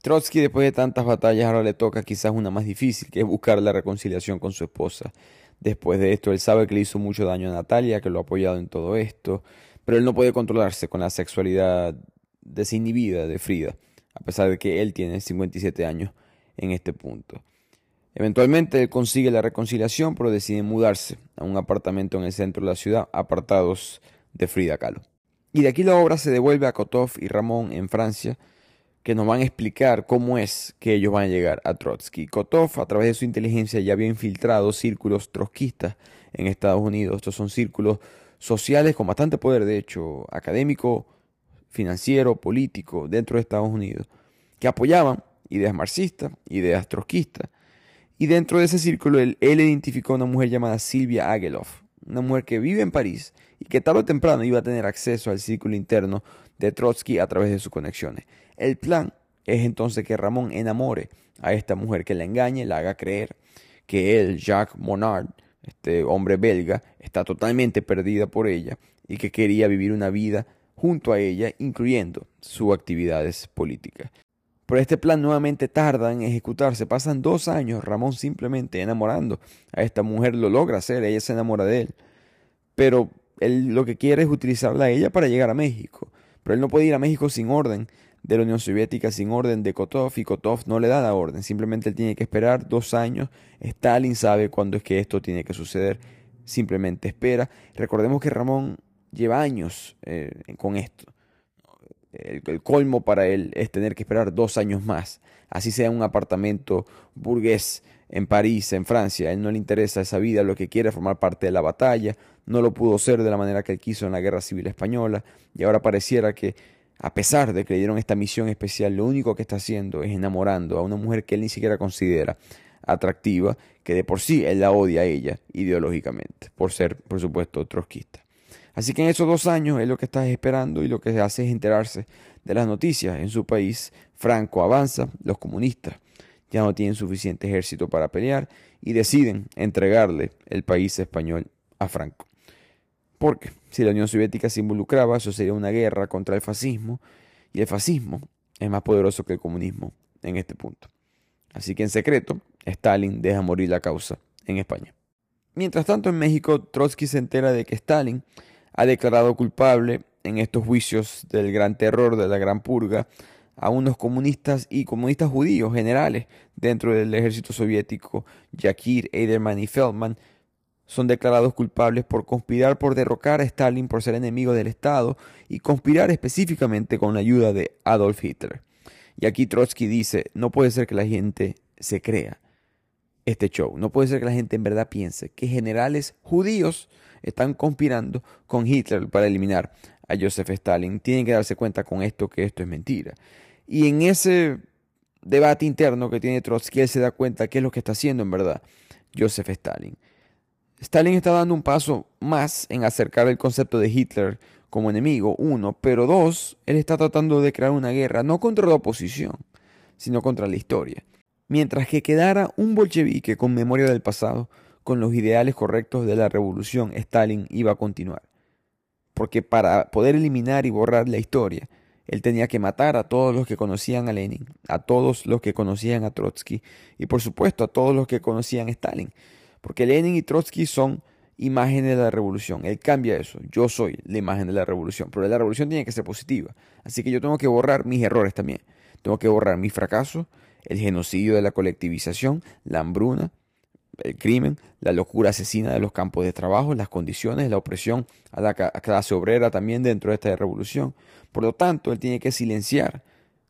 Trotsky, después de tantas batallas, ahora le toca quizás una más difícil, que es buscar la reconciliación con su esposa. Después de esto, él sabe que le hizo mucho daño a Natalia, que lo ha apoyado en todo esto, pero él no puede controlarse con la sexualidad desinhibida de Frida, a pesar de que él tiene 57 años en este punto. Eventualmente él consigue la reconciliación, pero decide mudarse a un apartamento en el centro de la ciudad, apartados de Frida Kahlo. Y de aquí la obra se devuelve a Kotov y Ramón en Francia, que nos van a explicar cómo es que ellos van a llegar a Trotsky. Kotov, a través de su inteligencia, ya había infiltrado círculos trotskistas en Estados Unidos. Estos son círculos sociales con bastante poder, de hecho, académico, financiero, político, dentro de Estados Unidos, que apoyaban ideas marxistas, ideas trotskistas. Y dentro de ese círculo, él, identificó a una mujer llamada Silvia Ageloff, una mujer que vive en París y que tarde o temprano iba a tener acceso al círculo interno de Trotsky a través de sus conexiones. El plan es entonces que Ramón enamore a esta mujer, que la engañe, la haga creer que él, Jacques Monard, este hombre belga, está totalmente perdida por ella y que quería vivir una vida junto a ella, incluyendo sus actividades políticas. Pero este plan nuevamente tarda en ejecutarse. Pasan dos años Ramón simplemente enamorando a esta mujer. Lo logra hacer, ella se enamora de él. Pero él lo que quiere es utilizarla a ella para llegar a México. Pero él no puede ir a México sin orden de la Unión Soviética, sin orden de Kotov, y Kotov no le da la orden. Simplemente él tiene que esperar dos años. Stalin sabe cuándo es que esto tiene que suceder. Simplemente espera. Recordemos que Ramón lleva años eh, con esto el, colmo para él es tener que esperar dos años más. Así sea un apartamento burgués en París, en Francia. A él no le interesa esa vida, lo que quiere es formar parte de la batalla. No lo pudo ser de la manera que él quiso en la Guerra Civil Española. Y ahora pareciera que, a pesar de que le dieron esta misión especial, lo único que está haciendo es enamorando a una mujer que él ni siquiera considera atractiva, que de por sí él la odia a ella ideológicamente, por ser, por supuesto, trotskista. Así que en esos dos años es lo que está esperando y lo que hace es enterarse de las noticias. En su país, Franco avanza, los comunistas ya no tienen suficiente ejército para pelear y deciden entregarle el país español a Franco. Porque si la Unión Soviética se involucraba, eso sería una guerra contra el fascismo y el fascismo es más poderoso que el comunismo en este punto. Así que en secreto, Stalin deja morir la causa en España. Mientras tanto, en México, Trotsky se entera de que Stalin ha declarado culpable en estos juicios del gran terror, de la gran purga, a unos comunistas y comunistas judíos generales dentro del ejército soviético, Yakir, Eiderman y Feldman, son declarados culpables por conspirar por derrocar a Stalin por ser enemigo del Estado y conspirar específicamente con la ayuda de Adolf Hitler. Y aquí Trotsky dice, no puede ser que la gente se crea este show, no puede ser que la gente en verdad piense que generales judíos están conspirando con Hitler para eliminar a Joseph Stalin. Tienen que darse cuenta con esto que esto es mentira. Y en ese debate interno que tiene Trotsky, él se da cuenta qué es lo que está haciendo en verdad Joseph Stalin. Stalin está dando un paso más en acercar el concepto de Hitler como enemigo, uno, pero dos, él está tratando de crear una guerra no contra la oposición, sino contra la historia. Mientras que quedara un bolchevique con memoria del pasado, con los ideales correctos de la revolución, Stalin iba a continuar. Porque para poder eliminar y borrar la historia, él tenía que matar a todos los que conocían a Lenin, a todos los que conocían a Trotsky y por supuesto a todos los que conocían a Stalin. Porque Lenin y Trotsky son imágenes de la revolución. Él cambia eso. Yo soy la imagen de la revolución. Pero la revolución tiene que ser positiva. Así que yo tengo que borrar mis errores también. Tengo que borrar mis fracasos, el genocidio de la colectivización, la hambruna, el crimen, la locura asesina de los campos de trabajo, las condiciones, la opresión a la clase obrera también dentro de esta revolución. Por lo tanto, él tiene que silenciar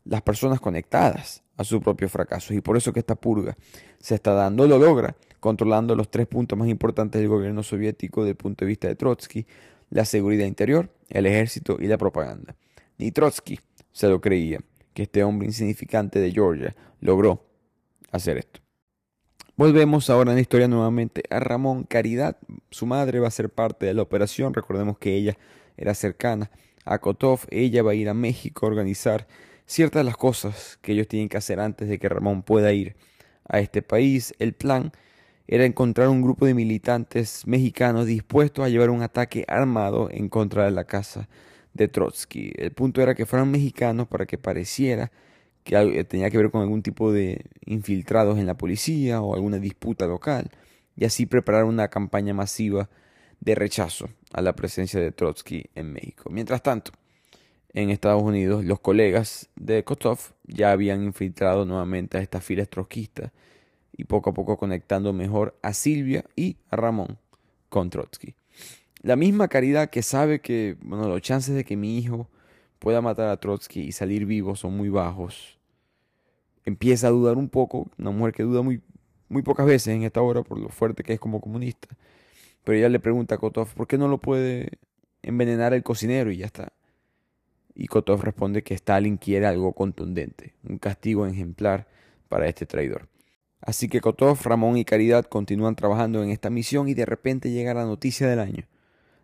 las personas conectadas a su propio fracaso. Y por eso que esta purga se está dando, lo logra, controlando los tres puntos más importantes del gobierno soviético desde el punto de vista de Trotsky, la seguridad interior, el ejército y la propaganda. Ni Trotsky se lo creía que este hombre insignificante de Georgia logró hacer esto. Volvemos ahora en la historia nuevamente a Ramón Caridad. Su madre va a ser parte de la operación. Recordemos que ella era cercana a Kotov. Ella va a ir a México a organizar ciertas de las cosas que ellos tienen que hacer antes de que Ramón pueda ir a este país. El plan era encontrar un grupo de militantes mexicanos dispuestos a llevar un ataque armado en contra de la casa de Trotsky. El punto era que fueran mexicanos para que pareciera que tenía que ver con algún tipo de infiltrados en la policía o alguna disputa local, y así preparar una campaña masiva de rechazo a la presencia de Trotsky en México. Mientras tanto, en Estados Unidos, los colegas de Kotov ya habían infiltrado nuevamente a estas filas trotskistas y poco a poco conectando mejor a Silvia y a Ramón con Trotsky. La misma caridad que sabe que bueno, los chances de que mi hijo pueda matar a Trotsky y salir vivo son muy bajos, empieza a dudar un poco, una mujer que duda muy, muy pocas veces en esta hora por lo fuerte que es como comunista. Pero ella le pregunta a Kotov, ¿por qué no lo puede envenenar el cocinero? Y ya está. Y Kotov responde que Stalin quiere algo contundente, un castigo ejemplar para este traidor. Así que Kotov, Ramón y Caridad continúan trabajando en esta misión y de repente llega la noticia del año.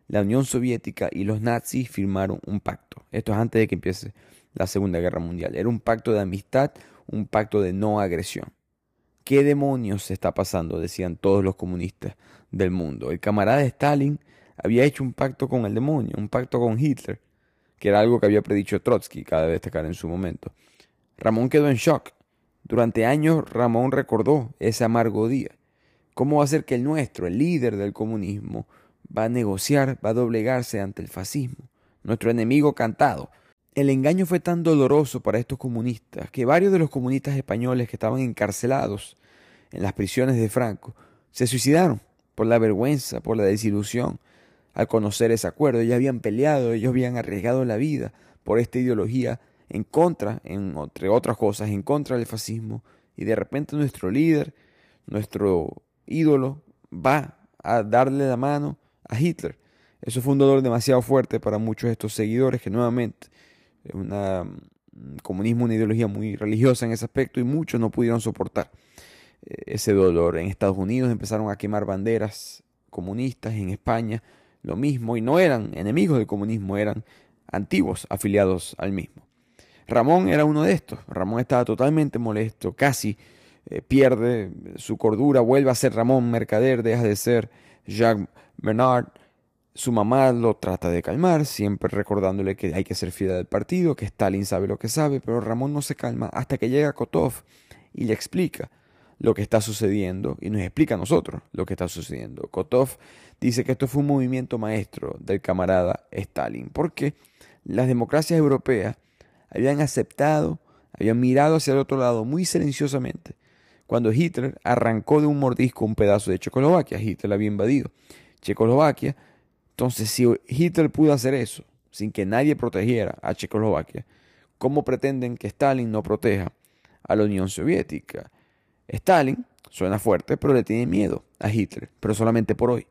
La Unión Soviética y los nazis firmaron un pacto. Esto es antes de que empiece la Segunda Guerra Mundial. Era un pacto de amistad, un pacto de no agresión. ¿Qué demonios se está pasando? decían todos los comunistas del mundo. El camarada Stalin había hecho un pacto con el demonio, un pacto con Hitler, que era algo que había predicho Trotsky, cada vez destacar en su momento. Ramón quedó en shock. Durante años Ramón recordó ese amargo día. ¿Cómo va a ser que el nuestro, el líder del comunismo, va a negociar, va a doblegarse ante el fascismo? Nuestro enemigo cantado. El engaño fue tan doloroso para estos comunistas que varios de los comunistas españoles que estaban encarcelados en las prisiones de Franco se suicidaron por la vergüenza, por la desilusión, al conocer ese acuerdo. Ellos habían peleado, ellos habían arriesgado la vida por esta ideología en contra, entre otras cosas, en contra del fascismo. Y de repente nuestro líder, nuestro ídolo, va a darle la mano a Hitler. Eso fue un dolor demasiado fuerte para muchos de estos seguidores que nuevamente un mm, comunismo, una ideología muy religiosa en ese aspecto y muchos no pudieron soportar eh, ese dolor. En Estados Unidos empezaron a quemar banderas comunistas, en España lo mismo, y no eran enemigos del comunismo, eran antiguos afiliados al mismo. Ramón era uno de estos. Ramón estaba totalmente molesto, casi eh, pierde su cordura, vuelve a ser Ramón Mercader, deja de ser Jacques Bernard. Su mamá lo trata de calmar, siempre recordándole que hay que ser fiel del partido, que Stalin sabe lo que sabe, pero Ramón no se calma hasta que llega Kotov y le explica lo que está sucediendo y nos explica a nosotros lo que está sucediendo. Kotov dice que esto fue un movimiento maestro del camarada Stalin, porque las democracias europeas habían aceptado, habían mirado hacia el otro lado muy silenciosamente cuando Hitler arrancó de un mordisco un pedazo de Checoslovaquia. Hitler había invadido Checoslovaquia. Entonces, si Hitler pudo hacer eso sin que nadie protegiera a Checoslovaquia, ¿cómo pretenden que Stalin no proteja a la Unión Soviética? Stalin suena fuerte, pero le tiene miedo a Hitler, pero solamente por hoy.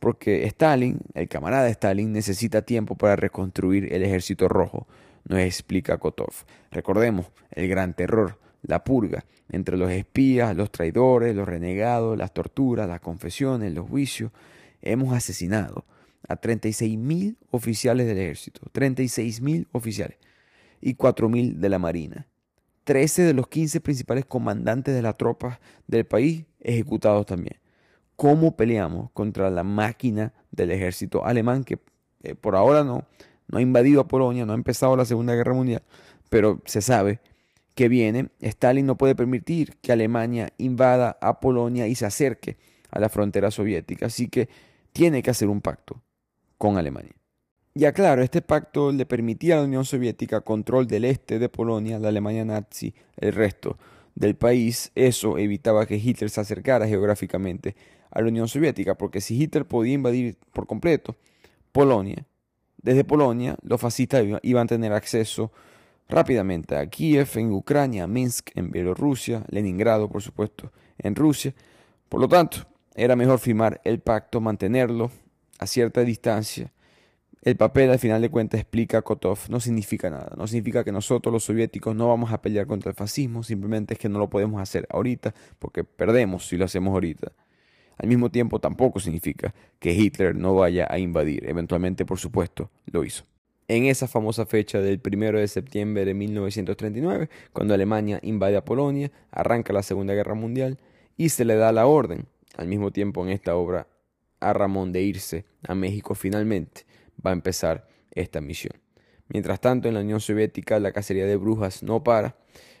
Porque Stalin, el camarada Stalin, necesita tiempo para reconstruir el ejército rojo nos explica Kotov. Recordemos el gran terror, la purga entre los espías, los traidores, los renegados, las torturas, las confesiones, los juicios. Hemos asesinado a 36.000 oficiales del ejército, 36.000 oficiales y 4.000 de la marina. 13 de los 15 principales comandantes de las tropas del país ejecutados también. ¿Cómo peleamos contra la máquina del ejército alemán que eh, por ahora no, no ha invadido a Polonia, no ha empezado la Segunda Guerra Mundial, pero se sabe que viene. Stalin no puede permitir que Alemania invada a Polonia y se acerque a la frontera soviética, así que tiene que hacer un pacto con Alemania. Ya claro, este pacto le permitía a la Unión Soviética control del este de Polonia, la Alemania nazi, el resto del país. Eso evitaba que Hitler se acercara geográficamente a la Unión Soviética, porque si Hitler podía invadir por completo Polonia, desde Polonia, los fascistas iban a tener acceso rápidamente a Kiev, en Ucrania, Minsk, en Bielorrusia, Leningrado, por supuesto, en Rusia. Por lo tanto, era mejor firmar el pacto, mantenerlo a cierta distancia. El papel, al final de cuentas, explica Kotov, no significa nada. No significa que nosotros, los soviéticos, no vamos a pelear contra el fascismo. Simplemente es que no lo podemos hacer ahorita porque perdemos si lo hacemos ahorita. Al mismo tiempo tampoco significa que Hitler no vaya a invadir. Eventualmente, por supuesto, lo hizo. En esa famosa fecha del 1 de septiembre de 1939, cuando Alemania invade a Polonia, arranca la Segunda Guerra Mundial y se le da la orden, al mismo tiempo en esta obra, a Ramón de irse a México finalmente. Va a empezar esta misión. Mientras tanto, en la Unión Soviética la cacería de brujas no para.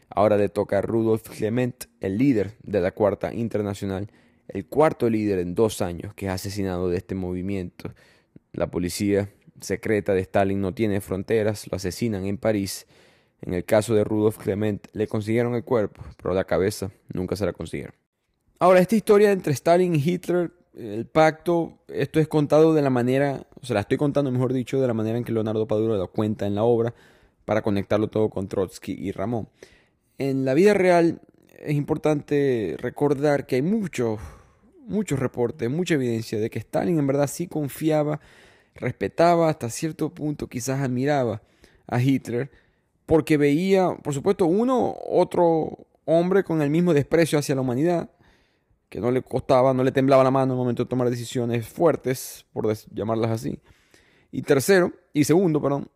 Ahora le toca a Rudolf Clement, el líder de la Cuarta Internacional, el cuarto líder en dos años que es asesinado de este movimiento. La policía secreta de Stalin no tiene fronteras, lo asesinan en París. En el caso de Rudolf Clement le consiguieron el cuerpo, pero la cabeza nunca se la consiguieron. Ahora, esta historia entre Stalin y Hitler, el pacto, esto es contado de la manera, o sea, la estoy contando, mejor dicho, de la manera en que Leonardo Paduro lo cuenta en la obra, para conectarlo todo con Trotsky y Ramón. En la vida real es importante recordar que hay muchos, muchos reportes, mucha evidencia de que Stalin en verdad sí confiaba, respetaba, hasta cierto punto quizás admiraba a Hitler, porque veía, por supuesto, uno, otro hombre con el mismo desprecio hacia la humanidad, que no le costaba, no le temblaba la mano en el momento de tomar decisiones fuertes, por llamarlas así. Y tercero, y segundo, perdón,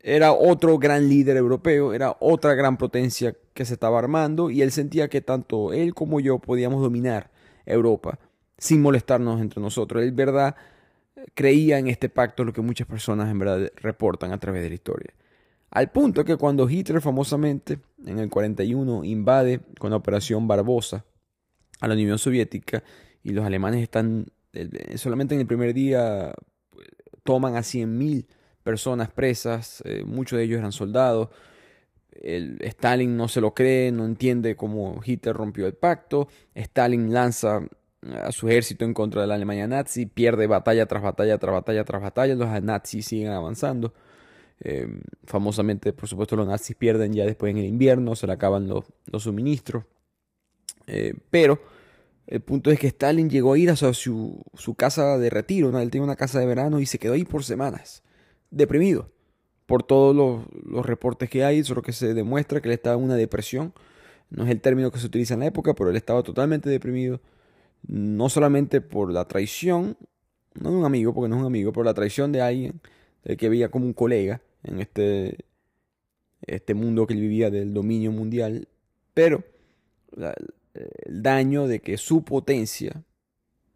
era otro gran líder europeo, era otra gran potencia que se estaba armando y él sentía que tanto él como yo podíamos dominar Europa sin molestarnos entre nosotros. Él, verdad, creía en este pacto, lo que muchas personas en verdad reportan a través de la historia. Al punto que cuando Hitler famosamente en el 41 invade con la Operación Barbosa a la Unión Soviética y los alemanes están eh, solamente en el primer día pues, toman a 100.000 personas presas, eh, muchos de ellos eran soldados. Stalin no se lo cree, no entiende cómo Hitler rompió el pacto. Stalin lanza a su ejército en contra de la Alemania nazi, pierde batalla tras batalla tras batalla tras batalla, los nazis siguen avanzando. Em, famosamente, por supuesto, los nazis pierden ya después en el invierno, se le acaban los, suministros. Eh, pero el punto es que Stalin llegó a ir a su, casa de retiro, ¿no? él tenía una casa de verano y se quedó ahí por semanas, deprimido por todos los, reportes que hay, solo que se demuestra que él estaba en una depresión. No es el término que se utiliza en la época, pero él estaba totalmente deprimido, no solamente por la traición, no de un amigo, porque no es un amigo, por la traición de alguien del que veía como un colega en este, este mundo que él vivía del dominio mundial, pero el daño de que su potencia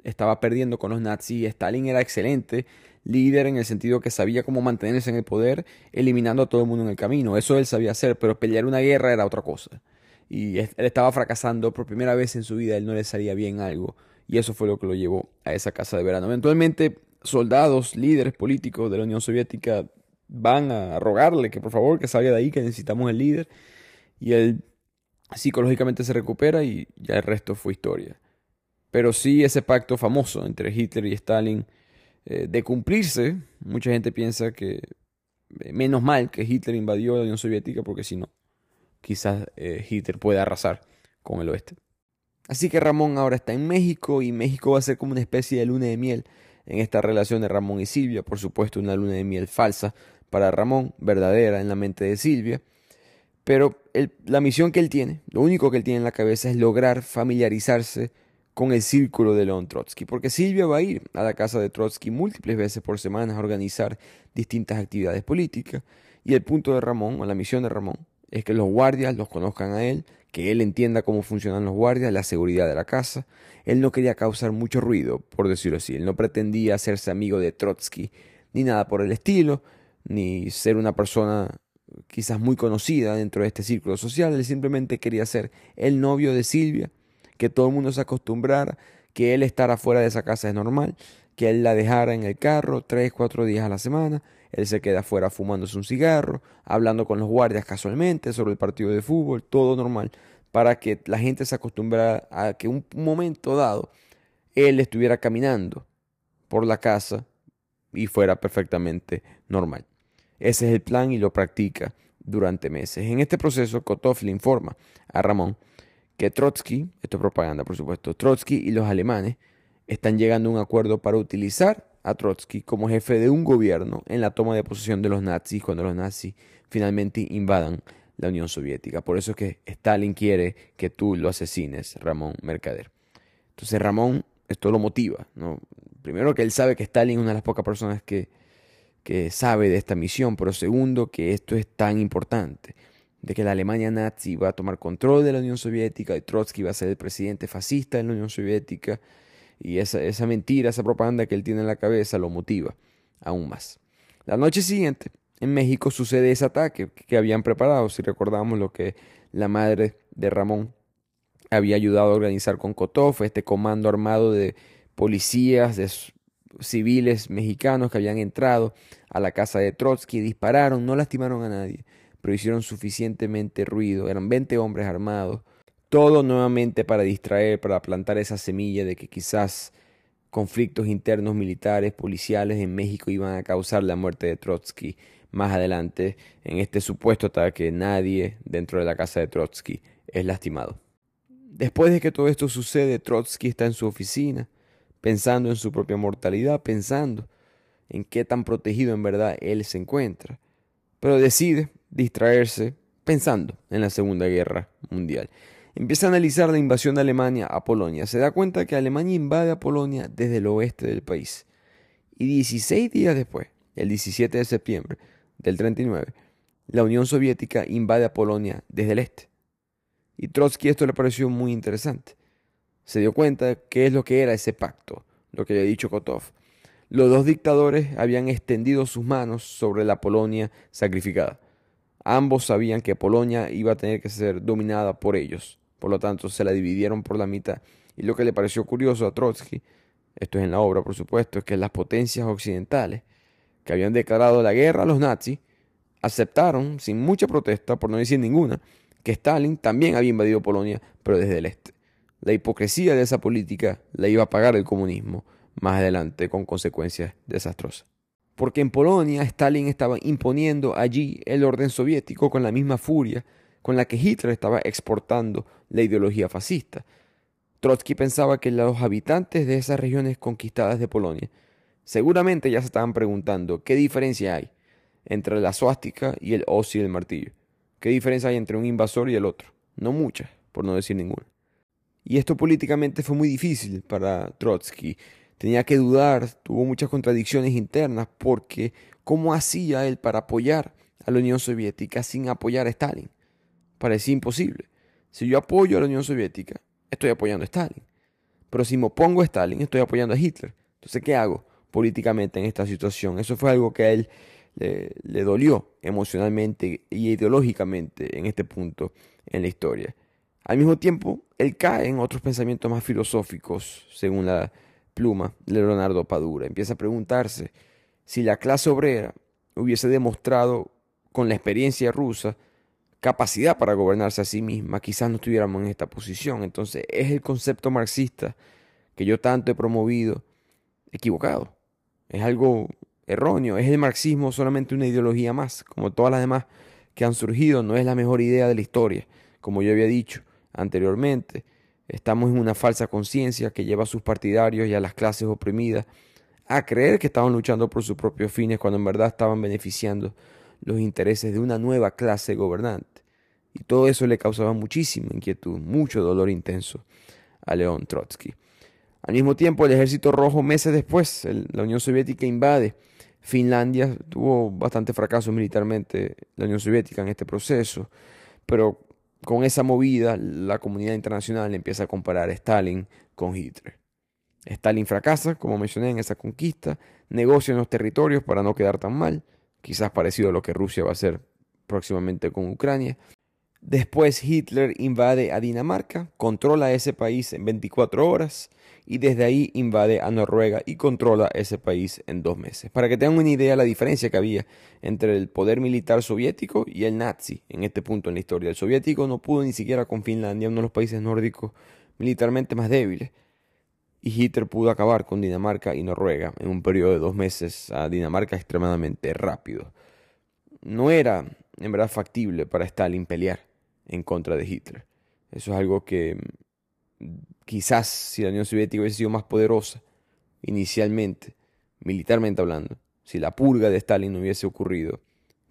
estaba perdiendo con los nazis. Stalin era excelente líder en el sentido que sabía cómo mantenerse en el poder, eliminando a todo el mundo en el camino. Eso él sabía hacer, pero pelear una guerra era otra cosa. Y él estaba fracasando por primera vez en su vida, él no le salía bien algo. Y eso fue lo que lo llevó a esa casa de verano. Eventualmente, soldados, líderes políticos de la Unión Soviética van a rogarle que por favor que salga de ahí, que necesitamos el líder. Y él psicológicamente se recupera y ya el resto fue historia. Pero sí ese pacto famoso entre Hitler y Stalin eh, de cumplirse, mucha gente piensa que eh, menos mal que Hitler invadió la Unión Soviética porque si no, quizás eh, Hitler pueda arrasar con el oeste. Así que Ramón ahora está en México y México va a ser como una especie de luna de miel en esta relación de Ramón y Silvia, por supuesto una luna de miel falsa para Ramón, verdadera en la mente de Silvia. Pero la misión que él tiene, lo único que él tiene en la cabeza es lograr familiarizarse con el círculo de León Trotsky, porque Silvia va a ir a la casa de Trotsky múltiples veces por semana a organizar distintas actividades políticas, y el punto de Ramón, o la misión de Ramón, es que los guardias los conozcan a él, que él entienda cómo funcionan los guardias, la seguridad de la casa. Él no quería causar mucho ruido, por decirlo así, él no pretendía hacerse amigo de Trotsky, ni nada por el estilo, ni ser una persona quizás muy conocida dentro de este círculo social, él simplemente quería ser el novio de Silvia, que todo el mundo se acostumbrara, que él estar afuera de esa casa es normal, que él la dejara en el carro tres, cuatro días a la semana, él se queda afuera fumándose un cigarro, hablando con los guardias casualmente sobre el partido de fútbol, todo normal, para que la gente se acostumbrara a que un momento dado él estuviera caminando por la casa y fuera perfectamente normal. Ese es el plan y lo practica durante meses. En este proceso, Kotov le informa a Ramón que Trotsky, esto es propaganda por supuesto, Trotsky y los alemanes están llegando a un acuerdo para utilizar a Trotsky como jefe de un gobierno en la toma de posesión de los nazis cuando los nazis finalmente invadan la Unión Soviética. Por eso es que Stalin quiere que tú lo asesines, Ramón Mercader. Entonces Ramón esto lo motiva. ¿no? Primero que él sabe que Stalin es una de las pocas personas que que sabe de esta misión, pero segundo, que esto es tan importante, de que la Alemania nazi va a tomar control de la Unión Soviética y Trotsky va a ser el presidente fascista de la Unión Soviética, y esa, esa mentira, esa propaganda que él tiene en la cabeza lo motiva aún más. La noche siguiente, en México, sucede ese ataque que habían preparado, si recordamos lo que la madre de Ramón había ayudado a organizar con Kotov, este comando armado de policías, de civiles mexicanos que habían entrado a la casa de Trotsky, dispararon, no lastimaron a nadie, pero hicieron suficientemente ruido, eran 20 hombres armados, todo nuevamente para distraer, para plantar esa semilla de que quizás conflictos internos militares, policiales en México iban a causar la muerte de Trotsky más adelante en este supuesto ataque. Nadie dentro de la casa de Trotsky es lastimado. Después de que todo esto sucede, Trotsky está en su oficina, pensando en su propia mortalidad, pensando en qué tan protegido en verdad él se encuentra, pero decide distraerse pensando en la Segunda Guerra Mundial. Empieza a analizar la invasión de Alemania a Polonia. Se da cuenta que Alemania invade a Polonia desde el oeste del país. Y 16 días después, el 17 de septiembre del 39, la Unión Soviética invade a Polonia desde el este. Y Trotsky esto le pareció muy interesante. Se dio cuenta de qué es lo que era ese pacto, lo que había dicho Kotov. Los dos dictadores habían extendido sus manos sobre la Polonia sacrificada. Ambos sabían que Polonia iba a tener que ser dominada por ellos, por lo tanto se la dividieron por la mitad. Y lo que le pareció curioso a Trotsky, esto es en la obra por supuesto, es que las potencias occidentales que habían declarado la guerra a los nazis aceptaron, sin mucha protesta, por no decir ninguna, que Stalin también había invadido Polonia, pero desde el este. La hipocresía de esa política la iba a pagar el comunismo más adelante con consecuencias desastrosas. Porque en Polonia Stalin estaba imponiendo allí el orden soviético con la misma furia con la que Hitler estaba exportando la ideología fascista. Trotsky pensaba que los habitantes de esas regiones conquistadas de Polonia seguramente ya se estaban preguntando qué diferencia hay entre la suástica y el hoz y el martillo. ¿Qué diferencia hay entre un invasor y el otro? No muchas, por no decir ninguna. Y esto políticamente fue muy difícil para Trotsky. Tenía que dudar, tuvo muchas contradicciones internas porque ¿cómo hacía él para apoyar a la Unión Soviética sin apoyar a Stalin? Parecía imposible. Si yo apoyo a la Unión Soviética, estoy apoyando a Stalin. Pero si me opongo a Stalin, estoy apoyando a Hitler. Entonces, ¿qué hago políticamente en esta situación? Eso fue algo que a él le, dolió emocionalmente y ideológicamente en este punto en la historia. Al mismo tiempo, él cae en otros pensamientos más filosóficos, según la pluma de Leonardo Padura. Empieza a preguntarse si la clase obrera hubiese demostrado con la experiencia rusa capacidad para gobernarse a sí misma, quizás no estuviéramos en esta posición. Entonces es el concepto marxista que yo tanto he promovido equivocado. Es algo erróneo. Es el marxismo solamente una ideología más, como todas las demás que han surgido. No es la mejor idea de la historia, como yo había dicho anteriormente. Estamos en una falsa conciencia que lleva a sus partidarios y a las clases oprimidas a creer que estaban luchando por sus propios fines cuando en verdad estaban beneficiando los intereses de una nueva clase gobernante. Y todo eso le causaba muchísima inquietud, mucho dolor intenso a León Trotsky. Al mismo tiempo, el ejército rojo, meses después, la Unión Soviética invade Finlandia tuvo bastante fracaso militarmente la Unión Soviética en este proceso, pero con esa movida la comunidad internacional empieza a comparar a Stalin con Hitler. Stalin fracasa, como mencioné, en esa conquista, negocia en los territorios para no quedar tan mal, quizás parecido a lo que Rusia va a hacer próximamente con Ucrania. Después Hitler invade a Dinamarca, controla ese país en 24 horas, y desde ahí invade a Noruega y controla ese país en dos meses. Para que tengan una idea de la diferencia que había entre el poder militar soviético y el nazi en este punto en la historia. El soviético no pudo ni siquiera con Finlandia, uno de los países nórdicos militarmente más débiles. Y Hitler pudo acabar con Dinamarca y Noruega en un periodo de dos meses a Dinamarca extremadamente rápido. No era en verdad factible para Stalin pelear en contra de Hitler. Eso es algo que quizás si la Unión Soviética hubiese sido más poderosa inicialmente, militarmente hablando, si la purga de Stalin no hubiese ocurrido,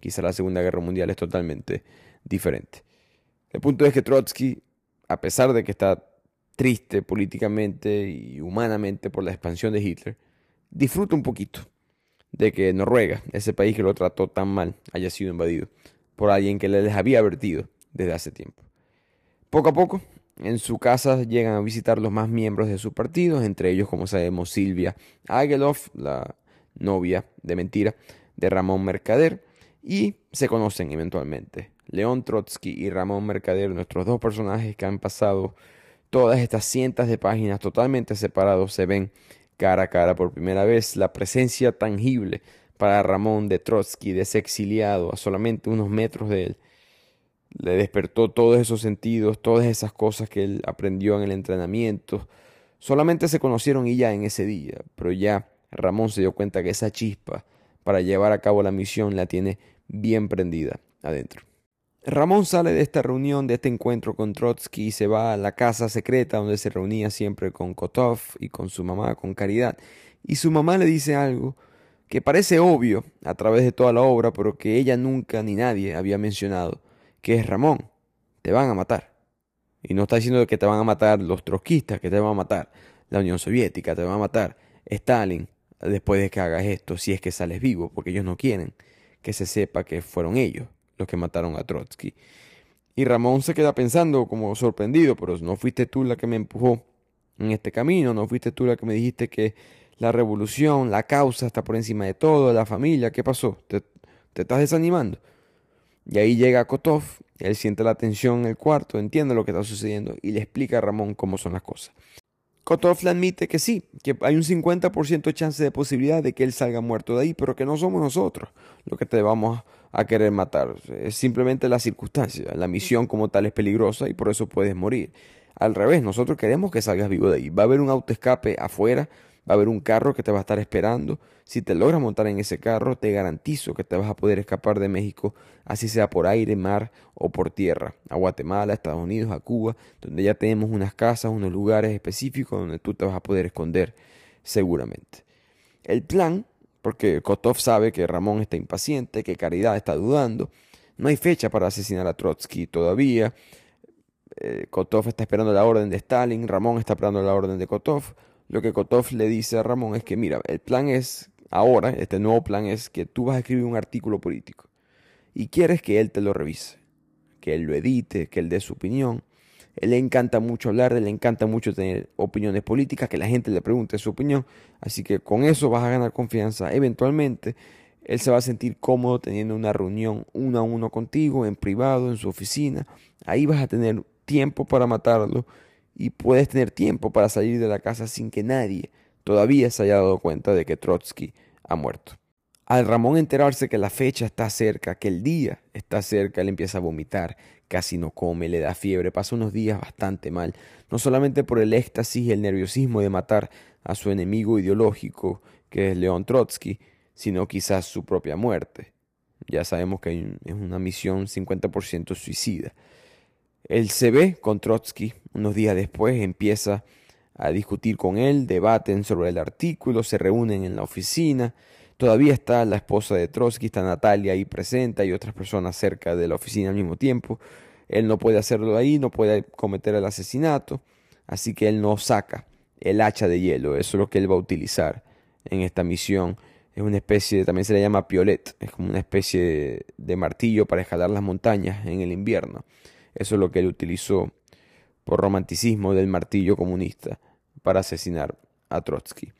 quizás la Segunda Guerra Mundial es totalmente diferente. El punto es que Trotsky, a pesar de que está triste políticamente y humanamente por la expansión de Hitler, disfruta un poquito de que Noruega, ese país que lo trató tan mal, haya sido invadido por alguien que les había advertido desde hace tiempo. Poco a poco, en su casa llegan a visitar los más miembros de su partido, entre ellos, como sabemos, Silvia Agelov, la novia de mentira de Ramón Mercader, y se conocen eventualmente. León Trotsky y Ramón Mercader, nuestros dos personajes que han pasado todas estas cientos de páginas totalmente separados, se ven cara a cara por primera vez. La presencia tangible para Ramón de Trotsky, de ese exiliado a solamente unos metros de él, le despertó todos esos sentidos, todas esas cosas que él aprendió en el entrenamiento. Solamente se conocieron y ya en ese día, pero ya Ramón se dio cuenta que esa chispa para llevar a cabo la misión la tiene bien prendida adentro. Ramón sale de esta reunión, de este encuentro con Trotsky y se va a la casa secreta donde se reunía siempre con Kotov y con su mamá, con Caridad. Y su mamá le dice algo que parece obvio a través de toda la obra, pero que ella nunca ni nadie había mencionado, que es Ramón, te van a matar. Y no está diciendo que te van a matar los trotskistas, que te van a matar la Unión Soviética, te van a matar Stalin después de que hagas esto, si es que sales vivo, porque ellos no quieren que se sepa que fueron ellos los que mataron a Trotsky. Y Ramón se queda pensando como sorprendido, pero no fuiste tú la que me empujó en este camino, no fuiste tú la que me dijiste que la revolución, la causa está por encima de todo, la familia, ¿qué pasó? ¿Te, te estás desanimando? Y ahí llega Kotov, él siente la tensión en el cuarto, entiende lo que está sucediendo y le explica a Ramón cómo son las cosas. Kotov le admite que sí, que hay un 50% de chance de posibilidad de que él salga muerto de ahí, pero que no somos nosotros los que te vamos a querer matar. Es simplemente la circunstancia. La misión como tal es peligrosa y por eso puedes morir. Al revés, nosotros queremos que salgas vivo de ahí. Va a haber un autoescape afuera Va a haber un carro que te va a estar esperando. Si te logras montar en ese carro, te garantizo que te vas a poder escapar de México, así sea por aire, mar o por tierra, a Guatemala, a Estados Unidos, a Cuba, donde ya tenemos unas casas, unos lugares específicos donde tú te vas a poder esconder seguramente. El plan, porque Kotov sabe que Ramón está impaciente, que Caridad está dudando, no hay fecha para asesinar a Trotsky todavía. Eh, Kotov está esperando la orden de Stalin, Ramón está esperando la orden de Kotov. Lo que Kotov le dice a Ramón es que, mira, el plan es, ahora, este nuevo plan es que tú vas a escribir un artículo político y quieres que él te lo revise, que él lo edite, que él dé su opinión. Él le encanta mucho hablar, le encanta mucho tener opiniones políticas, que la gente le pregunte su opinión. Así que con eso vas a ganar confianza. Eventualmente, él se va a sentir cómodo teniendo una reunión uno a uno contigo, en privado, en su oficina. Ahí vas a tener tiempo para matarlo y puedes tener tiempo para salir de la casa sin que nadie todavía se haya dado cuenta de que Trotsky ha muerto. Al Ramón enterarse que la fecha está cerca, que el día está cerca, él empieza a vomitar, casi no come, le da fiebre, pasa unos días bastante mal, no solamente por el éxtasis y el nerviosismo de matar a su enemigo ideológico, que es León Trotsky, sino quizás su propia muerte. Ya sabemos que es una misión 50% suicida. Él se ve con Trotsky unos días después, empieza a discutir con él, debaten sobre el artículo, se reúnen en la oficina. Todavía está la esposa de Trotsky, está Natalia ahí presente, y otras personas cerca de la oficina al mismo tiempo. Él no puede hacerlo ahí, no puede cometer el asesinato, así que él no saca el hacha de hielo, eso es lo que él va a utilizar en esta misión. Es una especie, también se le llama piolet, es como una especie de martillo para escalar las montañas en el invierno. Eso es lo que él utilizó por romanticismo del martillo comunista para asesinar a Trotsky.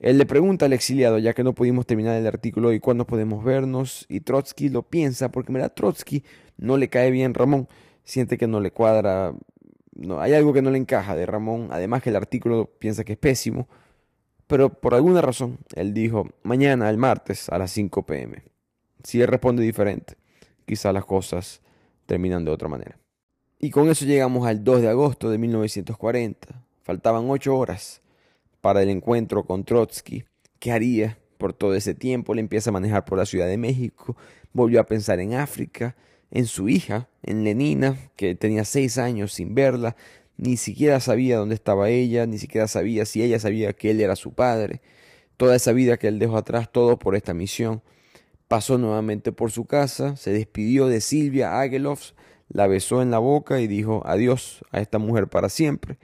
Él le pregunta al exiliado, ya que no pudimos terminar el artículo, ¿y cuándo podemos vernos? Y Trotsky lo piensa, porque mira, Trotsky no le cae bien Ramón, siente que no le cuadra, no, hay algo que no le encaja de Ramón, además que el artículo piensa que es pésimo, pero por alguna razón él dijo, mañana, el martes, a las 5 pm. Si él responde diferente, quizá las cosas terminan de otra manera. Y con eso llegamos al 2 de agosto de 1940. Faltaban ocho horas para el encuentro con Trotsky. ¿Qué haría por todo ese tiempo? Le empieza a manejar por la Ciudad de México. Volvió a pensar en África, en su hija, en Lenina, que tenía seis años sin verla. Ni siquiera sabía dónde estaba ella, ni siquiera sabía si ella sabía que él era su padre. Toda esa vida que él dejó atrás, todo por esta misión. Pasó nuevamente por su casa, se despidió de Silvia Ageloff, la besó en la boca y dijo adiós a esta mujer para siempre.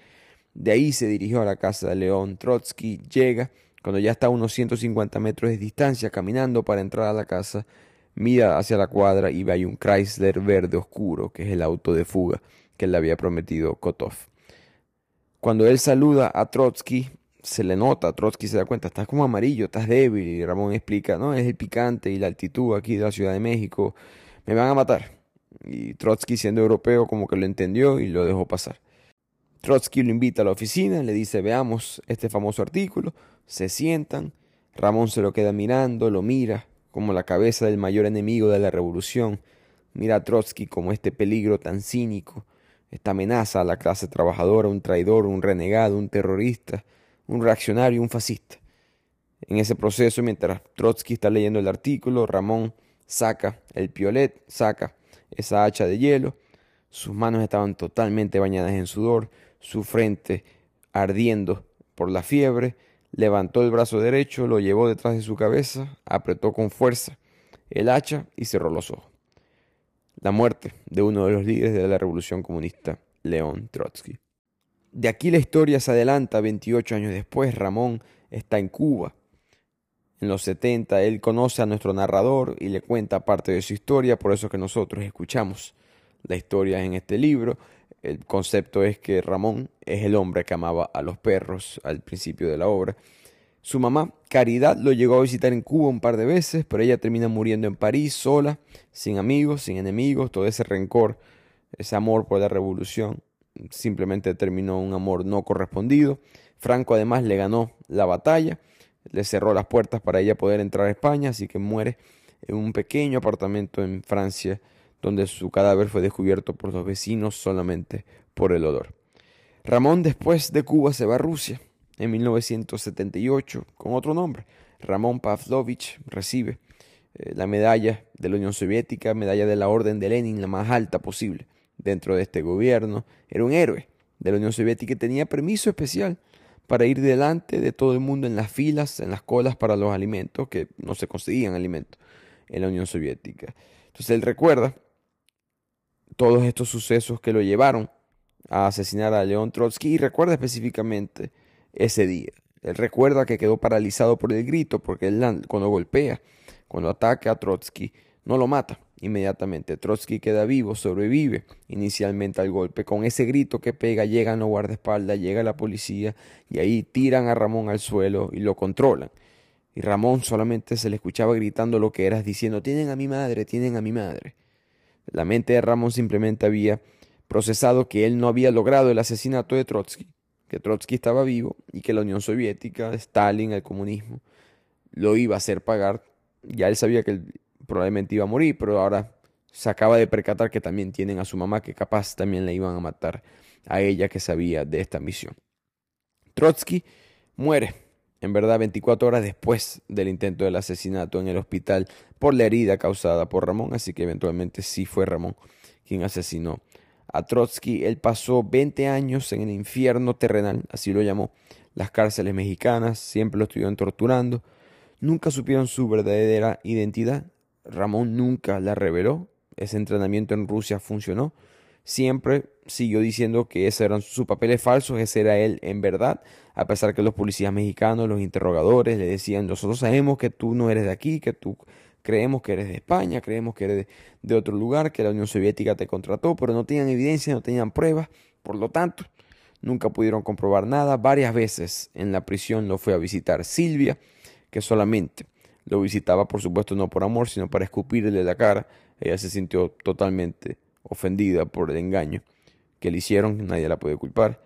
De ahí se dirigió a la casa de León Trotsky, llega, cuando ya está a unos 150 metros de distancia caminando para entrar a la casa, mira hacia la cuadra y ve ahí un Chrysler verde oscuro, que es el auto de fuga que le había prometido Kotov. Cuando él saluda a Trotsky, se le nota, Trotsky se da cuenta, estás como amarillo, estás débil, y Ramón explica, no, es el picante y la altitud aquí de la Ciudad de México, me van a matar. Y Trotsky, siendo europeo, como que lo entendió y lo dejó pasar. Trotsky lo invita a la oficina, le dice, veamos este famoso artículo, se sientan, Ramón se lo queda mirando, lo mira como la cabeza del mayor enemigo de la revolución, mira a Trotsky como este peligro tan cínico, esta amenaza a la clase trabajadora, un traidor, un renegado, un terrorista, un reaccionario, un fascista. En ese proceso, mientras Trotsky está leyendo el artículo, Ramón saca el piolet, saca esa hacha de hielo. Sus manos estaban totalmente bañadas en sudor, su frente ardiendo por la fiebre. Levantó el brazo derecho, lo llevó detrás de su cabeza, apretó con fuerza el hacha y cerró los ojos. La muerte de uno de los líderes de la revolución comunista, León Trotsky. De aquí la historia se adelanta 28 años después. Ramón está en Cuba. En los 70 él conoce a nuestro narrador y le cuenta parte de su historia, por eso que nosotros escuchamos la historia en este libro. El concepto es que Ramón es el hombre que amaba a los perros al principio de la obra. Su mamá, Caridad, lo llegó a visitar en Cuba un par de veces, pero ella termina muriendo en París sola, sin amigos, sin enemigos, todo ese rencor, ese amor por la revolución, simplemente terminó un amor no correspondido. Franco además le ganó la batalla, le cerró las puertas para ella poder entrar a España, así que muere en un pequeño apartamento en Francia, donde su cadáver fue descubierto por los vecinos solamente por el olor. Ramón después de Cuba se va a Rusia en 1978 con otro nombre. Ramón Pavlovich recibe eh, la medalla de la Unión Soviética, medalla de la Orden de Lenin, la más alta posible dentro de este gobierno. Era un héroe de la Unión Soviética y tenía permiso especial para ir delante de todo el mundo en las filas, en las colas para los alimentos, que no se conseguían alimentos en la Unión Soviética. Entonces él recuerda todos estos sucesos que lo llevaron a asesinar a León Trotsky y recuerda específicamente ese día. Él recuerda que quedó paralizado por el grito porque él cuando golpea, cuando ataca a Trotsky, no lo mata inmediatamente. Trotsky queda vivo, sobrevive inicialmente al golpe. Con ese grito que pega, llegan los guardaespaldas, llega la policía y ahí tiran a Ramón al suelo y lo controlan. Y Ramón solamente se le escuchaba gritando lo que eras, diciendo, tienen a mi madre, tienen a mi madre. La mente de Ramón simplemente había procesado que él no había logrado el asesinato de Trotsky que Trotsky estaba vivo y que la Unión Soviética, Stalin, el comunismo, lo iba a hacer pagar. Ya él sabía que él probablemente iba a morir, pero ahora se acaba de percatar que también tienen a su mamá, que capaz también le iban a matar a ella que sabía de esta misión. Trotsky muere, en verdad, 24 horas después del intento del asesinato en el hospital por la herida causada por Ramón, así que eventualmente sí fue Ramón quien asesinó a Trotsky, él pasó 20 años en el infierno terrenal, así lo llamó. Las cárceles mexicanas siempre lo estuvieron torturando. Nunca supieron su verdadera identidad. Ramón nunca la reveló. Ese entrenamiento en Rusia funcionó. Siempre siguió diciendo que esos eran sus papeles falsos, ese era él en verdad, a pesar que los policías mexicanos, los interrogadores, le decían, nosotros sabemos que tú no eres de aquí, que tú creemos que eres de España, creemos que eres de, otro lugar, que la Unión Soviética te contrató, pero no tenían evidencia, no tenían pruebas, por lo tanto, nunca pudieron comprobar nada. Varias veces en la prisión lo fue a visitar Silvia, que solamente lo visitaba, por supuesto, no por amor, sino para escupirle la cara. Ella se sintió totalmente ofendida por el engaño que le hicieron, nadie la puede culpar.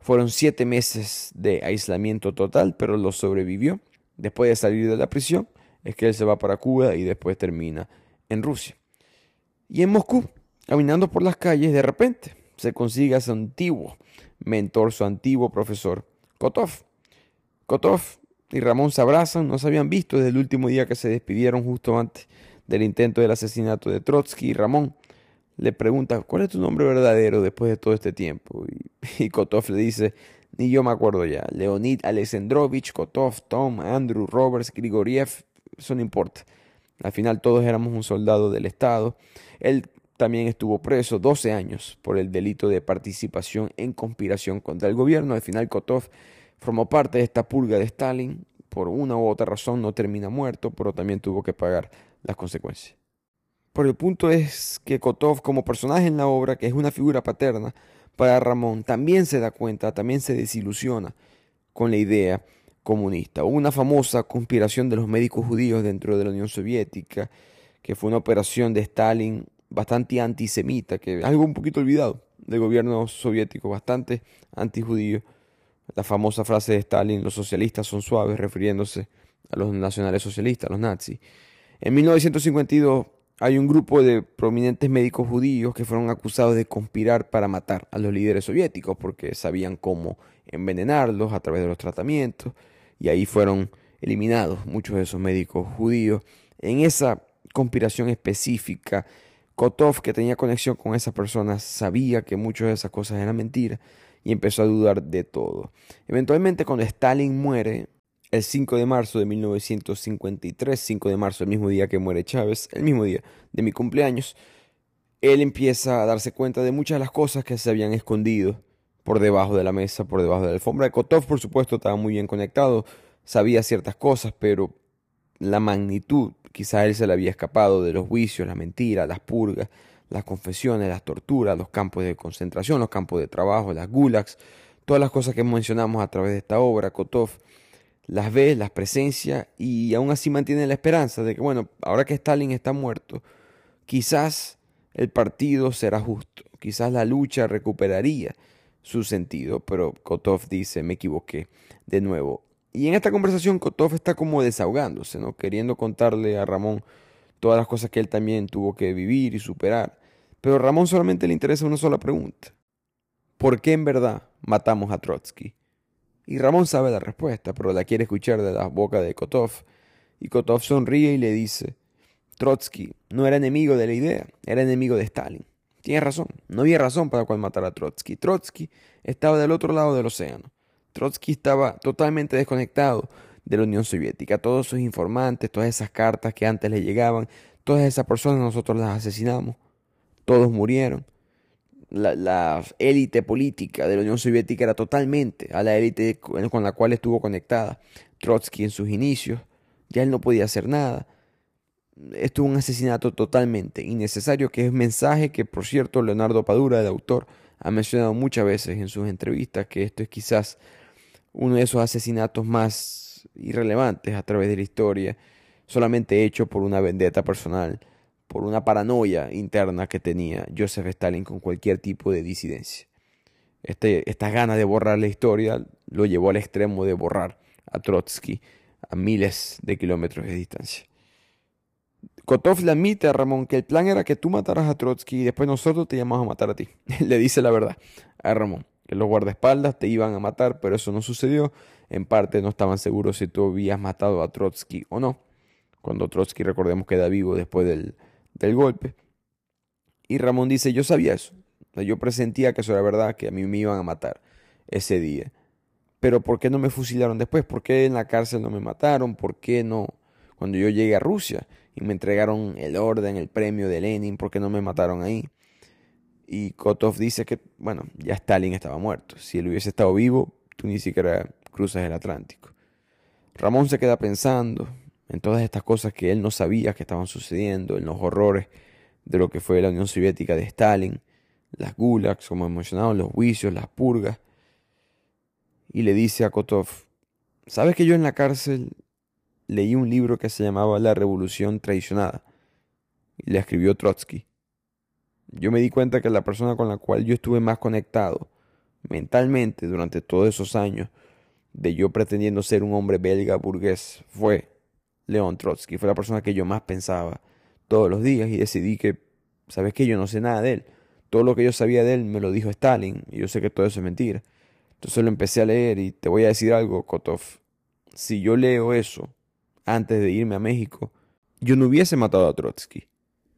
Fueron siete meses de aislamiento total, pero lo sobrevivió. Después de salir de la prisión, es que él se va para Cuba y después termina en Rusia. Y en Moscú, caminando por las calles, de repente se consigue a su antiguo mentor, su antiguo profesor, Kotov. Kotov y Ramón se abrazan, no se habían visto desde el último día que se despidieron justo antes del intento del asesinato de Trotsky. Y Ramón le pregunta, ¿cuál es tu nombre verdadero después de todo este tiempo? Y, y Kotov le dice, ni yo me acuerdo ya, Leonid Alexandrovich, Kotov, Tom, Andrew, Roberts, Grigoriev, eso no importa. Al final todos éramos un soldado del Estado. Él también estuvo preso 12 años por el delito de participación en conspiración contra el gobierno. Al final Kotov formó parte de esta purga de Stalin. Por una u otra razón no termina muerto, pero también tuvo que pagar las consecuencias. Por el punto es que Kotov como personaje en la obra, que es una figura paterna para Ramón, también se da cuenta, también se desilusiona con la idea comunista. Hubo una famosa conspiración de los médicos judíos dentro de la Unión Soviética, que fue una operación de Stalin bastante antisemita, que algo un poquito olvidado del gobierno soviético, bastante antijudío. La famosa frase de Stalin, los socialistas son suaves, refiriéndose a los nacionales socialistas, los nazis. En 1952 hay un grupo de prominentes médicos judíos que fueron acusados de conspirar para matar a los líderes soviéticos porque sabían cómo envenenarlos a través de los tratamientos y ahí fueron eliminados muchos de esos médicos judíos. En esa conspiración específica, Kotov, que tenía conexión con esas personas, sabía que muchas de esas cosas eran mentiras y empezó a dudar de todo. Eventualmente, cuando Stalin muere, el 5 de marzo de 1953, 5 de marzo, el mismo día que muere Chávez, el mismo día de mi cumpleaños, él empieza a darse cuenta de muchas de las cosas que se habían escondido por debajo de la mesa, por debajo de la alfombra. Kotov, por supuesto, estaba muy bien conectado, sabía ciertas cosas, pero la magnitud, quizá él se le había escapado de los juicios, las mentiras, las purgas, las confesiones, las torturas, los campos de concentración, los campos de trabajo, las gulags, todas las cosas que mencionamos a través de esta obra, Kotov las ve, las presencia y aún así mantiene la esperanza de que, bueno, ahora que Stalin está muerto, quizás el partido será justo, quizás la lucha recuperaría su sentido, pero Kotov dice, me equivoqué de nuevo. Y en esta conversación Kotov está como desahogándose, ¿no? Queriendo contarle a Ramón todas las cosas que él también tuvo que vivir y superar. Pero a Ramón solamente le interesa una sola pregunta. ¿Por qué en verdad matamos a Trotsky? Y Ramón sabe la respuesta, pero la quiere escuchar de la boca de Kotov. Y Kotov sonríe y le dice, Trotsky no era enemigo de la idea, era enemigo de Stalin. Tiene razón, no había razón para cual matar a Trotsky. Trotsky estaba del otro lado del océano. Trotsky estaba totalmente desconectado de la Unión Soviética. Todos sus informantes, todas esas cartas que antes le llegaban, todas esas personas nosotros las asesinamos. Todos murieron la, élite política de la Unión Soviética era totalmente a la élite con la cual estuvo conectada. Trotsky en sus inicios, ya él no podía hacer nada. Esto un asesinato totalmente innecesario, que es mensaje que, por cierto, Leonardo Padura, el autor, ha mencionado muchas veces en sus entrevistas, que esto es quizás uno de esos asesinatos más irrelevantes a través de la historia, solamente hecho por una vendetta personal por una paranoia interna que tenía Joseph Stalin con cualquier tipo de disidencia. Este, esta gana de borrar la historia lo llevó al extremo de borrar a Trotsky a miles de kilómetros de distancia. Kotov le admite a Ramón que el plan era que tú mataras a Trotsky y después nosotros te llamamos a matar a ti. le dice la verdad a Ramón, que los guardaespaldas te iban a matar, pero eso no sucedió. En parte no estaban seguros si tú habías matado a Trotsky o no. Cuando Trotsky, recordemos, queda vivo después del, del golpe. Y Ramón dice, yo sabía eso. Yo presentía que eso era verdad, que a mí me iban a matar ese día. Pero ¿por qué no me fusilaron después? ¿Por qué en la cárcel no me mataron? ¿Por qué no? Cuando yo llegué a Rusia y me entregaron el orden, el premio de Lenin, ¿por qué no me mataron ahí? Y Kotov dice que, bueno, ya Stalin estaba muerto. Si él hubiese estado vivo, tú ni siquiera cruzas el Atlántico. Ramón se queda pensando, en todas estas cosas que él no sabía que estaban sucediendo, en los horrores de lo que fue la Unión Soviética de Stalin, las gulags, como mencionado, los juicios, las purgas. Y le dice a Kotov, ¿sabes que yo en la cárcel leí un libro que se llamaba La Revolución Traicionada? Y le escribió Trotsky. Yo me di cuenta que la persona con la cual yo estuve más conectado mentalmente durante todos esos años de yo pretendiendo ser un hombre belga burgués fue León Trotsky. Fue la persona que yo más pensaba todos los días y decidí que, ¿sabes qué? Yo no sé nada de él. Todo lo que yo sabía de él me lo dijo Stalin y yo sé que todo eso es mentira. Entonces lo empecé a leer y te voy a decir algo, Kotov. Si yo leo eso antes de irme a México, yo no hubiese matado a Trotsky.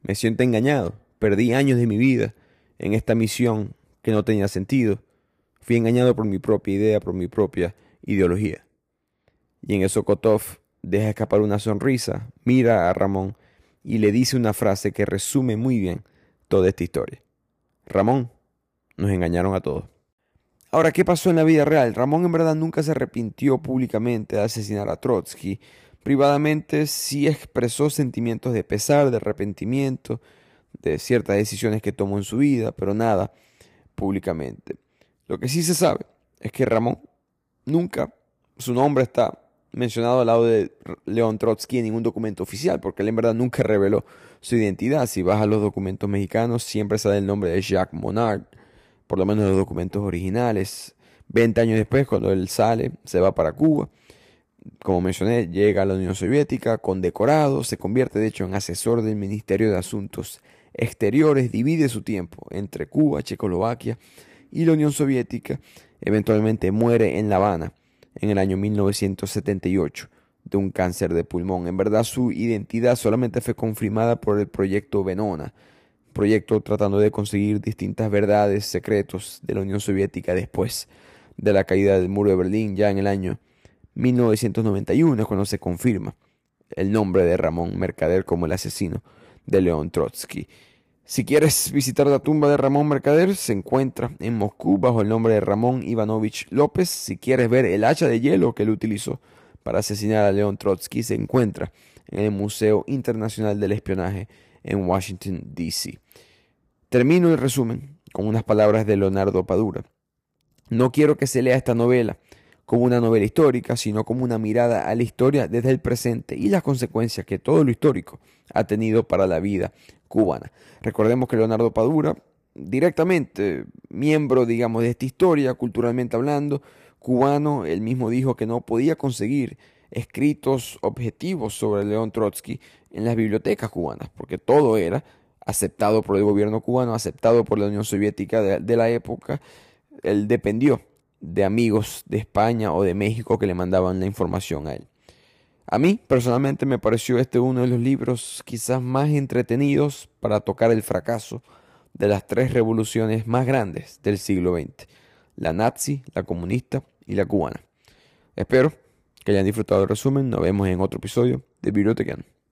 Me siento engañado. Perdí años de mi vida en esta misión que no tenía sentido. Fui engañado por mi propia idea, por mi propia ideología. Y en eso Kotov deja escapar una sonrisa, mira a Ramón y le dice una frase que resume muy bien toda esta historia. Ramón, nos engañaron a todos. Ahora, ¿qué pasó en la vida real? Ramón en verdad nunca se arrepintió públicamente de asesinar a Trotsky. Privadamente sí expresó sentimientos de pesar, de arrepentimiento, de ciertas decisiones que tomó en su vida, pero nada públicamente. Lo que sí se sabe es que Ramón nunca, su nombre está mencionado al lado de León Trotsky en ningún documento oficial, porque él en verdad nunca reveló su identidad. Si vas a los documentos mexicanos, siempre sale el nombre de Jacques Monard, por lo menos en los documentos originales. Veinte años después, cuando él sale, se va para Cuba. Como mencioné, llega a la Unión Soviética condecorado, se convierte de hecho en asesor del Ministerio de Asuntos Exteriores, divide su tiempo entre Cuba, Checoslovaquia y la Unión Soviética. Eventualmente muere en La Habana en el año 1978, de un cáncer de pulmón. En verdad su identidad solamente fue confirmada por el proyecto Venona, proyecto tratando de conseguir distintas verdades, secretos de la Unión Soviética después de la caída del muro de Berlín ya en el año 1991 cuando se confirma el nombre de Ramón Mercader como el asesino de León Trotsky. Si quieres visitar la tumba de Ramón Mercader, se encuentra en Moscú bajo el nombre de Ramón Ivanovich López. Si quieres ver el hacha de hielo que él utilizó para asesinar a León Trotsky, se encuentra en el Museo Internacional del Espionaje en Washington, D.C. Termino el resumen con unas palabras de Leonardo Padura. No quiero que se lea esta novela como una novela histórica, sino como una mirada a la historia desde el presente y las consecuencias que todo lo histórico ha tenido para la vida cubana. Recordemos que Leonardo Padura, directamente miembro, digamos, de esta historia, culturalmente hablando, cubano, él mismo dijo que no podía conseguir escritos objetivos sobre León Trotsky en las bibliotecas cubanas, porque todo era aceptado por el gobierno cubano, aceptado por la Unión Soviética de, de la época. Él dependió de amigos de España o de México que le mandaban la información a él. A mí personalmente me pareció este uno de los libros quizás más entretenidos para tocar el fracaso de las tres revoluciones más grandes del siglo XX, la nazi, la comunista y la cubana. Espero que hayan disfrutado del resumen, nos vemos en otro episodio de Bibliotecan.